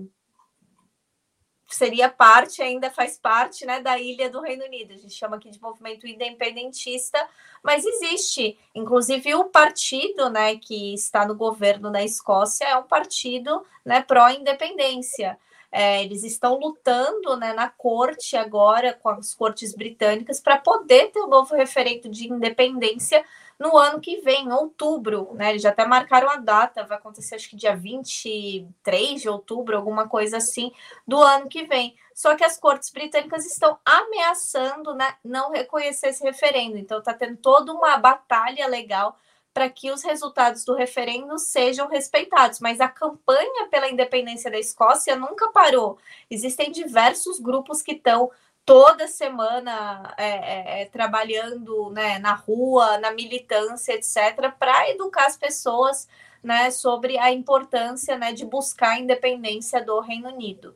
seria parte, ainda faz parte né, da ilha do Reino Unido. A gente chama aqui de movimento independentista, mas existe. Inclusive, o partido né, que está no governo na Escócia é um partido né, pró-independência. É, eles estão lutando né, na corte agora, com as cortes britânicas, para poder ter um novo referendo de independência no ano que vem, em outubro, né? Eles já até marcaram a data, vai acontecer acho que dia 23 de outubro, alguma coisa assim, do ano que vem. Só que as cortes britânicas estão ameaçando né, não reconhecer esse referendo. Então está tendo toda uma batalha legal para que os resultados do referendo sejam respeitados. Mas a campanha pela independência da Escócia nunca parou. Existem diversos grupos que estão toda semana é, é, é, trabalhando né, na rua, na militância, etc., para educar as pessoas né, sobre a importância né, de buscar a independência do Reino Unido.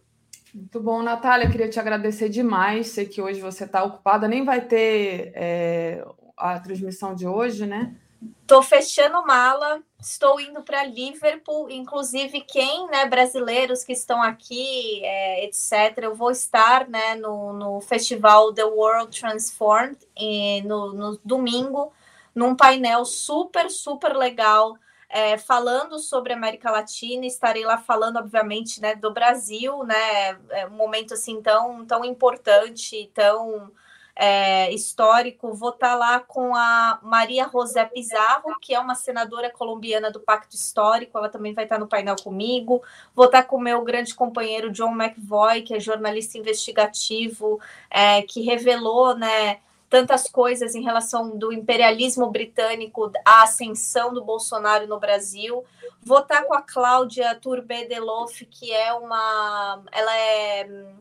Muito bom, Natália, queria te agradecer demais. Sei que hoje você está ocupada, nem vai ter é, a transmissão de hoje, né? Estou fechando mala, estou indo para Liverpool, inclusive quem, né, brasileiros que estão aqui, é, etc. Eu vou estar, né, no, no festival The World Transformed e no, no domingo, num painel super, super legal, é, falando sobre América Latina. Estarei lá falando, obviamente, né, do Brasil, né, é um momento assim tão, tão importante, tão é, histórico, vou estar tá lá com a Maria José Pizarro, que é uma senadora colombiana do Pacto Histórico, ela também vai estar tá no painel comigo. Vou estar tá com o meu grande companheiro John McVoy, que é jornalista investigativo, é, que revelou, né? tantas coisas em relação do imperialismo britânico, à ascensão do Bolsonaro no Brasil. Vou estar com a Cláudia Turbé Delof, que é uma. Ela é hum,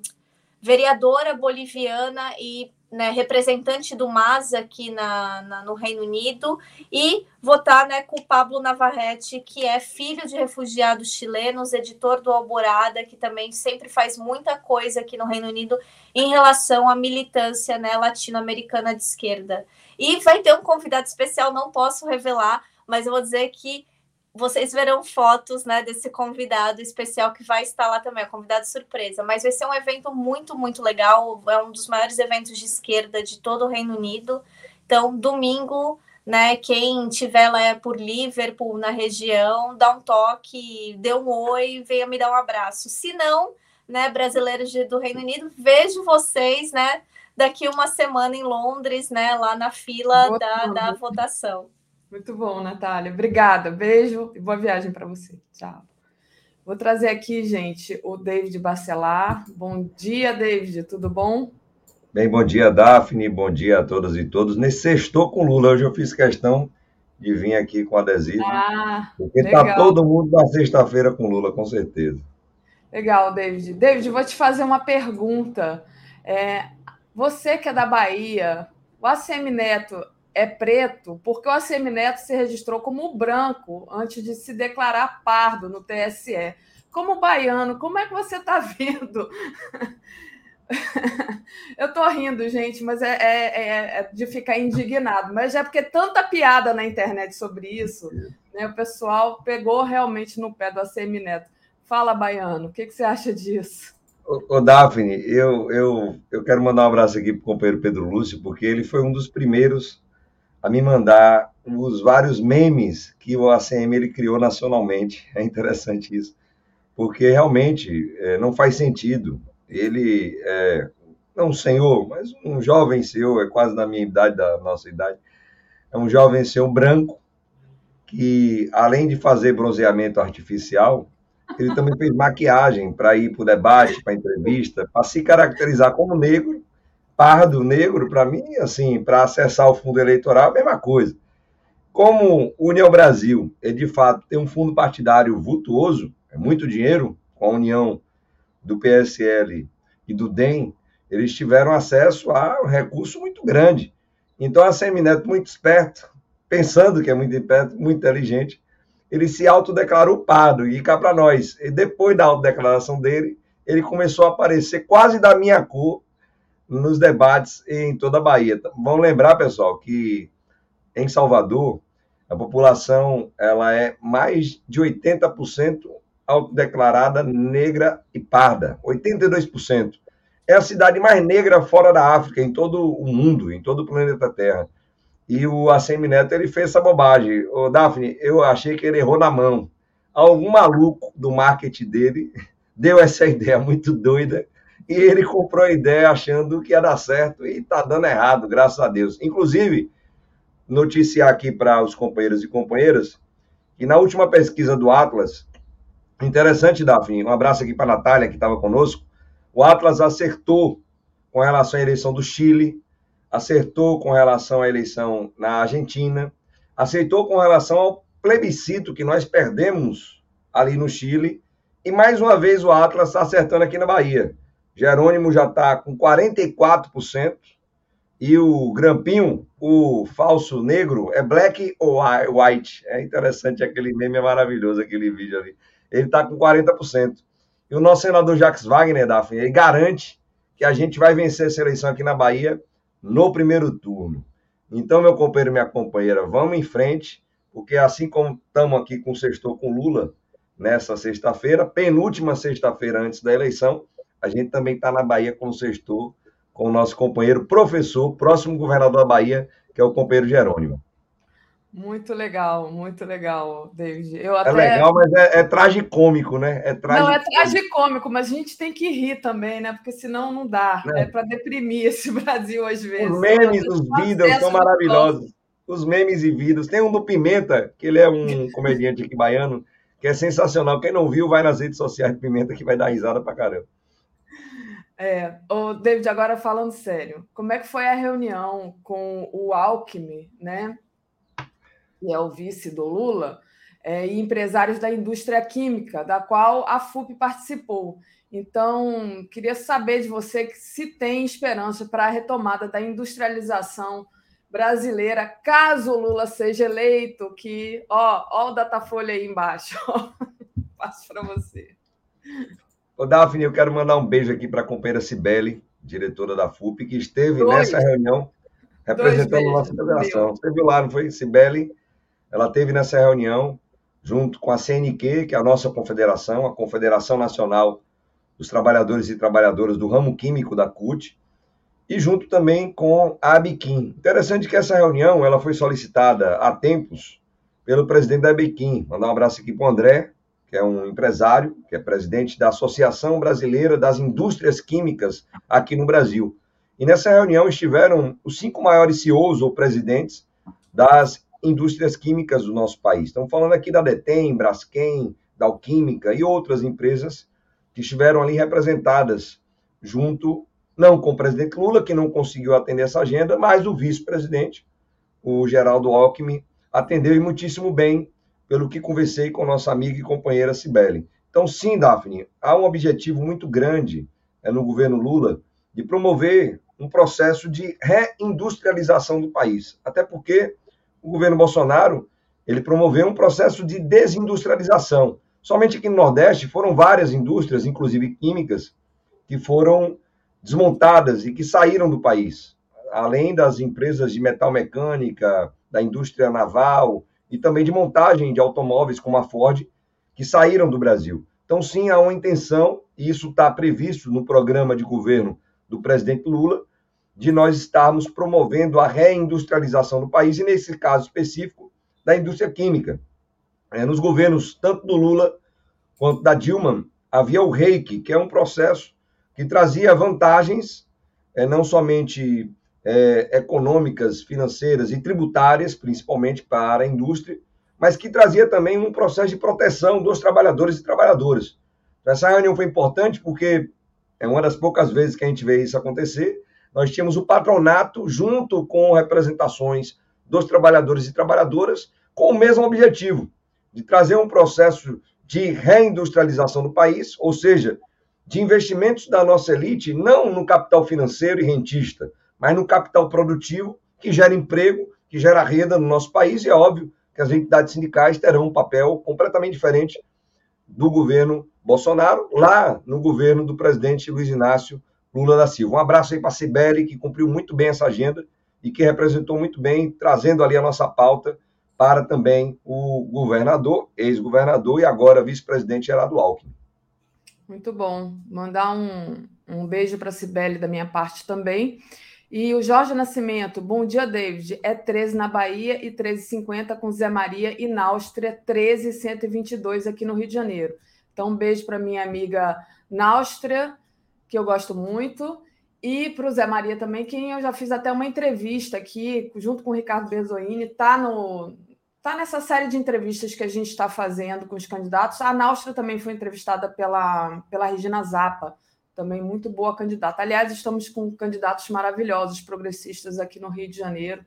vereadora boliviana e né, representante do MAS aqui na, na, no Reino Unido, e votar né, com o Pablo Navarrete, que é filho de refugiados chilenos, editor do Alborada, que também sempre faz muita coisa aqui no Reino Unido em relação à militância né, latino-americana de esquerda. E vai ter um convidado especial, não posso revelar, mas eu vou dizer que vocês verão fotos né, desse convidado especial que vai estar lá também, convidado surpresa. Mas vai ser um evento muito, muito legal. É um dos maiores eventos de esquerda de todo o Reino Unido. Então, domingo, né? Quem tiver lá por Liverpool, na região, dá um toque, dê um oi, venha me dar um abraço. Se não, né, brasileiros do Reino Unido, vejo vocês, né? daqui uma semana em Londres, né? Lá na fila da, da votação. Muito bom, Natália. Obrigada. Beijo e boa viagem para você. Tchau. Vou trazer aqui, gente, o David Bacelar. Bom dia, David. Tudo bom? Bem, bom dia, Daphne. Bom dia a todas e todos. Nesse sextou com Lula, hoje eu fiz questão de vir aqui com adesivo. Ah, porque está todo mundo na sexta-feira com Lula, com certeza. Legal, David. David, vou te fazer uma pergunta. É, você que é da Bahia, o ACM Neto é preto porque o ACM Neto se registrou como branco antes de se declarar pardo no TSE. Como baiano, como é que você está vendo? Eu estou rindo, gente, mas é, é, é, é, de ficar indignado. Mas é porque tanta piada na internet sobre isso, né? O pessoal pegou realmente no pé do ACM Neto. Fala, Baiano, o que, que você acha disso? Ô Daphne, eu, eu, eu quero mandar um abraço aqui para o companheiro Pedro Lúcio, porque ele foi um dos primeiros a me mandar os vários memes que o ACM ele criou nacionalmente. É interessante isso, porque realmente é, não faz sentido. Ele é não um senhor, mas um jovem senhor, é quase da minha idade, da nossa idade, é um jovem senhor branco que, além de fazer bronzeamento artificial, ele também fez maquiagem para ir para o debate, para entrevista, para se caracterizar como negro, pardo, negro, para mim, assim, para acessar o fundo eleitoral, a mesma coisa. Como União Brasil, é de fato, tem um fundo partidário vultuoso, é muito dinheiro, com a união do PSL e do DEM, eles tiveram acesso a um recurso muito grande. Então, a Semineto, muito esperto, pensando que é muito, muito inteligente, ele se autodeclarou pardo, e cá para nós. E depois da autodeclaração dele, ele começou a aparecer quase da minha cor nos debates em toda a Bahia. Vamos lembrar, pessoal, que em Salvador, a população ela é mais de 80% autodeclarada negra e parda, 82%. É a cidade mais negra fora da África, em todo o mundo, em todo o planeta Terra. E o ACM Neto, ele fez essa bobagem. Ô, Daphne, eu achei que ele errou na mão. Algum maluco do marketing dele deu essa ideia muito doida e ele comprou a ideia achando que ia dar certo e está dando errado, graças a Deus. Inclusive, noticiar aqui para os companheiros e companheiras que na última pesquisa do Atlas, interessante, Daphne, um abraço aqui para a Natália, que estava conosco, o Atlas acertou com relação à eleição do Chile, acertou com relação à eleição na Argentina, acertou com relação ao plebiscito que nós perdemos ali no Chile, e mais uma vez o Atlas está acertando aqui na Bahia. Jerônimo já está com 44%, e o Grampinho, o falso negro, é black ou white? É interessante aquele meme, é maravilhoso aquele vídeo ali. Ele está com 40%. E o nosso senador Jacques Wagner, Daphne, ele garante que a gente vai vencer essa eleição aqui na Bahia no primeiro turno. Então, meu companheiro e minha companheira, vamos em frente, porque assim como estamos aqui com o sextor com Lula nessa sexta-feira, penúltima sexta-feira antes da eleição, a gente também está na Bahia com o sextor, com o nosso companheiro professor, próximo governador da Bahia, que é o companheiro Jerônimo. Muito legal, muito legal, David. Eu é até... É legal, mas é, é tragicômico, né? É tragicômico. Não, é tragicômico, mas a gente tem que rir também, né? Porque senão não dá. É, é para deprimir esse Brasil às vezes. Os memes, os vídeos são maravilhosos. Os memes e vídeos. Tem um do Pimenta, que ele é um comediante aqui baiano, que é sensacional. Quem não viu, vai nas redes sociais de Pimenta que vai dar risada pra caramba. É, o David, agora falando sério, como é que foi a reunião com o Alckmin, né? que é o vice do Lula, é, e empresários da indústria química, da qual a FUP participou. Então, queria saber de você se tem esperança para a retomada da industrialização brasileira, caso o Lula seja eleito, que, ó, ó o Datafolha aí embaixo. Passo para você. Ô, Daphne, eu quero mandar um beijo aqui para a companheira Cibele, diretora da FUP, que esteve Dois. nessa reunião representando a nossa federação. Você viu lá, não foi? Cibele ela teve nessa reunião, junto com a CNQ, que é a nossa confederação, a Confederação Nacional dos Trabalhadores e Trabalhadoras do Ramo Químico da CUT, e junto também com a Abiquim. Interessante que essa reunião ela foi solicitada há tempos pelo presidente da Abiquim. Mandar um abraço aqui para o André, que é um empresário, que é presidente da Associação Brasileira das Indústrias Químicas aqui no Brasil. E nessa reunião estiveram os cinco maiores CEOs ou presidentes das indústrias químicas do nosso país. Estamos falando aqui da Detem, Braskem, da Alquímica e outras empresas que estiveram ali representadas junto, não com o presidente Lula, que não conseguiu atender essa agenda, mas o vice-presidente, o Geraldo Alckmin, atendeu e muitíssimo bem, pelo que conversei com nossa amiga e companheira Cibele. Então, sim, Daphne, há um objetivo muito grande é, no governo Lula de promover um processo de reindustrialização do país. Até porque o governo Bolsonaro ele promoveu um processo de desindustrialização. Somente aqui no Nordeste foram várias indústrias, inclusive químicas, que foram desmontadas e que saíram do país. Além das empresas de metal mecânica, da indústria naval e também de montagem de automóveis como a Ford, que saíram do Brasil. Então, sim, há uma intenção, e isso está previsto no programa de governo do presidente Lula, de nós estarmos promovendo a reindustrialização do país, e nesse caso específico, da indústria química. É, nos governos, tanto do Lula quanto da Dilma, havia o reiki, que é um processo que trazia vantagens, é, não somente é, econômicas, financeiras e tributárias, principalmente para a indústria, mas que trazia também um processo de proteção dos trabalhadores e trabalhadoras. Essa reunião foi importante porque é uma das poucas vezes que a gente vê isso acontecer. Nós tínhamos o patronato junto com representações dos trabalhadores e trabalhadoras com o mesmo objetivo, de trazer um processo de reindustrialização do país, ou seja, de investimentos da nossa elite, não no capital financeiro e rentista, mas no capital produtivo que gera emprego, que gera renda no nosso país, e é óbvio que as entidades sindicais terão um papel completamente diferente do governo Bolsonaro, lá no governo do presidente Luiz Inácio Lula da Silva. Um abraço aí para a Cibele, que cumpriu muito bem essa agenda e que representou muito bem, trazendo ali a nossa pauta para também o governador, ex-governador e agora vice-presidente Gerardo Alckmin. Muito bom. Mandar um, um beijo para a Cibele da minha parte também. E o Jorge Nascimento, bom dia, David. É 13 na Bahia e 13,50 com Zé Maria e na Áustria, 13,122 aqui no Rio de Janeiro. Então, um beijo para minha amiga Náustria, que eu gosto muito, e para o Zé Maria também, quem eu já fiz até uma entrevista aqui, junto com o Ricardo Bezoini, está no. Tá nessa série de entrevistas que a gente está fazendo com os candidatos. A Náustria também foi entrevistada pela, pela Regina Zappa, também muito boa candidata. Aliás, estamos com candidatos maravilhosos, progressistas aqui no Rio de Janeiro.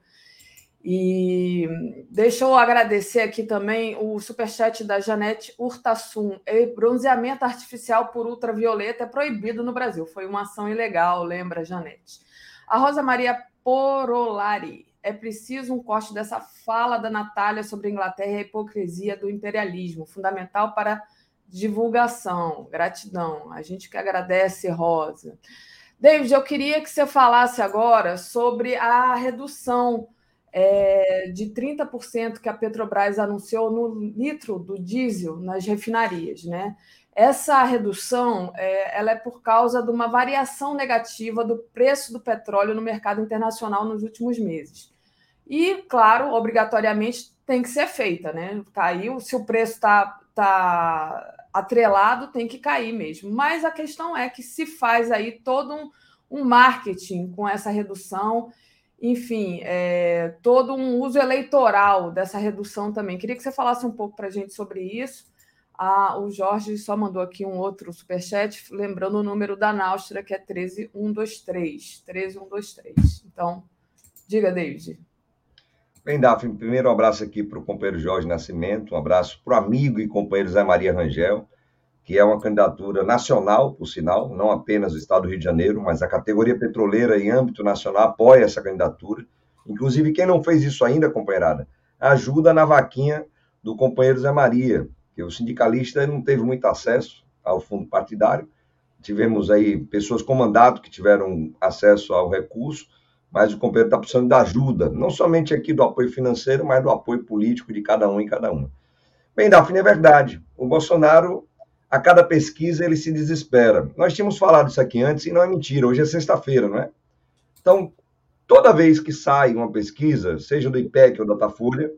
E deixa eu agradecer aqui também o superchat da Janete Urtasun. Bronzeamento artificial por ultravioleta é proibido no Brasil. Foi uma ação ilegal, lembra, Janete? A Rosa Maria Porolari. É preciso um corte dessa fala da Natália sobre a Inglaterra e a hipocrisia do imperialismo, fundamental para divulgação. Gratidão. A gente que agradece, Rosa. David, eu queria que você falasse agora sobre a redução é, de 30% que a Petrobras anunciou no litro do diesel nas refinarias. Né? Essa redução é, ela é por causa de uma variação negativa do preço do petróleo no mercado internacional nos últimos meses. E, claro, obrigatoriamente tem que ser feita, né? Caiu, se o preço está tá atrelado, tem que cair mesmo. Mas a questão é que se faz aí todo um, um marketing com essa redução, enfim, é, todo um uso eleitoral dessa redução também. Queria que você falasse um pouco para a gente sobre isso. Ah, o Jorge só mandou aqui um outro superchat, lembrando o número da Náustria, que é 13123. 13123. Então, diga, David. Bem, Daphne, primeiro um abraço aqui para o companheiro Jorge Nascimento, um abraço para o amigo e companheiro Zé Maria Rangel, que é uma candidatura nacional, por sinal, não apenas do Estado do Rio de Janeiro, mas a categoria petroleira em âmbito nacional apoia essa candidatura. Inclusive, quem não fez isso ainda, companheirada, ajuda na vaquinha do companheiro Zé Maria, que o sindicalista não teve muito acesso ao fundo partidário. Tivemos aí pessoas com mandato que tiveram acesso ao recurso, mas o companheiro está precisando da ajuda, não somente aqui do apoio financeiro, mas do apoio político de cada um e cada uma. Bem, Daphne, é verdade. O Bolsonaro, a cada pesquisa, ele se desespera. Nós tínhamos falado isso aqui antes e não é mentira. Hoje é sexta-feira, não é? Então, toda vez que sai uma pesquisa, seja do IPEC ou da Datafolha,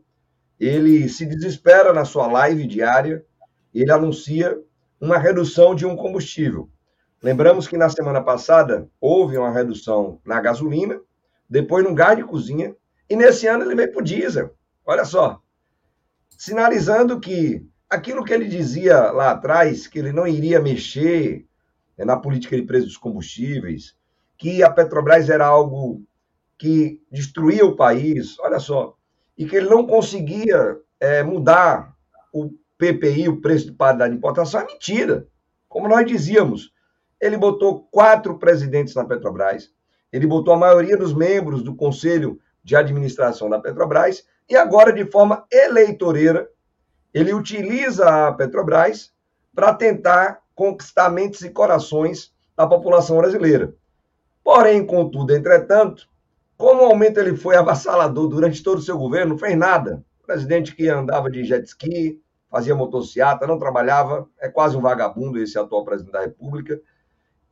ele se desespera na sua live diária, ele anuncia uma redução de um combustível. Lembramos que na semana passada houve uma redução na gasolina, depois no gás de cozinha, e nesse ano ele veio para o diesel. Olha só. Sinalizando que aquilo que ele dizia lá atrás, que ele não iria mexer né, na política de preços dos combustíveis, que a Petrobras era algo que destruía o país, olha só, e que ele não conseguia é, mudar o PPI, o preço de paridade de importação, é mentira. Como nós dizíamos, ele botou quatro presidentes na Petrobras, ele botou a maioria dos membros do conselho de administração da Petrobras, e agora, de forma eleitoreira, ele utiliza a Petrobras para tentar conquistar mentes e corações da população brasileira. Porém, contudo, entretanto, como o aumento ele foi avassalador durante todo o seu governo, não fez nada. O presidente que andava de jet ski, fazia motocicleta, não trabalhava, é quase um vagabundo esse atual presidente da República.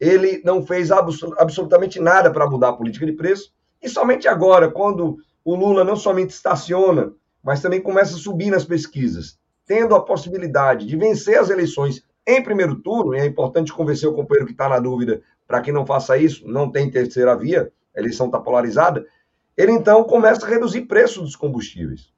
Ele não fez absolutamente nada para mudar a política de preço. E somente agora, quando o Lula não somente estaciona, mas também começa a subir nas pesquisas, tendo a possibilidade de vencer as eleições em primeiro turno, e é importante convencer o companheiro que está na dúvida para que não faça isso, não tem terceira via, a eleição está polarizada, ele então começa a reduzir preço dos combustíveis.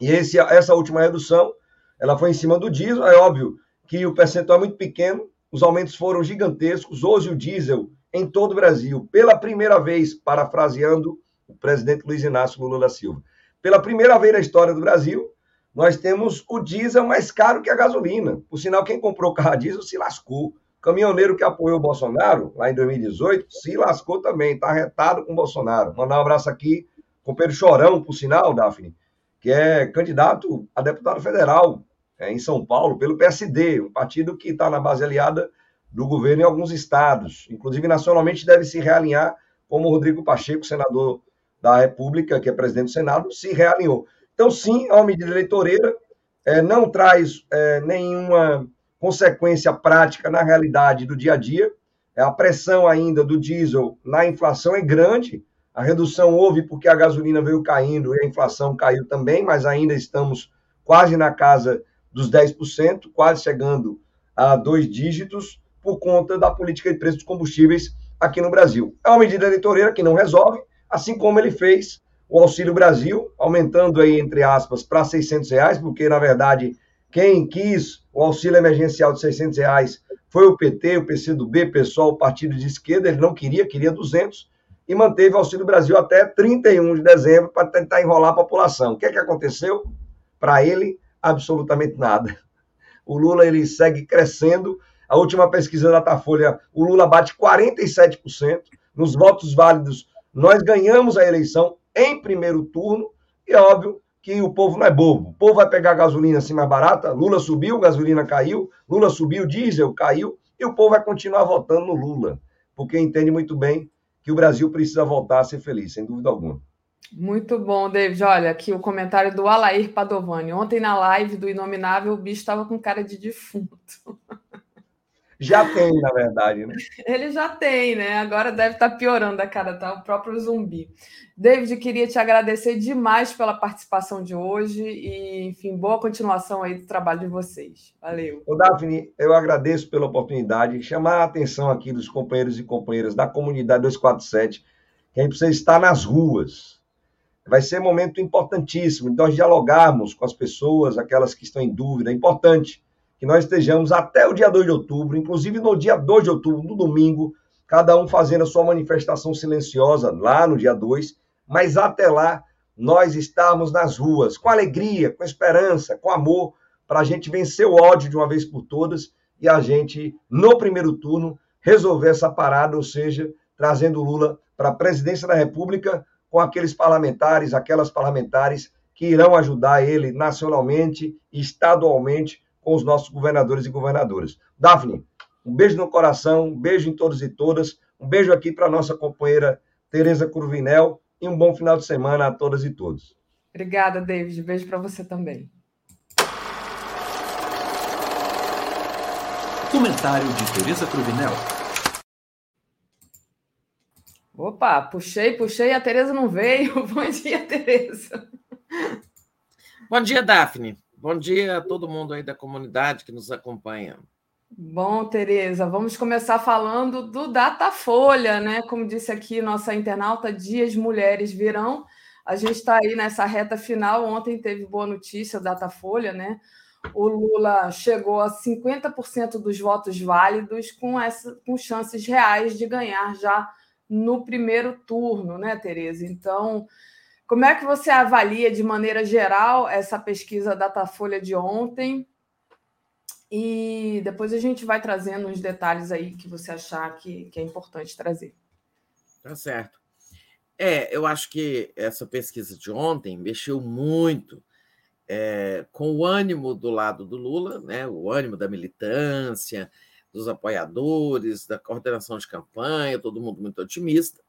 E esse, essa última redução, ela foi em cima do diesel, é óbvio que o percentual é muito pequeno, os aumentos foram gigantescos, hoje o diesel em todo o Brasil, pela primeira vez, parafraseando o presidente Luiz Inácio Lula da Silva, pela primeira vez na história do Brasil, nós temos o diesel mais caro que a gasolina. Por sinal, quem comprou carro diesel se lascou. O caminhoneiro que apoiou o Bolsonaro, lá em 2018, se lascou também, está retado com o Bolsonaro. Mandar um abraço aqui com o Pedro Chorão, por sinal, Daphne, que é candidato a deputado federal é, em São Paulo pelo PSD, um partido que está na base aliada do governo em alguns estados. Inclusive, nacionalmente, deve se realinhar, como o Rodrigo Pacheco, senador da República, que é presidente do Senado, se realinhou. Então, sim, é uma medida eleitoreira, é, não traz é, nenhuma consequência prática na realidade do dia a dia. É, a pressão ainda do diesel na inflação é grande. A redução houve porque a gasolina veio caindo e a inflação caiu também, mas ainda estamos quase na casa dos 10%, quase chegando a dois dígitos, por conta da política de preços dos combustíveis aqui no Brasil. É uma medida eleitoreira que não resolve, assim como ele fez o Auxílio Brasil, aumentando aí, entre aspas, para 600 reais, porque, na verdade, quem quis o auxílio emergencial de 600 reais foi o PT, o PCdoB, pessoal, o partido de esquerda, ele não queria, queria 200, e manteve o Auxílio Brasil até 31 de dezembro para tentar enrolar a população. O que é que aconteceu? Para ele, absolutamente nada. O Lula, ele segue crescendo. A última pesquisa da Datafolha, o Lula bate 47%. Nos votos válidos, nós ganhamos a eleição em primeiro turno, e é óbvio que o povo não é bobo. O povo vai pegar gasolina assim mais barata, Lula subiu, gasolina caiu, Lula subiu, diesel caiu, e o povo vai continuar votando no Lula, porque entende muito bem que o Brasil precisa voltar a ser feliz, sem dúvida alguma. Muito bom, David. Olha, aqui o comentário do Alair Padovani. Ontem na live do Inominável, o bicho estava com cara de defunto. Já tem, na verdade, né? Ele já tem, né? Agora deve estar tá piorando a cara, tá? O próprio zumbi. David, queria te agradecer demais pela participação de hoje e, enfim, boa continuação aí do trabalho de vocês. Valeu. Ô, Daphne, eu agradeço pela oportunidade, chamar a atenção aqui dos companheiros e companheiras da comunidade 247, que a gente precisa estar nas ruas. Vai ser um momento importantíssimo de nós dialogarmos com as pessoas, aquelas que estão em dúvida. É importante que nós estejamos até o dia 2 de outubro, inclusive no dia 2 de outubro, no domingo, cada um fazendo a sua manifestação silenciosa lá no dia 2, mas até lá nós estamos nas ruas, com alegria, com esperança, com amor, para a gente vencer o ódio de uma vez por todas e a gente, no primeiro turno, resolver essa parada, ou seja, trazendo Lula para a presidência da República com aqueles parlamentares, aquelas parlamentares que irão ajudar ele nacionalmente, estadualmente com os nossos governadores e governadoras. Daphne, um beijo no coração, um beijo em todos e todas, um beijo aqui para a nossa companheira Tereza Curvinel e um bom final de semana a todas e todos. Obrigada, David. Beijo para você também. Comentário de Tereza Cruvinel. Opa, puxei, puxei, a Tereza não veio. Bom dia, Tereza. Bom dia, Daphne. Bom dia a todo mundo aí da comunidade que nos acompanha. Bom, Tereza, vamos começar falando do Datafolha, né? Como disse aqui nossa internauta, Dias Mulheres Virão. A gente está aí nessa reta final. Ontem teve boa notícia, Datafolha, né? O Lula chegou a 50% dos votos válidos, com, essa, com chances reais de ganhar já no primeiro turno, né, Tereza? Então, como é que você avalia de maneira geral essa pesquisa Datafolha de ontem? E depois a gente vai trazendo uns detalhes aí que você achar que, que é importante trazer. Tá certo. É, eu acho que essa pesquisa de ontem mexeu muito é, com o ânimo do lado do Lula, né, o ânimo da militância, dos apoiadores, da coordenação de campanha, todo mundo muito otimista.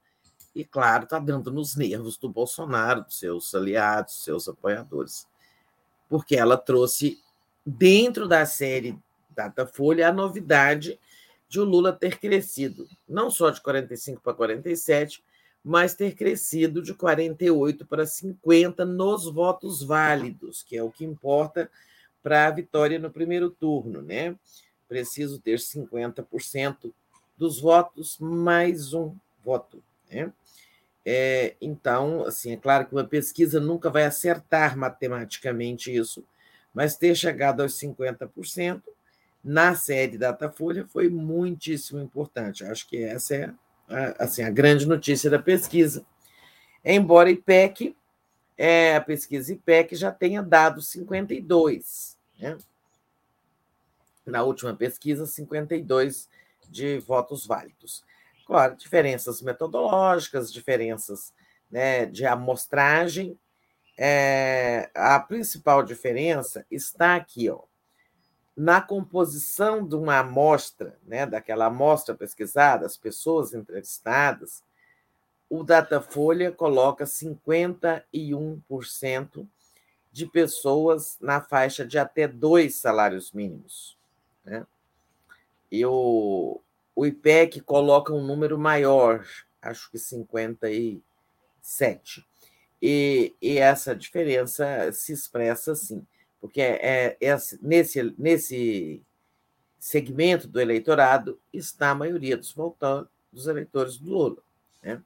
E, claro, está dando nos nervos do Bolsonaro, dos seus aliados, seus apoiadores, porque ela trouxe dentro da série Datafolha, a novidade de o Lula ter crescido, não só de 45 para 47, mas ter crescido de 48 para 50 nos votos válidos, que é o que importa para a vitória no primeiro turno, né? Preciso ter 50% dos votos mais um voto, né? É, então, assim, é claro que uma pesquisa nunca vai acertar matematicamente isso, mas ter chegado aos 50% na série Datafolha foi muitíssimo importante. Acho que essa é a, assim, a grande notícia da pesquisa. Embora IPEC, é, a pesquisa IPEC já tenha dado 52, né? Na última pesquisa, 52 de votos válidos. Claro, diferenças metodológicas, diferenças né, de amostragem, é, a principal diferença está aqui, ó, na composição de uma amostra, né, daquela amostra pesquisada, as pessoas entrevistadas, o Datafolha coloca 51% de pessoas na faixa de até dois salários mínimos. Né? E o, o IPEC coloca um número maior, acho que 57%. E, e essa diferença se expressa assim, porque é, é, nesse, nesse segmento do eleitorado está a maioria dos, votantes, dos eleitores do Lula. Né?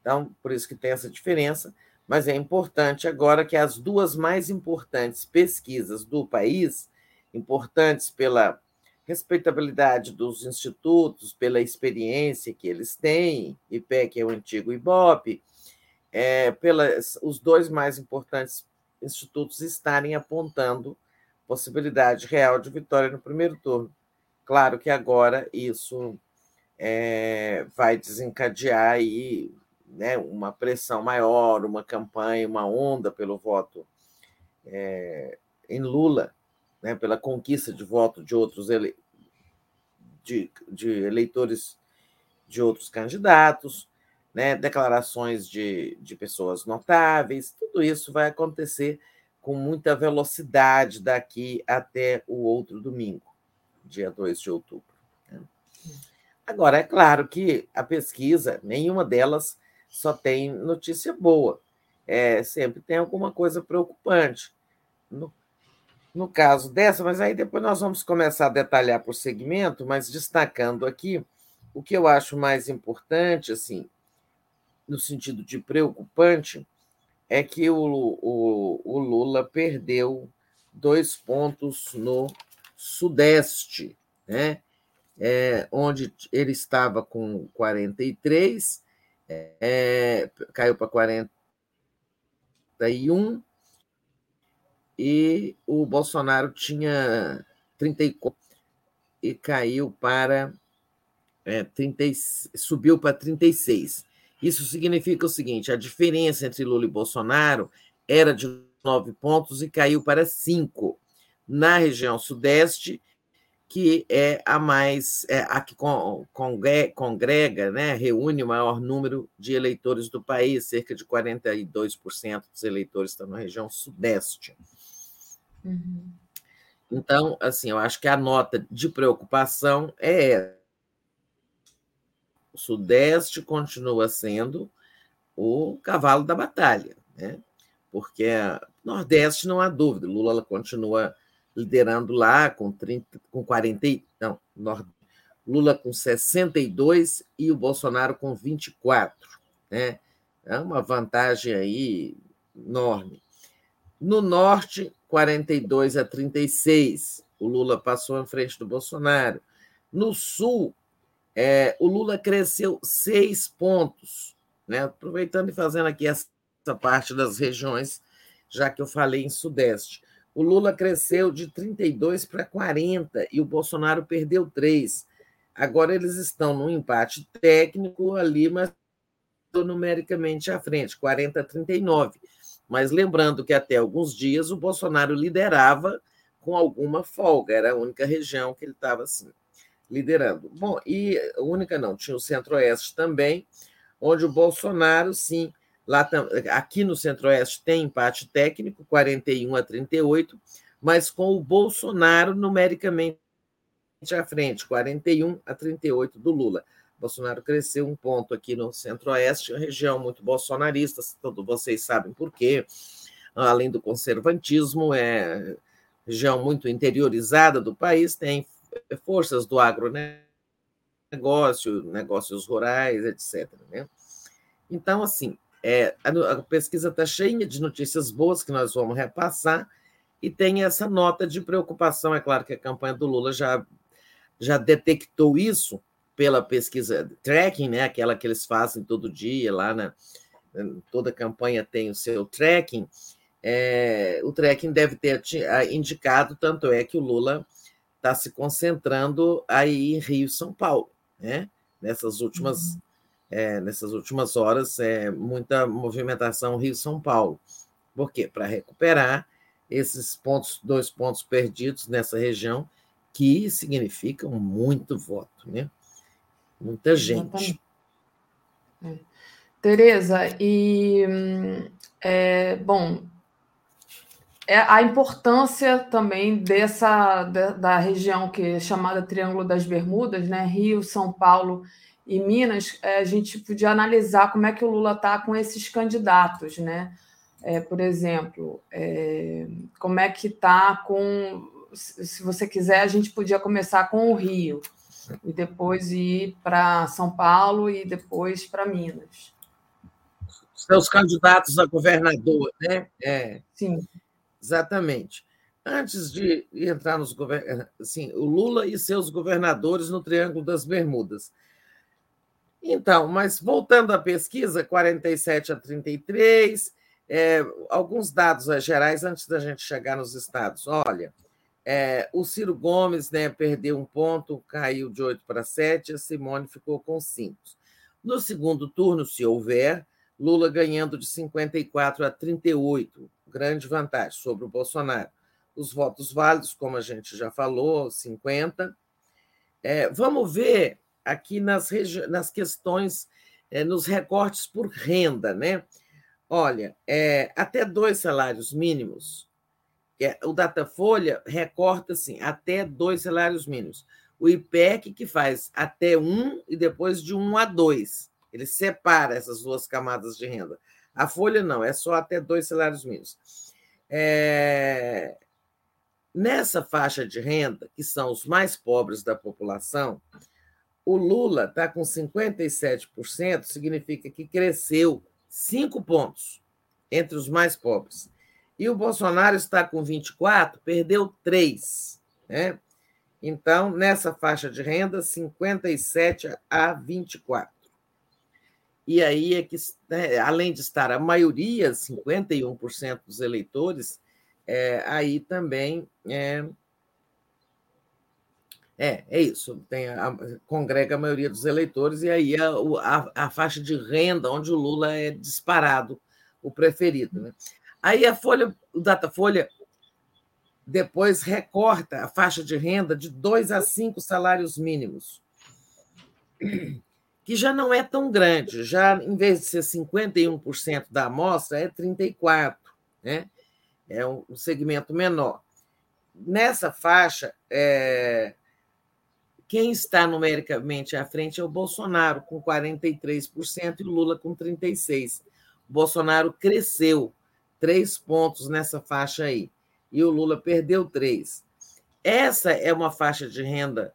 Então, por isso que tem essa diferença, mas é importante agora que as duas mais importantes pesquisas do país, importantes pela respeitabilidade dos institutos, pela experiência que eles têm, IPEC é o antigo IBOP, é, pelas, os dois mais importantes institutos estarem apontando possibilidade real de vitória no primeiro turno. Claro que agora isso é, vai desencadear aí, né, uma pressão maior, uma campanha, uma onda pelo voto é, em Lula, né, pela conquista de voto de outros ele, de, de eleitores de outros candidatos né, declarações de, de pessoas notáveis, tudo isso vai acontecer com muita velocidade daqui até o outro domingo, dia 2 de outubro. Né? Agora, é claro que a pesquisa, nenhuma delas só tem notícia boa, é, sempre tem alguma coisa preocupante. No, no caso dessa, mas aí depois nós vamos começar a detalhar por segmento, mas destacando aqui o que eu acho mais importante, assim, no sentido de preocupante, é que o, o, o Lula perdeu dois pontos no Sudeste, né? É, onde ele estava com 43, é, caiu para 41, e o Bolsonaro tinha 34 e caiu para é, 30, subiu para 36. Isso significa o seguinte: a diferença entre Lula e Bolsonaro era de nove pontos e caiu para cinco. Na região Sudeste, que é a mais é a que congrega, né, reúne o maior número de eleitores do país, cerca de 42% dos eleitores estão na região Sudeste. Uhum. Então, assim, eu acho que a nota de preocupação é o Sudeste continua sendo o cavalo da batalha, né? porque Nordeste não há dúvida, Lula continua liderando lá com 30, com 40, não, Lula com 62 e o Bolsonaro com 24, né? É uma vantagem aí enorme. No norte, 42 a 36, o Lula passou em frente do Bolsonaro. No sul, é, o Lula cresceu seis pontos, né? aproveitando e fazendo aqui essa parte das regiões, já que eu falei em Sudeste. O Lula cresceu de 32 para 40 e o Bolsonaro perdeu três. Agora eles estão num empate técnico ali, mas numericamente à frente, 40 a 39. Mas lembrando que até alguns dias o Bolsonaro liderava com alguma folga, era a única região que ele estava assim, liderando. Bom, e única não, tinha o Centro-Oeste também, onde o Bolsonaro, sim, lá aqui no Centro-Oeste tem empate técnico, 41 a 38, mas com o Bolsonaro numericamente à frente, 41 a 38 do Lula. Bolsonaro cresceu um ponto aqui no Centro-Oeste, região muito bolsonarista, todos vocês sabem por quê. Além do conservantismo, é região muito interiorizada do país, tem forças do agronegócio, negócios rurais, etc. Né? Então, assim, é, a, pesquisa está cheia de notícias boas que nós vamos repassar e tem essa nota de preocupação. É claro que a campanha do Lula já, já detectou isso, pela pesquisa tracking, né, aquela que eles fazem todo dia lá na toda campanha tem o seu tracking. É, o tracking deve ter indicado, tanto é que o Lula está se concentrando aí em Rio e São Paulo, né? Nessas últimas, uhum. é, nessas últimas horas, é, muita movimentação Rio São Paulo. Por quê? Para recuperar esses pontos, dois pontos perdidos nessa região, que significam muito voto, né? Muita gente. É. Tereza, e é, bom, é a importância também dessa da, da, região que é chamada Triângulo das Bermudas, né? Rio, São Paulo e Minas, é, a gente podia analisar como é que o Lula está com esses candidatos, né? É, por exemplo, é, como é que está com. Se você quiser, a gente podia começar com o Rio e depois ir para São Paulo e depois para Minas. Seus candidatos a governador, né? É. Sim. Exatamente. Antes de entrar nos governadores, assim, o Lula e seus governadores no Triângulo das Bermudas. Então, mas voltando à pesquisa, 47 a 33, é, alguns dados gerais antes da gente chegar nos estados. Olha, é, o Ciro Gomes né, perdeu um ponto, caiu de 8 para 7, a Simone ficou com 5. No segundo turno, se houver, Lula ganhando de 54 a 38, grande vantagem sobre o Bolsonaro. Os votos válidos, como a gente já falou, 50. É, vamos ver aqui nas, nas questões, é, nos recortes por renda, né? Olha, é, até dois salários mínimos, o Datafolha recorta assim, até dois salários mínimos. O IPEC, que faz até um e depois de um a dois. Ele separa essas duas camadas de renda. A Folha não, é só até dois salários mínimos. É... Nessa faixa de renda, que são os mais pobres da população, o Lula está com 57%, significa que cresceu cinco pontos entre os mais pobres. E o Bolsonaro está com 24, perdeu 3. Né? Então, nessa faixa de renda, 57 a 24. E aí é que, né, além de estar a maioria, 51% dos eleitores, é, aí também é, é, é isso, tem a, congrega a maioria dos eleitores, e aí a, a, a, faixa de renda onde o Lula é disparado, o preferido. Né? Aí a Folha, o Datafolha depois recorta a faixa de renda de dois a cinco salários mínimos, que já não é tão grande, já em vez de ser 51% da amostra, é 34%, né? é um segmento menor. Nessa faixa, é... quem está numericamente à frente é o Bolsonaro, com 43%, e Lula com 36%. O Bolsonaro cresceu três pontos nessa faixa aí. e o Lula perdeu 3. Essa é uma faixa de renda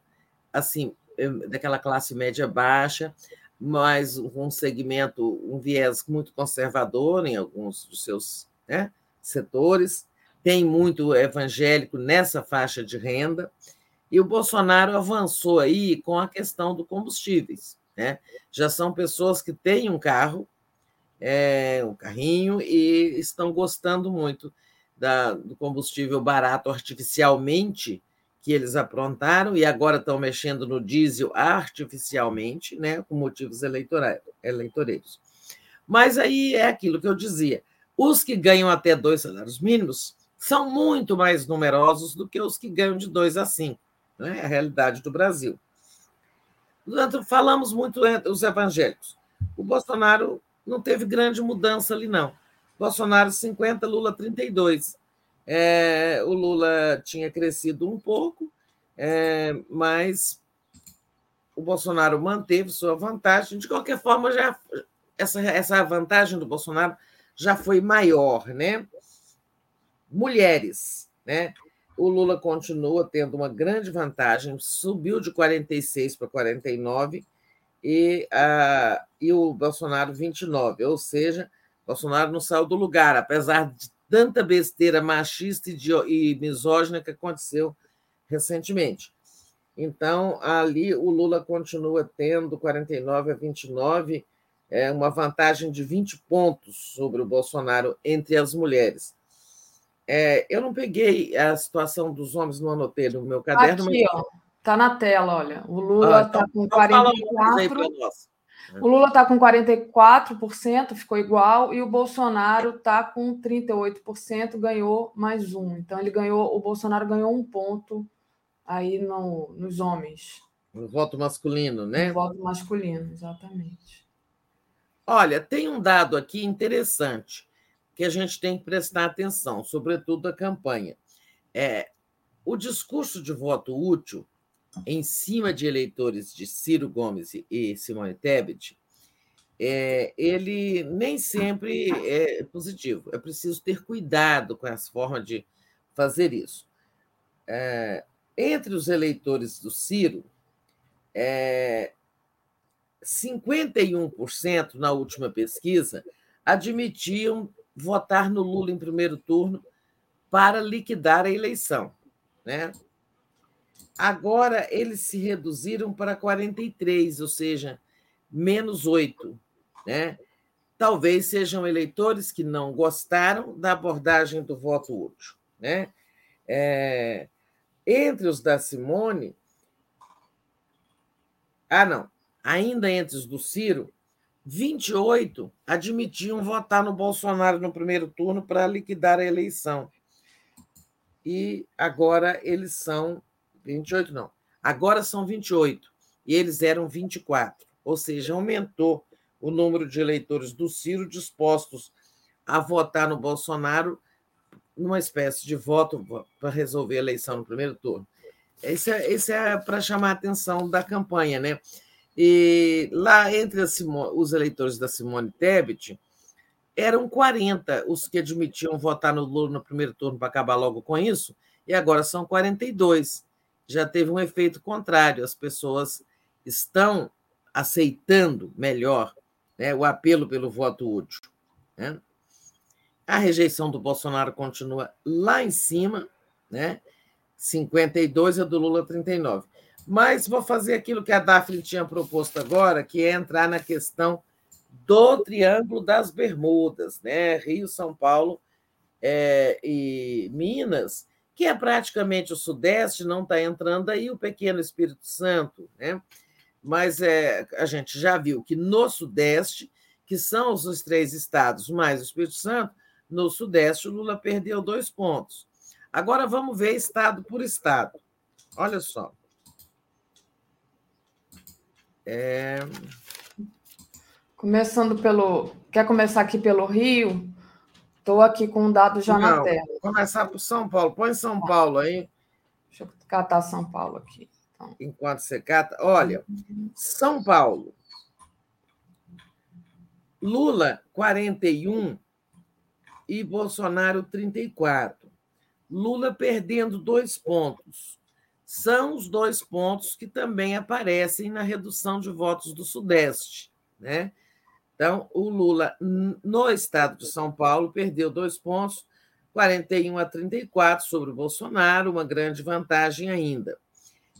assim eh, daquela classe média baixa, mas um segmento, um viés muito conservador em alguns dos seus né, setores, tem muito evangélico nessa faixa de renda, e o Bolsonaro avançou aí com a questão do combustíveis. Né? Já são pessoas que têm um carro, é, um carrinho, e estão gostando muito da, do combustível barato artificialmente que eles aprontaram e agora estão mexendo no diesel artificialmente, né, com motivos eleitoreiros. Mas aí é aquilo que eu dizia: os que ganham até dois salários mínimos são muito mais numerosos do que os que ganham de dois a cinco. Né? É a realidade do Brasil. Portanto, falamos muito entre os evangélicos. O Bolsonaro não teve grande mudança ali, não. Bolsonaro 50, Lula 32. É, o Lula tinha crescido um pouco, é, mas o Bolsonaro manteve sua vantagem. De qualquer forma, já essa, essa vantagem do Bolsonaro já foi maior, né? Mulheres, né? O Lula continua tendo uma grande vantagem, subiu de 46 para 49 e, a, e o Bolsonaro 29, ou seja, Bolsonaro não saiu do lugar, apesar de tanta besteira machista e misógina que aconteceu recentemente. Então, ali o Lula continua tendo 49 a 29, é, uma vantagem de 20 pontos sobre o Bolsonaro entre as mulheres. É, eu não peguei a situação dos homens, não anotei no meu caderno. Aqui, mas... ó, tá na tela, olha. O Lula está ah, então, com 44. O Lula está com 44%, ficou igual, e o Bolsonaro está com 38%, ganhou mais um. Então ele ganhou, o Bolsonaro ganhou um ponto aí no, nos homens. No voto masculino, né? No voto masculino, exatamente. Olha, tem um dado aqui interessante que a gente tem que prestar atenção, sobretudo a campanha. É, o discurso de voto útil em cima de eleitores de Ciro Gomes e Simone Tebet, é, ele nem sempre é positivo. É preciso ter cuidado com essa forma de fazer isso. É, entre os eleitores do Ciro, é, 51% na última pesquisa admitiam votar no Lula em primeiro turno para liquidar a eleição. Né? Agora eles se reduziram para 43, ou seja, menos 8. Né? Talvez sejam eleitores que não gostaram da abordagem do voto útil. Né? É, entre os da Simone. Ah, não. Ainda entre os do Ciro, 28 admitiam votar no Bolsonaro no primeiro turno para liquidar a eleição. E agora eles são 28 não. Agora são 28 e eles eram 24, ou seja, aumentou o número de eleitores do Ciro dispostos a votar no Bolsonaro numa espécie de voto para resolver a eleição no primeiro turno. Esse é, esse é para chamar a atenção da campanha, né? E lá entre os eleitores da Simone Tebet, eram 40 os que admitiam votar no Lula no primeiro turno para acabar logo com isso, e agora são 42 já teve um efeito contrário. As pessoas estão aceitando melhor né, o apelo pelo voto útil. Né? A rejeição do Bolsonaro continua lá em cima, né? 52 e a do Lula 39. Mas vou fazer aquilo que a Daphne tinha proposto agora, que é entrar na questão do Triângulo das Bermudas, né? Rio, São Paulo é, e Minas, que é praticamente o Sudeste, não está entrando aí o pequeno Espírito Santo, né? mas é, a gente já viu que no Sudeste, que são os três estados mais o Espírito Santo, no Sudeste o Lula perdeu dois pontos. Agora vamos ver estado por estado. Olha só. É... Começando pelo. Quer começar aqui pelo Rio? Estou aqui com um dado já Não, na tela. Começar por São Paulo. Põe São Paulo aí. Deixa eu catar São Paulo aqui. Então. Enquanto você cata. Olha, São Paulo. Lula, 41 e Bolsonaro, 34. Lula perdendo dois pontos. São os dois pontos que também aparecem na redução de votos do Sudeste. Né? Então, o Lula, no estado de São Paulo, perdeu dois pontos, 41 a 34 sobre o Bolsonaro, uma grande vantagem ainda.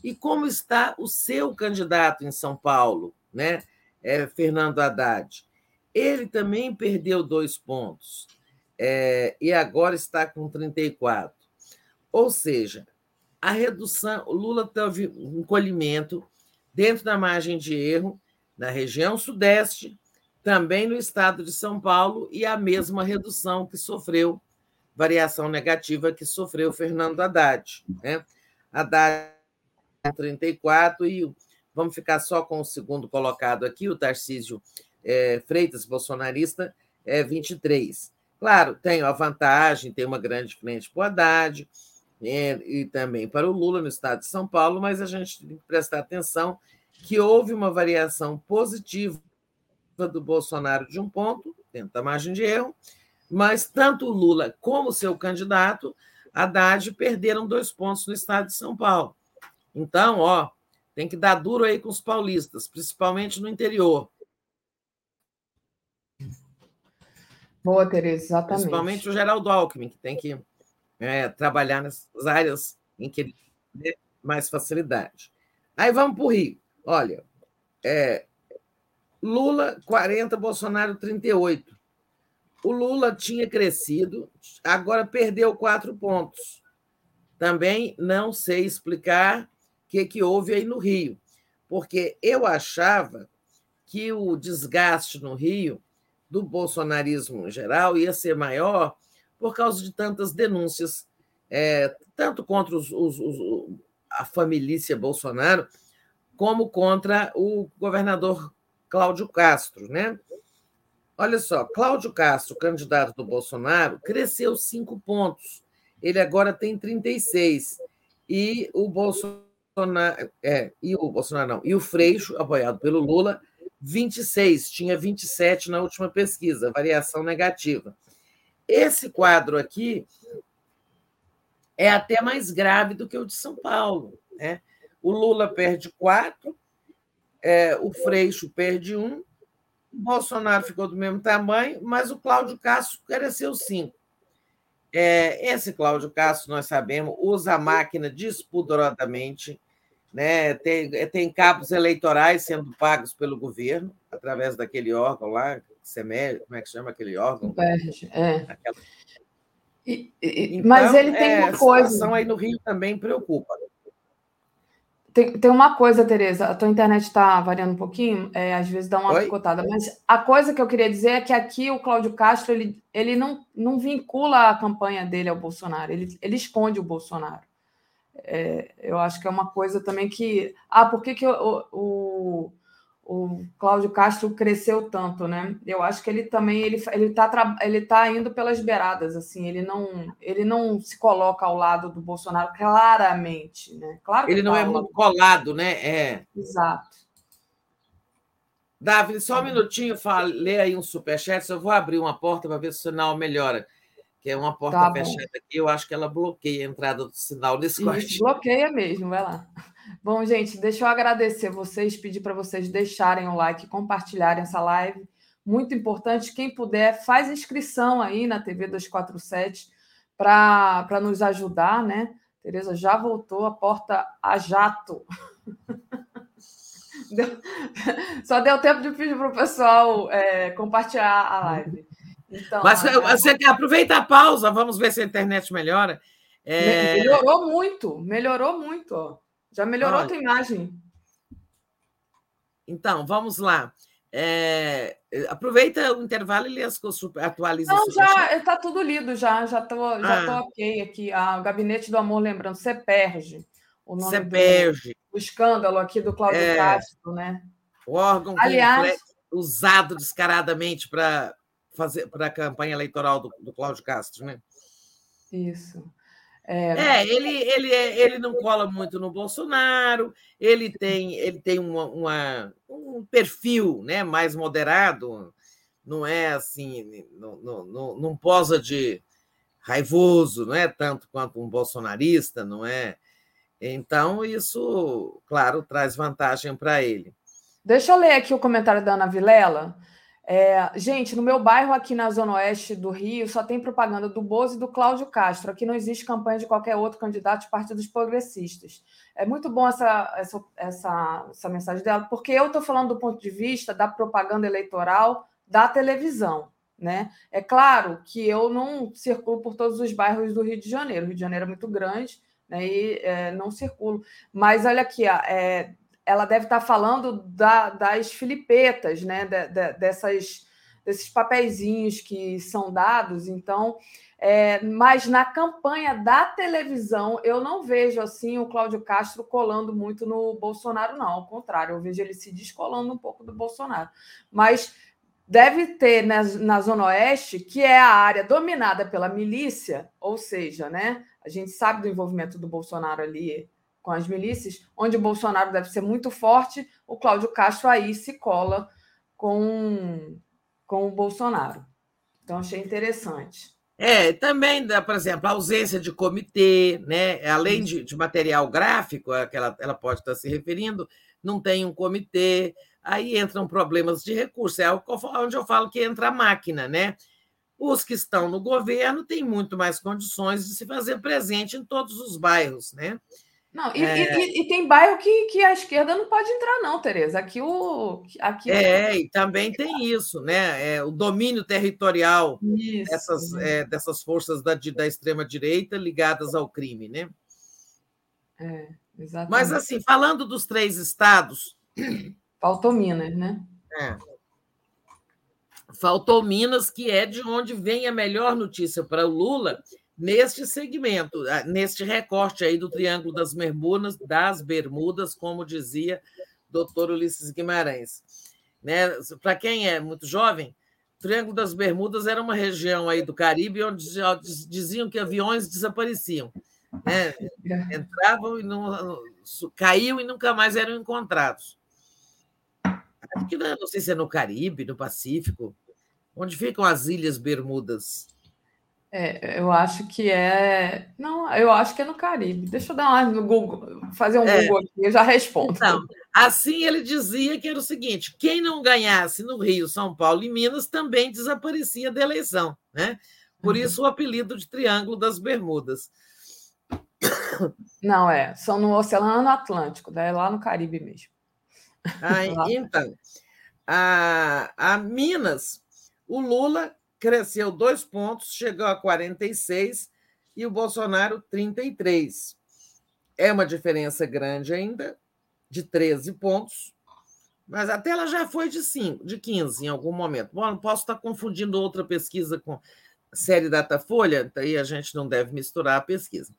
E como está o seu candidato em São Paulo, né? É, Fernando Haddad? Ele também perdeu dois pontos é, e agora está com 34. Ou seja, a redução, o Lula teve um encolhimento dentro da margem de erro na região sudeste, também no estado de São Paulo, e a mesma redução que sofreu, variação negativa que sofreu Fernando Haddad. Né? Haddad 34 e vamos ficar só com o segundo colocado aqui, o Tarcísio é, Freitas, bolsonarista, é 23. Claro, tem a vantagem, tem uma grande frente para o Haddad né, e também para o Lula no estado de São Paulo, mas a gente tem que prestar atenção que houve uma variação positiva do Bolsonaro de um ponto, dentro da margem de erro, mas tanto o Lula como seu candidato, Haddad, perderam dois pontos no estado de São Paulo. Então, ó, tem que dar duro aí com os paulistas, principalmente no interior. Boa, Tereza, exatamente. Principalmente o Geraldo Alckmin, que tem que é, trabalhar nessas áreas em que ele tem mais facilidade. Aí vamos para o Rio. Olha, é, Lula 40, Bolsonaro 38. O Lula tinha crescido, agora perdeu quatro pontos. Também não sei explicar que, que houve aí no Rio, porque eu achava que o desgaste no Rio do bolsonarismo em geral ia ser maior por causa de tantas denúncias, é, tanto contra os, os, os, a família Bolsonaro, como contra o governador Cláudio Castro. Né? Olha só, Cláudio Castro, candidato do Bolsonaro, cresceu cinco pontos. Ele agora tem 36. E o Bolsonaro é, e o Bolsonaro não, e o Freixo, apoiado pelo Lula, 26, tinha 27 na última pesquisa, variação negativa. Esse quadro aqui é até mais grave do que o de São Paulo. Né? O Lula perde quatro, é, o Freixo perde um, o Bolsonaro ficou do mesmo tamanho, mas o Cláudio Castro cresceu cinco. É, esse Cláudio Castro, nós sabemos, usa a máquina despoderadamente, né? tem, tem cabos eleitorais sendo pagos pelo governo, através daquele órgão lá, CEMER, como é que chama aquele órgão? Perde, é. Aquela... E, e, então, mas ele tem é, uma coisa. A situação aí no Rio também preocupa. Tem, tem uma coisa, Tereza, a tua internet está variando um pouquinho, é, às vezes dá uma Oi? picotada, mas a coisa que eu queria dizer é que aqui o Cláudio Castro ele, ele não, não vincula a campanha dele ao Bolsonaro, ele, ele esconde o Bolsonaro. É, eu acho que é uma coisa também que. Ah, por que, que o, o, o Cláudio Castro cresceu tanto, né? Eu acho que ele também ele ele está ele tá indo pelas beiradas, assim. Ele não ele não se coloca ao lado do Bolsonaro claramente, né? Claro. ele não tá é muito colado, né? É. Exato. Davi, só um minutinho, fala, lê aí um superchat. Eu vou abrir uma porta para ver se o sinal melhora que é uma porta tá fechada aqui, eu acho que ela bloqueia a entrada do sinal nesse quarto. Bloqueia mesmo, vai lá. Bom, gente, deixa eu agradecer vocês, pedir para vocês deixarem o like, compartilharem essa live. Muito importante, quem puder, faz inscrição aí na TV 247 para nos ajudar, né? Tereza já voltou, a porta a jato. Deu... Só deu tempo de pedir para o pessoal é, compartilhar a live. Então, Mas a... você aproveita a pausa, vamos ver se a internet melhora. É... Melhorou muito, melhorou muito. Ó. Já melhorou Olha. a tua imagem. Então, vamos lá. É, aproveita o intervalo e lê as atualiza. Não, já está tudo lido, já já estou já ah. ok aqui. Ah, o Gabinete do Amor, lembrando, você perde o nome perde. Do, escândalo aqui do Cláudio é, Castro, né? O órgão Aliás, usado descaradamente para fazer para a campanha eleitoral do, do Cláudio Castro, né? Isso. É... é, ele, ele, é, ele não cola muito no Bolsonaro, ele tem, ele tem uma, uma, um perfil né, mais moderado, não é assim, não, não, não posa de, raivoso, não é tanto quanto um bolsonarista, não é? Então, isso, claro, traz vantagem para ele. Deixa eu ler aqui o comentário da Ana Vilela. É, gente, no meu bairro aqui na Zona Oeste do Rio, só tem propaganda do Bozo e do Cláudio Castro. Aqui não existe campanha de qualquer outro candidato de partidos progressistas. É muito bom essa, essa, essa, essa mensagem dela, porque eu estou falando do ponto de vista da propaganda eleitoral da televisão. Né? É claro que eu não circulo por todos os bairros do Rio de Janeiro. O Rio de Janeiro é muito grande né? e é, não circulo. Mas olha aqui, é, ela deve estar falando da, das filipetas, né? De, de, dessas, desses papeizinhos que são dados. Então, é, mas na campanha da televisão, eu não vejo assim o Cláudio Castro colando muito no Bolsonaro, não. Ao contrário, eu vejo ele se descolando um pouco do Bolsonaro. Mas deve ter na, na Zona Oeste, que é a área dominada pela milícia, ou seja, né? A gente sabe do envolvimento do Bolsonaro ali com as milícias, onde o Bolsonaro deve ser muito forte, o Cláudio Castro aí se cola com, com o Bolsonaro. Então, achei interessante. É, também, por exemplo, a ausência de comitê, né? além de, de material gráfico, a que ela, ela pode estar se referindo, não tem um comitê, aí entram problemas de recurso, é onde eu falo que entra a máquina, né? Os que estão no governo têm muito mais condições de se fazer presente em todos os bairros, né? Não, e, é... e, e, tem bairro que, que a esquerda não pode entrar, não, Tereza. Aqui o. Aqui é, e também tem isso, né? É, o domínio territorial isso, dessas, é, dessas forças da, da extrema-direita ligadas ao crime, né? É, exatamente. Mas, assim, falando dos três estados. Faltou Minas, né? É. Faltou Minas, que é de onde vem a melhor notícia para o Lula, neste segmento, neste recorte aí do Triângulo das Bermudas, das Bermudas, como dizia doutor Ulisses Guimarães. Né? Para quem é muito jovem, o Triângulo das Bermudas era uma região aí do Caribe onde diziam que aviões desapareciam. Né? Entravam e não, caíam e nunca mais eram encontrados. Não, não sei se é no Caribe, no Pacífico, onde ficam as Ilhas Bermudas. É, eu acho que é. Não, eu acho que é no Caribe. Deixa eu dar uma no Google, fazer um é. Google aqui, eu já respondo. Então, assim ele dizia que era o seguinte: quem não ganhasse no Rio, São Paulo e Minas também desaparecia da eleição, né? Por uhum. isso o apelido de Triângulo das Bermudas. Não, é, são no Oceano Atlântico, né? lá no Caribe mesmo. Então, a, a Minas, o Lula cresceu dois pontos, chegou a 46 e o Bolsonaro 33. É uma diferença grande ainda, de 13 pontos, mas até ela já foi de 5, de 15 em algum momento. Bom, posso estar confundindo outra pesquisa com série Datafolha, daí a gente não deve misturar a pesquisa.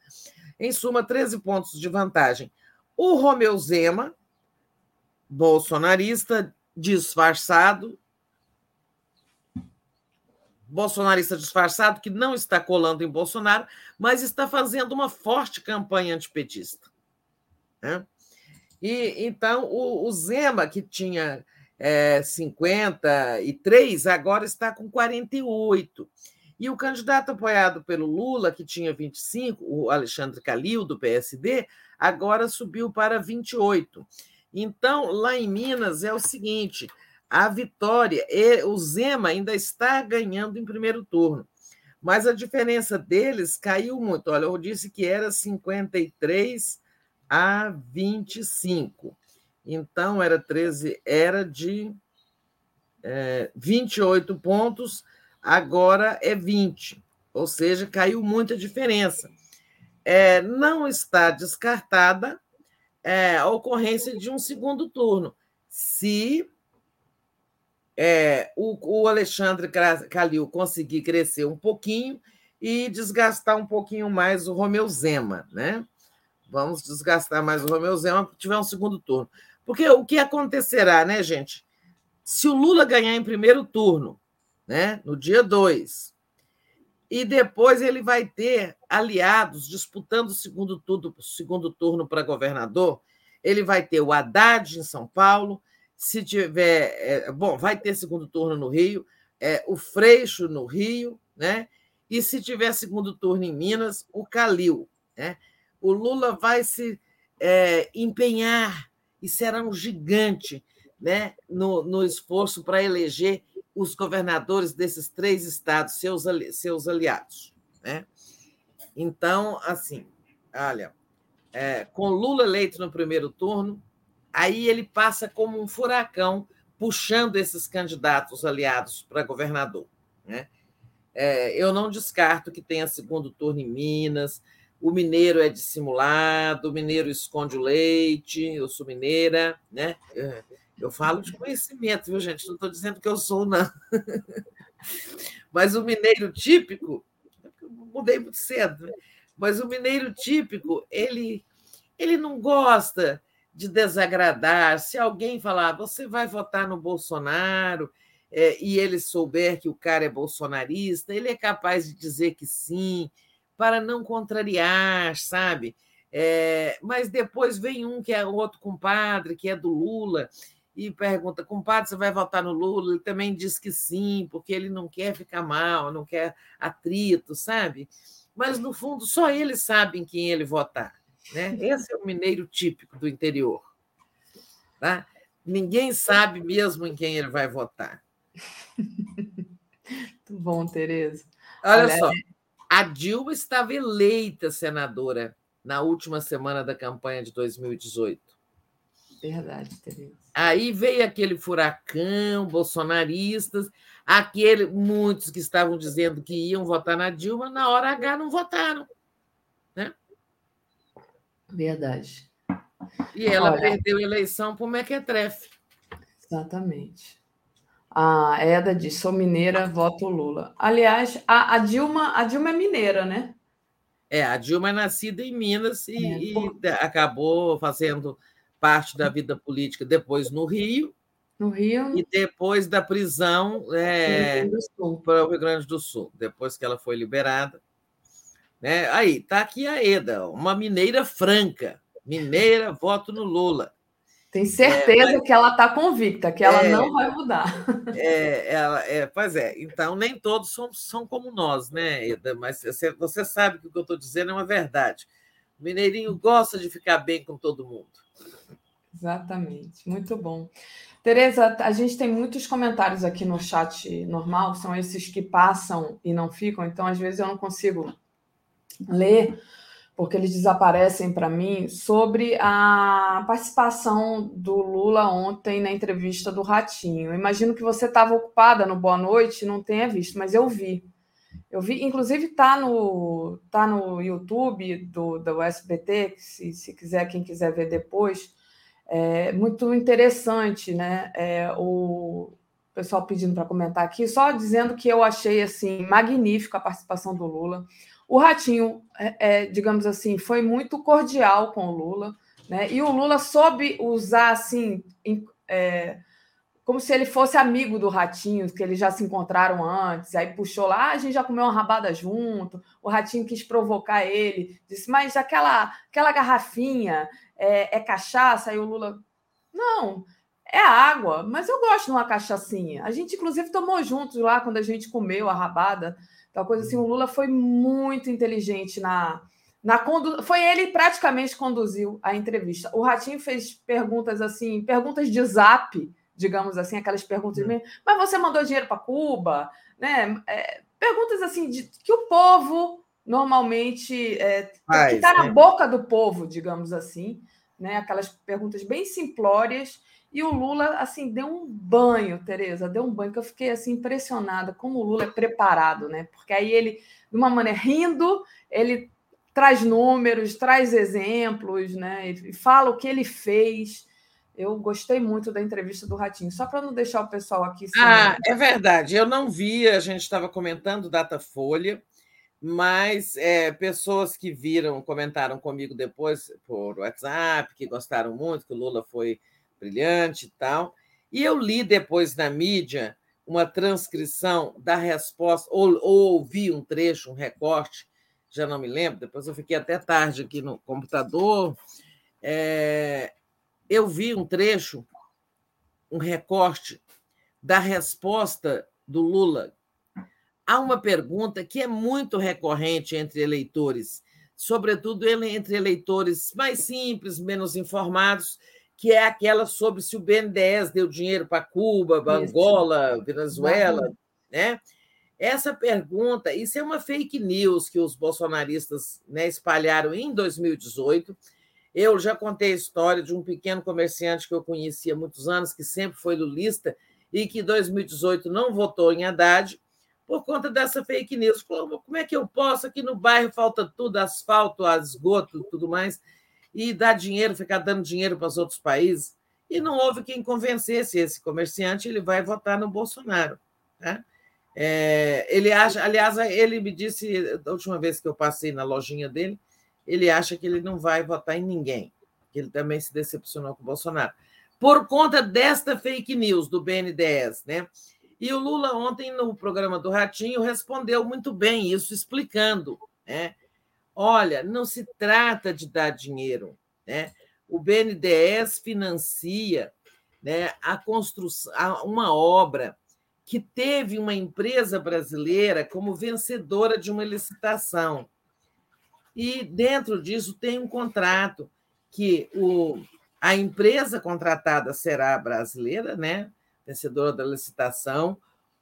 Em suma, 13 pontos de vantagem. O Romeu Zema, bolsonarista, disfarçado, bolsonarista disfarçado que não está colando em Bolsonaro, mas está fazendo uma forte campanha antipetista. Né? E então o, o Zema, que tinha é, 53, agora está com 48. E o candidato apoiado pelo Lula, que tinha 25, o Alexandre Calil, do PSD, agora subiu para 28. Então, lá em Minas é o seguinte: a vitória, o Zema ainda está ganhando em primeiro turno, mas a diferença deles caiu muito. Olha, eu disse que era 53 a 25. Então, era 13, era de é, 28 pontos, agora é 20, ou seja, caiu muita diferença. É, não está descartada é, a ocorrência de um segundo turno, se é, o, o Alexandre Calil conseguir crescer um pouquinho e desgastar um pouquinho mais o Romeu Zema, né? Vamos desgastar mais o Romeu Zema para tiver um segundo turno. Porque o que acontecerá, né, gente? Se o Lula ganhar em primeiro turno, né, no dia 2, e depois ele vai ter aliados disputando o segundo turno, segundo turno para governador, ele vai ter o Haddad em São Paulo, se tiver. É, bom, vai ter segundo turno no Rio, é, o Freixo no Rio, né? E se tiver segundo turno em Minas, o Calil. Né? O Lula vai se é, empenhar e será um gigante né, no, no esforço para eleger os governadores desses três estados, seus, seus aliados. Né? Então, assim, olha, é, com Lula eleito no primeiro turno, aí ele passa como um furacão puxando esses candidatos aliados para governador. Né? É, eu não descarto que tenha segundo turno em Minas, o mineiro é dissimulado, o mineiro esconde o leite, eu sou mineira, né? É, eu falo de conhecimento, viu, gente? Não estou dizendo que eu sou, não. Mas o mineiro típico, mudei muito cedo, né? mas o mineiro típico, ele, ele não gosta de desagradar. Se alguém falar, você vai votar no Bolsonaro, é, e ele souber que o cara é bolsonarista, ele é capaz de dizer que sim, para não contrariar, sabe? É, mas depois vem um que é outro compadre, que é do Lula, e pergunta: compadre, você vai votar no Lula? Ele também diz que sim, porque ele não quer ficar mal, não quer atrito, sabe? Mas, no fundo, só eles sabem quem ele votar. Né? Esse é o mineiro típico do interior. Tá? Ninguém sabe mesmo em quem ele vai votar. Muito bom, Tereza. Olha, Olha só, a Dilma estava eleita senadora na última semana da campanha de 2018. Verdade, Tereza. Aí veio aquele furacão, bolsonaristas, aquele, muitos que estavam dizendo que iam votar na Dilma, na hora H não votaram. Né? Verdade. E ela Olha, perdeu a eleição para o Mequetrefe. Exatamente. A Eda diz: sou mineira, voto Lula. Aliás, a, a, Dilma, a Dilma é mineira, né? É, a Dilma é nascida em Minas e, é, e acabou fazendo parte da vida política depois no Rio. No Rio. E depois da prisão é, para o Rio Grande do Sul, depois que ela foi liberada. Né? Aí, está aqui a Eda, uma mineira franca. Mineira, voto no Lula. Tem certeza é, mas... que ela está convicta, que ela é, não vai mudar. É, ela, é, pois é, então nem todos são, são como nós, né, Eda? Mas você, você sabe que o que eu estou dizendo é uma verdade. O mineirinho gosta de ficar bem com todo mundo. Exatamente, muito bom. Tereza, a gente tem muitos comentários aqui no chat normal, são esses que passam e não ficam, então às vezes eu não consigo ler porque eles desaparecem para mim, sobre a participação do Lula ontem na entrevista do Ratinho. Imagino que você estava ocupada no Boa Noite e não tenha visto, mas eu vi. Eu vi, inclusive está no, tá no YouTube do, do SBT, se, se quiser, quem quiser ver depois. É muito interessante, né? É, o pessoal pedindo para comentar aqui, só dizendo que eu achei assim magnífica a participação do Lula. O Ratinho, é, é, digamos assim, foi muito cordial com o Lula, né? E o Lula soube usar assim, é, como se ele fosse amigo do Ratinho, que eles já se encontraram antes. Aí puxou lá, ah, a gente já comeu uma rabada junto. O Ratinho quis provocar ele, disse, mas aquela, aquela garrafinha é, é cachaça? Aí o Lula, não, é água, mas eu gosto de uma cachaçinha. A gente, inclusive, tomou juntos lá quando a gente comeu a rabada. Então, coisa assim, o Lula foi muito inteligente na. na condu... Foi ele praticamente conduziu a entrevista. O Ratinho fez perguntas assim, perguntas de zap, digamos assim, aquelas perguntas, hum. mas você mandou dinheiro para Cuba? Né? É, perguntas assim de que o povo normalmente é, que está na né? boca do povo, digamos assim, né? Aquelas perguntas bem simplórias e o Lula, assim, deu um banho, Tereza, deu um banho, que eu fiquei, assim, impressionada como o Lula é preparado, né? Porque aí ele, de uma maneira, rindo, ele traz números, traz exemplos, né? E fala o que ele fez. Eu gostei muito da entrevista do Ratinho, só para não deixar o pessoal aqui. Sem... Ah, é verdade. Eu não vi, a gente estava comentando Datafolha, mas é, pessoas que viram, comentaram comigo depois por WhatsApp, que gostaram muito, que o Lula foi brilhante e tal. E eu li depois na mídia uma transcrição da resposta, ou, ou ouvi um trecho, um recorte, já não me lembro, depois eu fiquei até tarde aqui no computador. É, eu vi um trecho, um recorte da resposta do Lula há uma pergunta que é muito recorrente entre eleitores, sobretudo entre eleitores mais simples, menos informados, que é aquela sobre se o BNDES deu dinheiro para Cuba, Angola, Venezuela, né? Essa pergunta, isso é uma fake news que os bolsonaristas né, espalharam em 2018. Eu já contei a história de um pequeno comerciante que eu conhecia há muitos anos, que sempre foi lulista e que em 2018 não votou em Haddad por conta dessa fake news. Falou, como é que eu posso? Aqui no bairro falta tudo, asfalto, esgoto tudo mais, e dar dinheiro, ficar dando dinheiro para os outros países. E não houve quem convencesse esse comerciante, ele vai votar no Bolsonaro. Né? É, ele acha, aliás, ele me disse da última vez que eu passei na lojinha dele, ele acha que ele não vai votar em ninguém, que ele também se decepcionou com o Bolsonaro, por conta desta fake news do BNDES, né? E o Lula ontem no programa do Ratinho respondeu muito bem isso, explicando, né? Olha, não se trata de dar dinheiro, né? O BNDES financia, né, a construção, uma obra que teve uma empresa brasileira como vencedora de uma licitação. E dentro disso tem um contrato que o, a empresa contratada será brasileira, né? vencedora da licitação.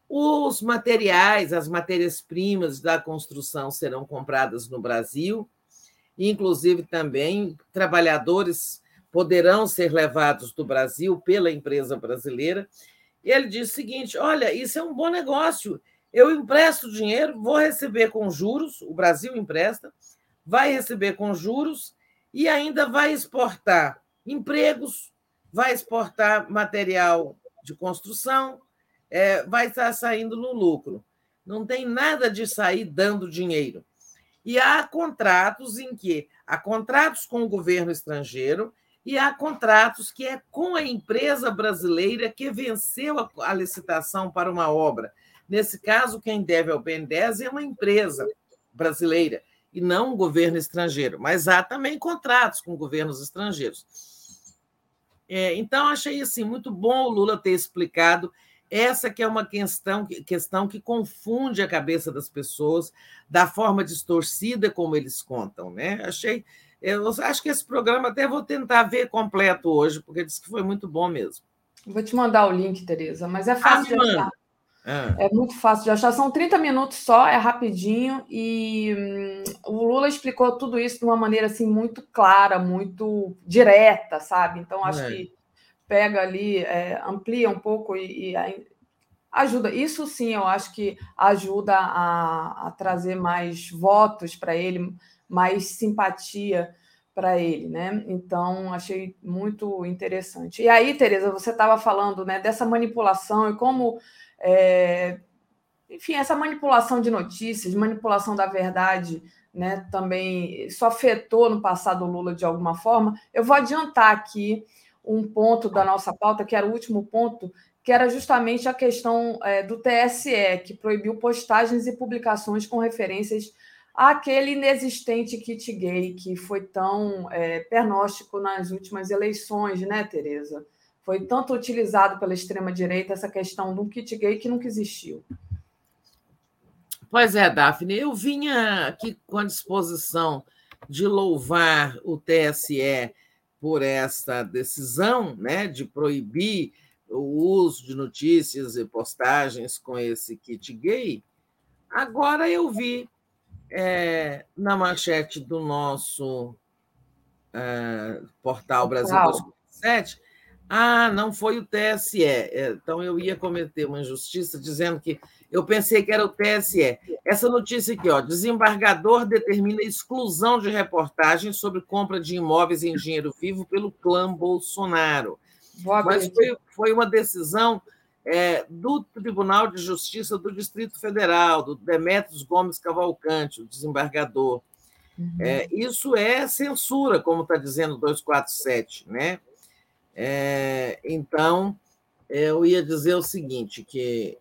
Os materiais, as matérias-primas da construção serão compradas no Brasil, inclusive também trabalhadores poderão ser levados do Brasil pela empresa brasileira ele disse o seguinte: olha, isso é um bom negócio. Eu empresto dinheiro, vou receber com juros, o Brasil empresta, vai receber com juros e ainda vai exportar empregos, vai exportar material de construção, é, vai estar saindo no lucro. Não tem nada de sair dando dinheiro. E há contratos em que há contratos com o governo estrangeiro e há contratos que é com a empresa brasileira que venceu a, a licitação para uma obra. Nesse caso, quem deve ao BNDES é uma empresa brasileira e não um governo estrangeiro, mas há também contratos com governos estrangeiros. É, então, achei assim, muito bom o Lula ter explicado essa que é uma questão, questão que confunde a cabeça das pessoas da forma distorcida como eles contam. Né? Achei eu acho que esse programa até vou tentar ver completo hoje, porque disse que foi muito bom mesmo. Vou te mandar o link, Tereza, mas é fácil ah, de achar. É. é. muito fácil de achar. São 30 minutos só, é rapidinho. E hum, o Lula explicou tudo isso de uma maneira assim muito clara, muito direta, sabe? Então, acho é. que pega ali, é, amplia um pouco e, e, ajuda. Isso sim, eu acho que ajuda a, a trazer mais votos para ele, mais simpatia para ele, né? Então, achei muito interessante. E aí, Tereza, você estava falando né, dessa manipulação e como, é, enfim, essa manipulação de notícias, manipulação da verdade, né, também isso afetou no passado o Lula de alguma forma. Eu vou adiantar aqui um ponto da nossa pauta, que era o último ponto, que era justamente a questão é, do TSE, que proibiu postagens e publicações com referências aquele inexistente kit gay que foi tão é, pernóstico nas últimas eleições, né, Tereza? Foi tanto utilizado pela extrema-direita essa questão um kit gay que nunca existiu. Pois é, Daphne, eu vinha aqui com a disposição de louvar o TSE por essa decisão né, de proibir o uso de notícias e postagens com esse kit gay. Agora eu vi é, na manchete do nosso é, portal Brasil 247, ah, não foi o TSE. É, então eu ia cometer uma injustiça dizendo que eu pensei que era o TSE. Essa notícia aqui, ó, desembargador determina exclusão de reportagens sobre compra de imóveis em dinheiro vivo pelo clã Bolsonaro. Mas foi, foi uma decisão é, do Tribunal de Justiça do Distrito Federal, do Demetrios Gomes Cavalcante, o desembargador. Uhum. É, isso é censura, como está dizendo 247, né? É, então, eu ia dizer o seguinte, que,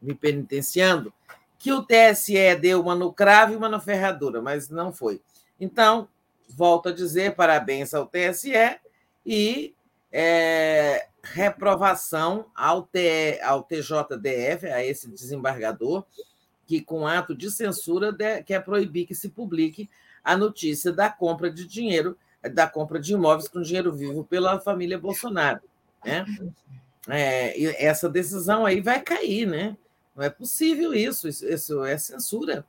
me penitenciando, que o TSE deu uma no cravo e uma na ferradura, mas não foi. Então, volto a dizer parabéns ao TSE e é, reprovação ao, T, ao TJDF, a esse desembargador, que, com ato de censura, de, quer proibir que se publique a notícia da compra de dinheiro, da compra de imóveis com dinheiro vivo pela família Bolsonaro. Né? É, essa decisão aí vai cair, né? Não é possível isso, isso, isso é censura.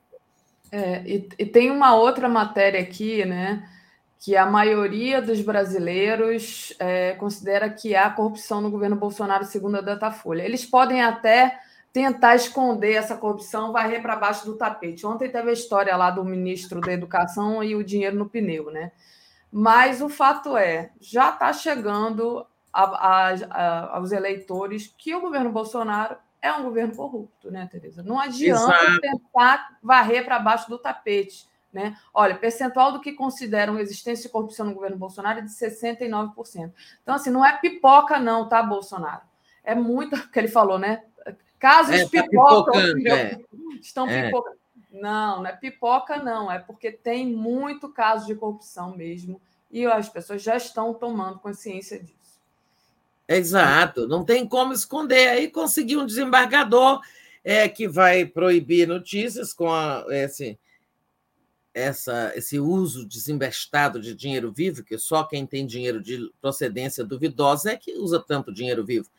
É, e, e, tem uma outra matéria aqui, né? Que a maioria dos brasileiros é, considera que há corrupção no governo Bolsonaro, segundo a Datafolha. Eles podem até tentar esconder essa corrupção, varrer para baixo do tapete. Ontem teve a história lá do ministro da Educação e o dinheiro no pneu, né? Mas o fato é, já está chegando a, a, a, aos eleitores que o governo Bolsonaro é um governo corrupto, né, Tereza? Não adianta Exato. tentar varrer para baixo do tapete. Né? Olha, percentual do que consideram existência de corrupção no governo Bolsonaro é de 69%. Então, assim, não é pipoca, não, tá, Bolsonaro? É muito que ele falou, né? Casos é, tá pipocam, é. estão é. pipocando. Não, não é pipoca, não. É porque tem muito caso de corrupção mesmo. E as pessoas já estão tomando consciência disso. Exato, não tem como esconder. Aí conseguir um desembargador é, que vai proibir notícias com a, esse, essa, esse uso desembestado de dinheiro vivo, que só quem tem dinheiro de procedência duvidosa é que usa tanto dinheiro vivo.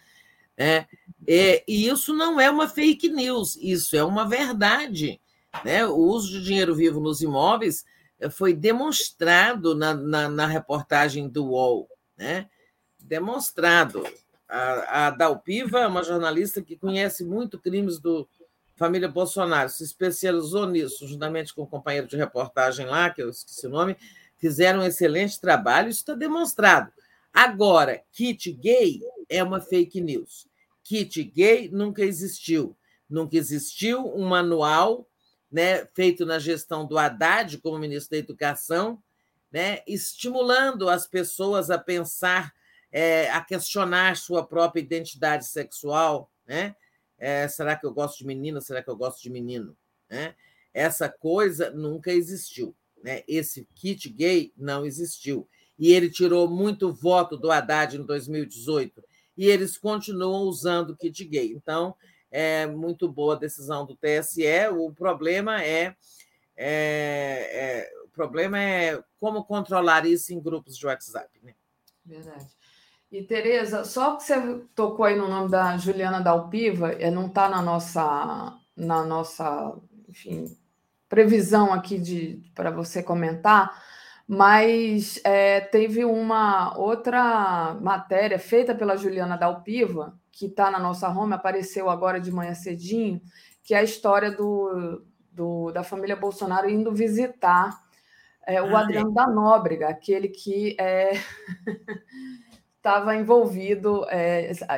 É, é, e isso não é uma fake news, isso é uma verdade. Né? O uso de dinheiro vivo nos imóveis eh, foi demonstrado na, na, na reportagem do UOL. Né? Demonstrado. A, a Dalpiva é uma jornalista que conhece muito crimes do família Bolsonaro, se especializou nisso, juntamente com o um companheiro de reportagem lá, que eu esqueci o nome, fizeram um excelente trabalho, isso está demonstrado. Agora, kit gay é uma fake news. Kit gay nunca existiu. Nunca existiu um manual né, feito na gestão do Haddad como ministro da Educação, né, estimulando as pessoas a pensar, é, a questionar sua própria identidade sexual. Né? É, será que eu gosto de menina? Será que eu gosto de menino? Né? Essa coisa nunca existiu. Né? Esse kit gay não existiu. E ele tirou muito voto do Haddad em 2018 e eles continuam usando o kit gay. Então, é muito boa decisão do TSE. O problema é, é, é o problema é como controlar isso em grupos de WhatsApp. Né? Verdade. E, Tereza, só que você tocou aí no nome da Juliana Dalpiva, é, não está na nossa, na nossa enfim, previsão aqui de para você comentar, mas é, teve uma outra matéria feita pela Juliana Dalpiva, que está na nossa home, apareceu agora de manhã cedinho, que é a história do, do da família Bolsonaro indo visitar é, o ah, Adriano é. da Nóbrega, aquele que estava envolvido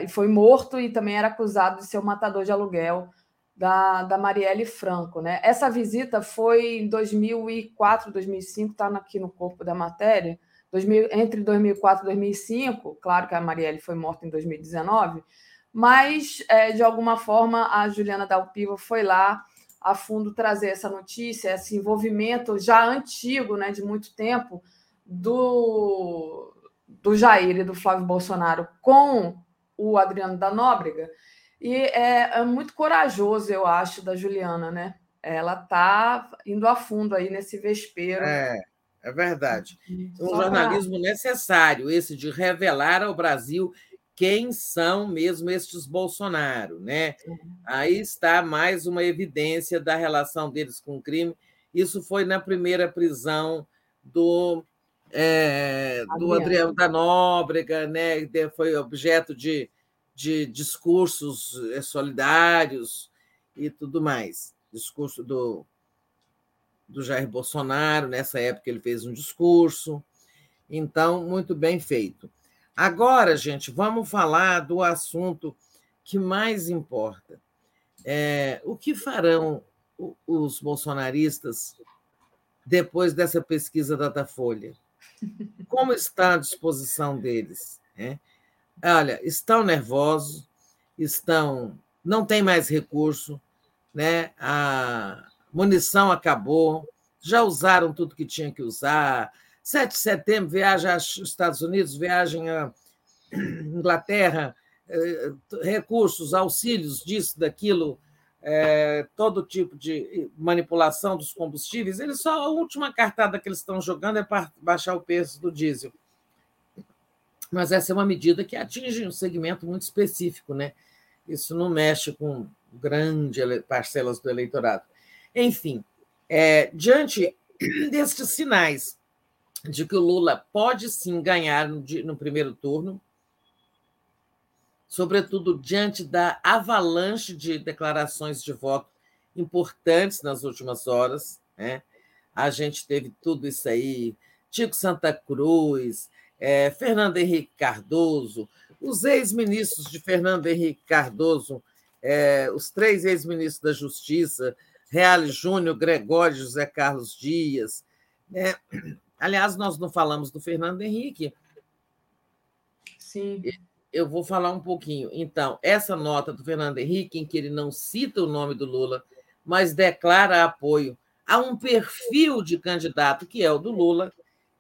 e foi morto e também era acusado de ser o matador de aluguel da, da Marielle Franco. Né? Essa visita foi em 2004, 2005, está aqui no corpo da matéria, 2000, entre 2004 e 2005, claro que a Marielle foi morta em 2019, mas, é, de alguma forma, a Juliana Dalpiva foi lá a fundo trazer essa notícia, esse envolvimento já antigo, né, de muito tempo, do, do Jair e do Flávio Bolsonaro com o Adriano da Nóbrega, e é, é muito corajoso, eu acho, da Juliana, né? Ela está indo a fundo aí nesse vespeiro. É, é verdade. Um Só jornalismo pra... necessário, esse de revelar ao Brasil quem são mesmo estes Bolsonaro, né? Aí está mais uma evidência da relação deles com o crime. Isso foi na primeira prisão do, é, do Adriano da Nóbrega, né? Foi objeto de de discursos eh, solidários e tudo mais. Discurso do, do Jair Bolsonaro, nessa época ele fez um discurso. Então, muito bem feito. Agora, gente, vamos falar do assunto que mais importa. É, o que farão os bolsonaristas depois dessa pesquisa da Datafolha? Como está a disposição deles? Né? Olha, estão nervosos, estão, não tem mais recurso, né? A munição acabou, já usaram tudo que tinha que usar. 7 de setembro, viaja aos Estados Unidos, viagem à Inglaterra, eh, recursos, auxílios disso, daquilo, é, todo tipo de manipulação dos combustíveis, eles só a última cartada que eles estão jogando é para baixar o preço do diesel. Mas essa é uma medida que atinge um segmento muito específico, né? Isso não mexe com grandes parcelas do eleitorado. Enfim, é, diante destes sinais de que o Lula pode sim ganhar no, no primeiro turno, sobretudo diante da avalanche de declarações de voto importantes nas últimas horas. Né? A gente teve tudo isso aí, Tico Santa Cruz, é, Fernando Henrique Cardoso, os ex-ministros de Fernando Henrique Cardoso, é, os três ex-ministros da Justiça, Reale Júnior, Gregório José Carlos Dias. Né? Aliás, nós não falamos do Fernando Henrique. Sim eu vou falar um pouquinho. Então, essa nota do Fernando Henrique, em que ele não cita o nome do Lula, mas declara apoio a um perfil de candidato que é o do Lula,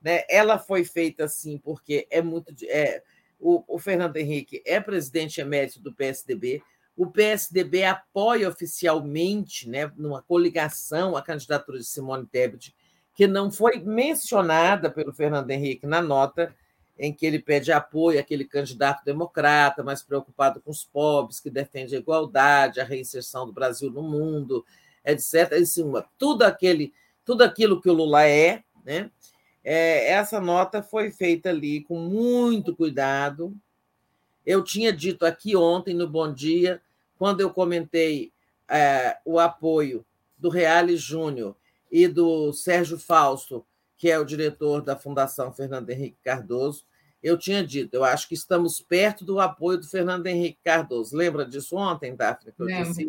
né? ela foi feita assim porque é muito. É, o, o Fernando Henrique é presidente emérito do PSDB, o PSDB apoia oficialmente, né, numa coligação, a candidatura de Simone Tebet, que não foi mencionada pelo Fernando Henrique na nota, em que ele pede apoio àquele candidato democrata, mais preocupado com os pobres, que defende a igualdade, a reinserção do Brasil no mundo, etc. Assim, tudo, aquele, tudo aquilo que o Lula é, né? É, essa nota foi feita ali com muito cuidado. Eu tinha dito aqui ontem, no Bom Dia, quando eu comentei é, o apoio do Reale Júnior e do Sérgio Fausto que é o diretor da Fundação Fernando Henrique Cardoso, eu tinha dito, eu acho que estamos perto do apoio do Fernando Henrique Cardoso. Lembra disso ontem, Daphne, que eu disse?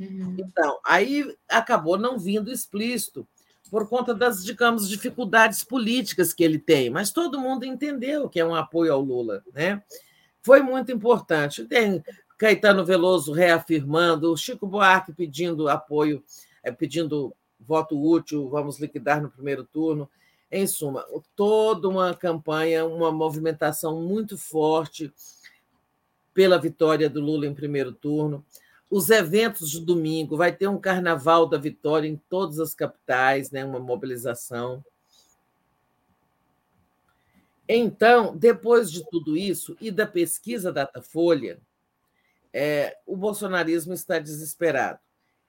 Uhum. Então, aí acabou não vindo explícito, por conta das, digamos, dificuldades políticas que ele tem, mas todo mundo entendeu que é um apoio ao Lula, né? Foi muito importante. Tem Caetano Veloso reafirmando, Chico Buarque pedindo apoio, é, pedindo voto útil, vamos liquidar no primeiro turno. Em suma, toda uma campanha, uma movimentação muito forte pela vitória do Lula em primeiro turno. Os eventos de domingo, vai ter um carnaval da vitória em todas as capitais, né? uma mobilização. Então, depois de tudo isso e da pesquisa Datafolha, é, o bolsonarismo está desesperado.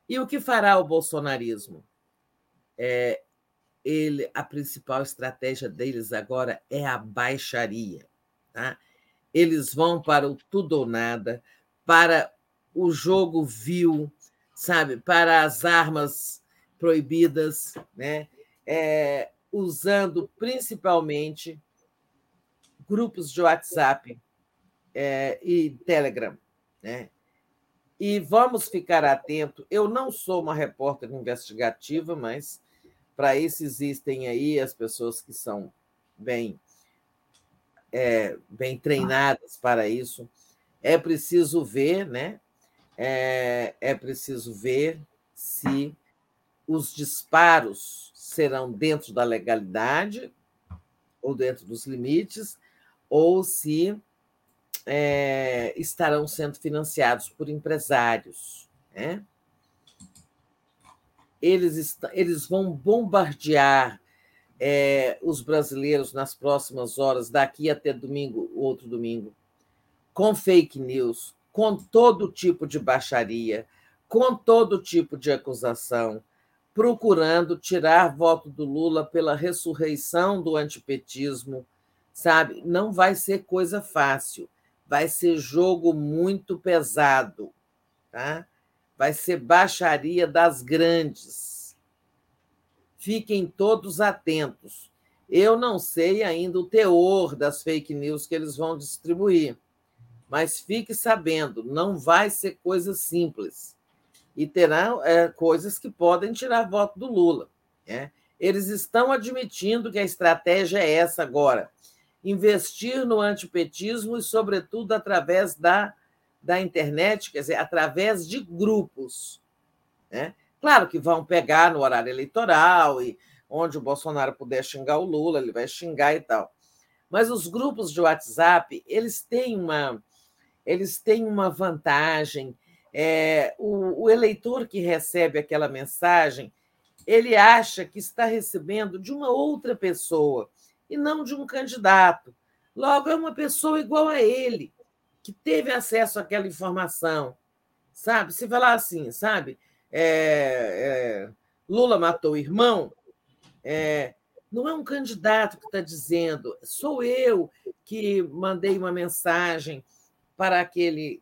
E o que fará o bolsonarismo? é, ele, a principal estratégia deles agora é a baixaria. Tá? Eles vão para o tudo ou nada, para o jogo vil, sabe, para as armas proibidas, né? É, usando principalmente grupos de WhatsApp é, e Telegram. Né? E vamos ficar atento. Eu não sou uma repórter investigativa, mas para isso existem aí as pessoas que são bem, é, bem treinadas para isso. É preciso ver, né? É, é preciso ver se os disparos serão dentro da legalidade ou dentro dos limites, ou se é, estarão sendo financiados por empresários. Né? eles, eles vão bombardear é, os brasileiros nas próximas horas, daqui até domingo, outro domingo, com fake news, com todo tipo de baixaria, com todo tipo de acusação, procurando tirar voto do Lula pela ressurreição do antipetismo, sabe? Não vai ser coisa fácil, vai ser jogo muito pesado, tá? vai ser baixaria das grandes. Fiquem todos atentos. Eu não sei ainda o teor das fake news que eles vão distribuir, mas fique sabendo, não vai ser coisa simples. E terá é, coisas que podem tirar voto do Lula. Né? Eles estão admitindo que a estratégia é essa agora: investir no antipetismo e, sobretudo, através da da internet, quer dizer, através de grupos. Né? Claro que vão pegar no horário eleitoral e onde o Bolsonaro puder xingar o Lula, ele vai xingar e tal. Mas os grupos de WhatsApp, eles têm uma, eles têm uma vantagem é, o, o eleitor que recebe aquela mensagem, ele acha que está recebendo de uma outra pessoa e não de um candidato. Logo, é uma pessoa igual a ele, que teve acesso àquela informação. Sabe? Se falar assim, sabe? É, é, Lula matou o irmão, é, não é um candidato que está dizendo, sou eu que mandei uma mensagem para aquele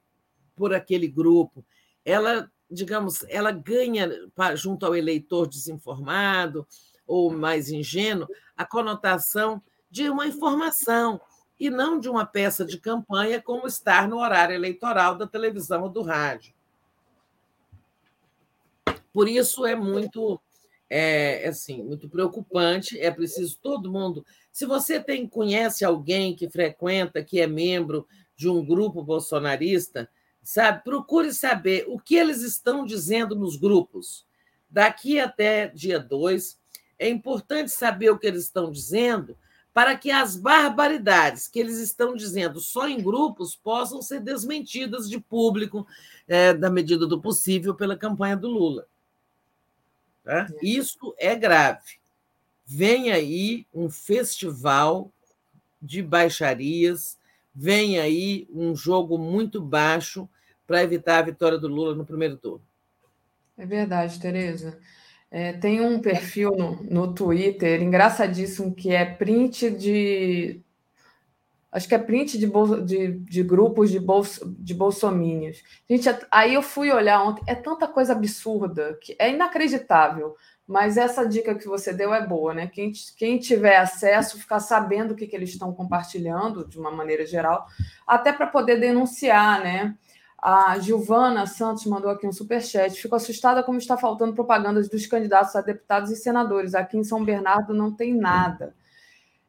por aquele grupo. Ela, digamos, ela ganha junto ao eleitor desinformado ou mais ingênuo a conotação de uma informação e não de uma peça de campanha como estar no horário eleitoral da televisão ou do rádio. Por isso é muito é assim, muito preocupante, é preciso todo mundo. Se você tem conhece alguém que frequenta, que é membro de um grupo bolsonarista, sabe? Procure saber o que eles estão dizendo nos grupos. Daqui até dia 2, é importante saber o que eles estão dizendo para que as barbaridades que eles estão dizendo só em grupos possam ser desmentidas de público, é, na medida do possível, pela campanha do Lula. Tá? Isso é grave. Vem aí um festival de baixarias, vem aí um jogo muito baixo para evitar a vitória do Lula no primeiro turno. É verdade, Tereza. É, tem um perfil no, no Twitter engraçadíssimo que é print de acho que é print de, de, de grupos de, bolso, de bolsomínios. Gente, aí eu fui olhar ontem, é tanta coisa absurda que é inacreditável. Mas essa dica que você deu é boa, né? Quem, quem tiver acesso, ficar sabendo o que, que eles estão compartilhando, de uma maneira geral, até para poder denunciar, né? A Gilvana Santos mandou aqui um superchat. Fico assustada como está faltando propagandas dos candidatos a deputados e senadores. Aqui em São Bernardo não tem nada.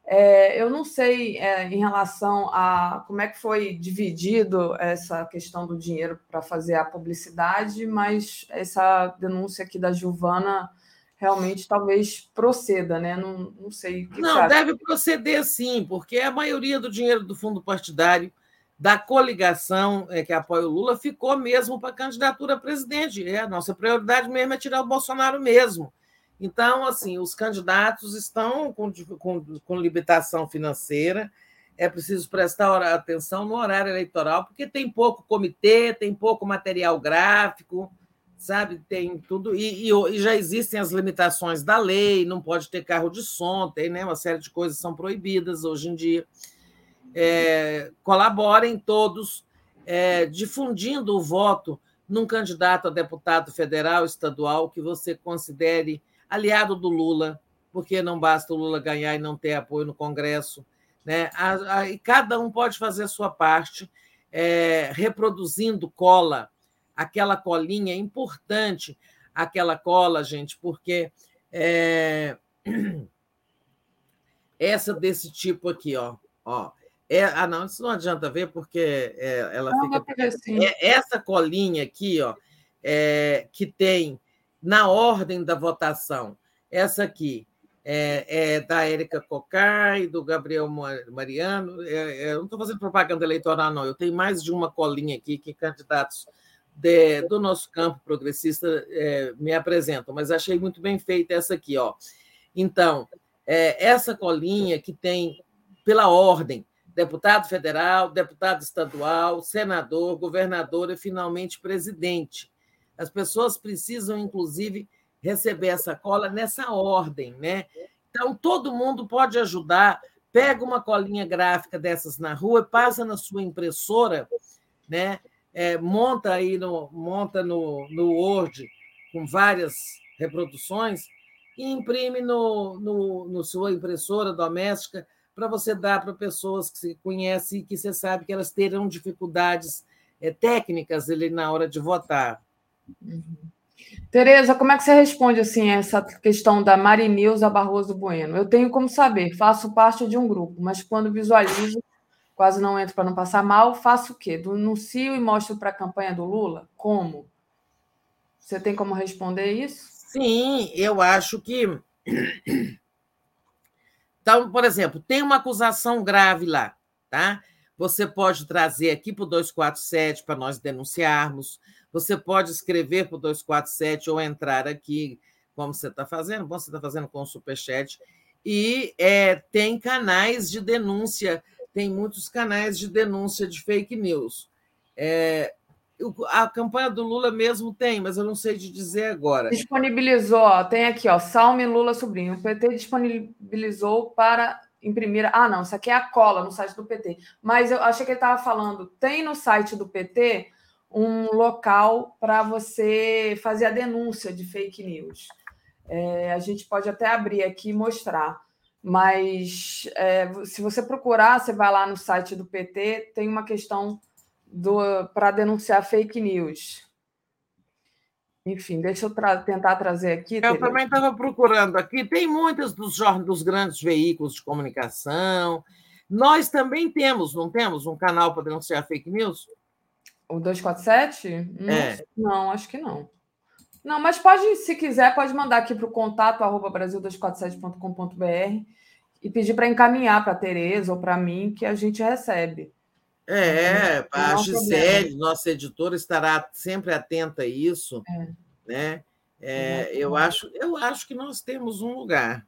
É, eu não sei é, em relação a como é que foi dividido essa questão do dinheiro para fazer a publicidade, mas essa denúncia aqui da Giovana realmente talvez proceda, né? Não, não sei. não, deve proceder sim, porque a maioria do dinheiro do fundo partidário da coligação é, que apoia o Lula ficou mesmo para a candidatura a presidente. É, a nossa prioridade mesmo é tirar o Bolsonaro mesmo. Então, assim, os candidatos estão com, com, com limitação financeira, é preciso prestar atenção no horário eleitoral, porque tem pouco comitê, tem pouco material gráfico, sabe? Tem tudo. E, e, e, já existem as limitações da lei, não pode ter carro de som, tem né? uma série de coisas são proibidas hoje em dia. É, colaborem todos, é, difundindo o voto num candidato a deputado federal, estadual, que você considere aliado do Lula, porque não basta o Lula ganhar e não ter apoio no Congresso. Né? A, a, e cada um pode fazer a sua parte, é, reproduzindo cola, aquela colinha é importante, aquela cola, gente, porque é, essa desse tipo aqui, ó, ó. É, ah, não, isso não adianta ver, porque é, ela não, fica. Assim. É, essa colinha aqui, ó, é, que tem na ordem da votação. Essa aqui é, é da Érica Cocar e do Gabriel Mariano. É, é, eu não estou fazendo propaganda eleitoral, não. Eu tenho mais de uma colinha aqui que candidatos de, do nosso campo progressista é, me apresentam, mas achei muito bem feita essa aqui. Ó. Então, é, essa colinha que tem, pela ordem, deputado federal, deputado estadual, senador, governador e, finalmente, presidente. As pessoas precisam, inclusive, receber essa cola nessa ordem, né? Então, todo mundo pode ajudar. Pega uma colinha gráfica dessas na rua, passa na sua impressora, né? É, monta aí no, monta no, no Word com várias reproduções e imprime no, no, no sua impressora doméstica para você dar para pessoas que você conhece e que você sabe que elas terão dificuldades é, técnicas ali na hora de votar. Uhum. Tereza, como é que você responde assim essa questão da Marinilza Barroso Bueno? Eu tenho como saber, faço parte de um grupo, mas quando visualizo, quase não entro para não passar mal, faço o quê? Denuncio e mostro para a campanha do Lula? Como? Você tem como responder isso? Sim, eu acho que. Então, por exemplo, tem uma acusação grave lá, tá? Você pode trazer aqui para o 247 para nós denunciarmos. Você pode escrever para o 247 ou entrar aqui, como você está fazendo, bom, você está fazendo com o Superchat. E é, tem canais de denúncia, tem muitos canais de denúncia de fake news. É, a campanha do Lula mesmo tem, mas eu não sei te dizer agora. Disponibilizou, tem aqui, ó, Salme Lula Sobrinho. O PT disponibilizou para imprimir. Ah, não, isso aqui é a cola no site do PT. Mas eu achei que ele estava falando, tem no site do PT um local para você fazer a denúncia de fake news. É, a gente pode até abrir aqui e mostrar. Mas é, se você procurar, você vai lá no site do PT, tem uma questão para denunciar fake news. Enfim, deixa eu tra tentar trazer aqui. Eu também estava procurando aqui. Tem muitas dos, dos grandes veículos de comunicação. Nós também temos, não temos, um canal para denunciar fake news? O 247? Não, é. não, acho que não. Não, mas pode, se quiser, pode mandar aqui para o contato arroba brasil247.com.br e pedir para encaminhar para a Tereza ou para mim, que a gente recebe. É, a Gisele, nossa editora, estará sempre atenta a isso. É. Né? É, eu, acho, eu acho que nós temos um lugar.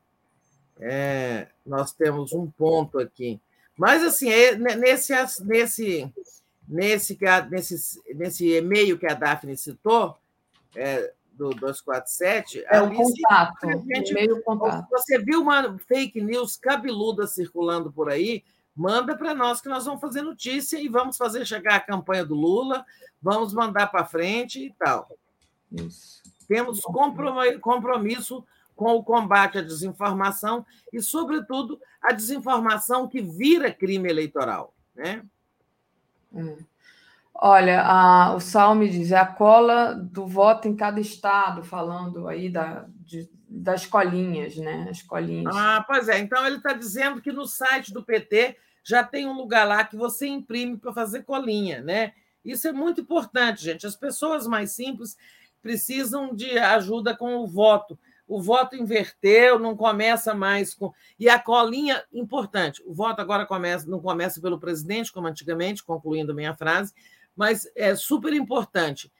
É, nós temos um ponto aqui. Mas, assim, é, nesse, nesse, nesse, nesse, nesse e-mail que a Daphne citou, é, do 247. É o contato, gente, e-mail contato. Você viu uma fake news cabeluda circulando por aí? Manda para nós que nós vamos fazer notícia e vamos fazer chegar a campanha do Lula, vamos mandar para frente e tal. Isso. Temos compromisso com o combate à desinformação e, sobretudo, a desinformação que vira crime eleitoral. Né? Hum. Olha, a, o Salme diz: é a cola do voto em cada estado, falando aí da, de, das colinhas, né? As colinhas. Ah, pois é. Então ele está dizendo que no site do PT já tem um lugar lá que você imprime para fazer colinha, né? Isso é muito importante, gente. As pessoas mais simples precisam de ajuda com o voto. O voto inverteu, não começa mais com. E a colinha, importante, o voto agora começa, não começa pelo presidente, como antigamente, concluindo minha frase, mas é super importante.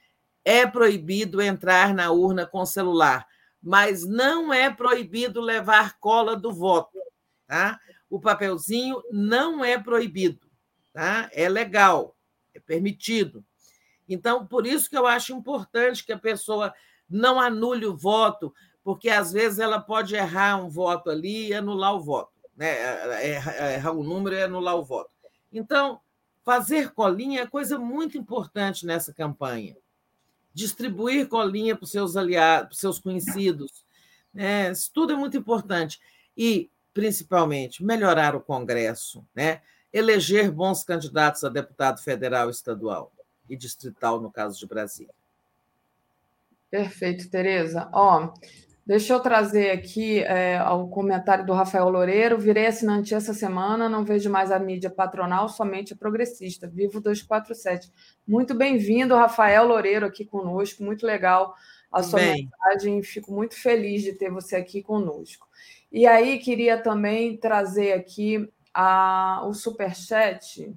É proibido entrar na urna com celular, mas não é proibido levar cola do voto. Tá? O papelzinho não é proibido, tá? é legal, é permitido. Então, por isso que eu acho importante que a pessoa não anule o voto, porque às vezes ela pode errar um voto ali e anular o voto, né? errar o número e anular o voto. Então, Fazer colinha é coisa muito importante nessa campanha. Distribuir colinha para os seus aliados, para seus conhecidos. Né? Isso tudo é muito importante. E, principalmente, melhorar o Congresso, né? eleger bons candidatos a deputado federal, estadual e distrital, no caso de Brasília. Perfeito, Tereza. Ó, Deixa eu trazer aqui é, o comentário do Rafael Loureiro. Virei assinante essa semana, não vejo mais a mídia patronal, somente a progressista. Vivo 247. Muito bem-vindo, Rafael Loureiro, aqui conosco. Muito legal a sua Bem. mensagem. Fico muito feliz de ter você aqui conosco. E aí, queria também trazer aqui a, o superchat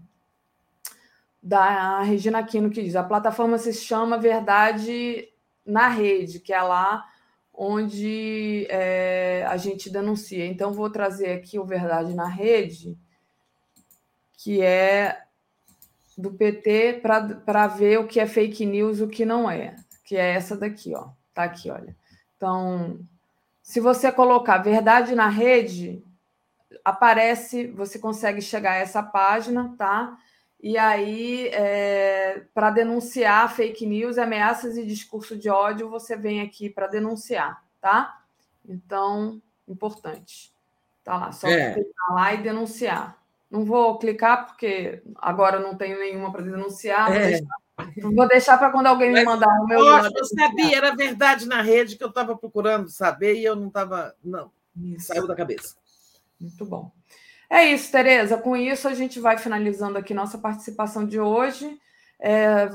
da Regina Aquino, que diz: a plataforma se chama Verdade na Rede, que é lá onde é, a gente denuncia. Então, vou trazer aqui o Verdade na Rede, que é do PT, para ver o que é fake news e o que não é, que é essa daqui, ó. Tá aqui, olha. Então, se você colocar Verdade na Rede, aparece, você consegue chegar a essa página, tá? E aí, é, para denunciar fake news, ameaças e discurso de ódio, você vem aqui para denunciar, tá? Então, importante. Tá lá, só é. clicar lá e denunciar. Não vou clicar porque agora não tenho nenhuma para denunciar. É. Vou deixar, para quando alguém me mandar o meu. Eu sabia, era verdade na rede que eu estava procurando saber e eu não estava. Não, Isso. saiu da cabeça. Muito bom. É isso, Tereza. Com isso, a gente vai finalizando aqui nossa participação de hoje. É,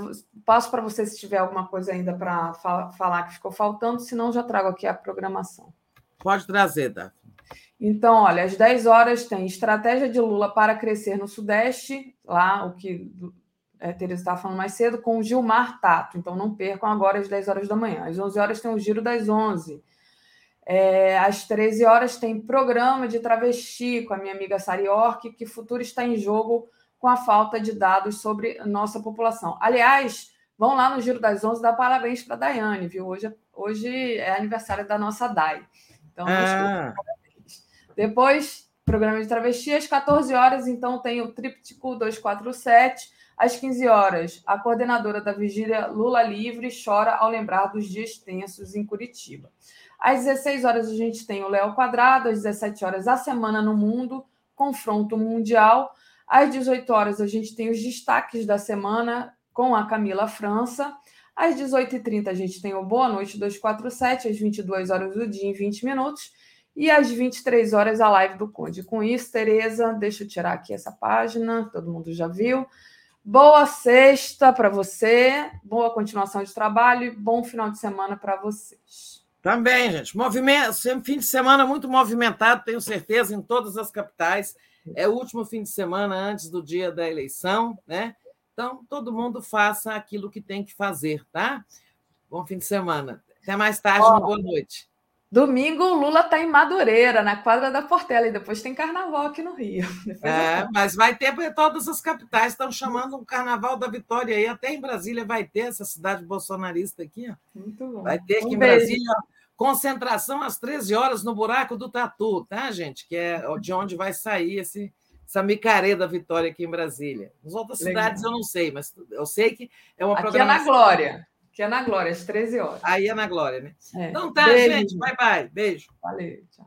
passo para você se tiver alguma coisa ainda para fa falar que ficou faltando, senão já trago aqui a programação. Pode trazer, Daphne. Então, olha, às 10 horas tem estratégia de Lula para crescer no Sudeste, lá o que é, Teresa estava falando mais cedo, com o Gilmar Tato. Então não percam agora às 10 horas da manhã. Às 11 horas tem o Giro das 11. É, às 13 horas tem programa de travesti com a minha amiga Sari Ork, que futuro está em jogo com a falta de dados sobre nossa população. Aliás, vão lá no Giro das 11 dar parabéns para a Daiane, viu? Hoje, hoje é aniversário da nossa Dai. Então, ah. depois, programa de travesti, às 14 horas, então tem o Tríptico 247. Às 15 horas, a coordenadora da vigília Lula Livre chora ao lembrar dos dias tensos em Curitiba. Às 16 horas, a gente tem o Léo Quadrado, às 17 horas, a Semana no Mundo, confronto mundial. Às 18 horas, a gente tem os destaques da semana com a Camila França. Às 18h30, a gente tem o Boa Noite 247, às 22 horas do dia, em 20 minutos. E às 23 horas, a live do Conde. Com isso, Tereza, deixa eu tirar aqui essa página, todo mundo já viu. Boa sexta para você, boa continuação de trabalho e bom final de semana para vocês. Também, gente. Movimento, fim de semana muito movimentado, tenho certeza, em todas as capitais. É o último fim de semana antes do dia da eleição, né? Então, todo mundo faça aquilo que tem que fazer, tá? Bom fim de semana. Até mais tarde, uma boa noite. Domingo, o Lula está em Madureira, na quadra da Portela, e depois tem carnaval aqui no Rio. é, mas vai ter, todas as capitais estão chamando um carnaval da Vitória aí, até em Brasília vai ter, essa cidade bolsonarista aqui. Ó. Muito bom. Vai ter aqui um em Brasília Concentração às 13 horas no buraco do Tatu, tá, gente? Que é de onde vai sair esse, essa micareta da Vitória aqui em Brasília. Nas outras Legal. cidades eu não sei, mas eu sei que é uma aqui programação. Aqui é na Glória. Que é na Glória, às 13 horas. Aí é na Glória, né? É. Então tá, Beijo. gente. Bye, bye. Beijo. Valeu, tchau.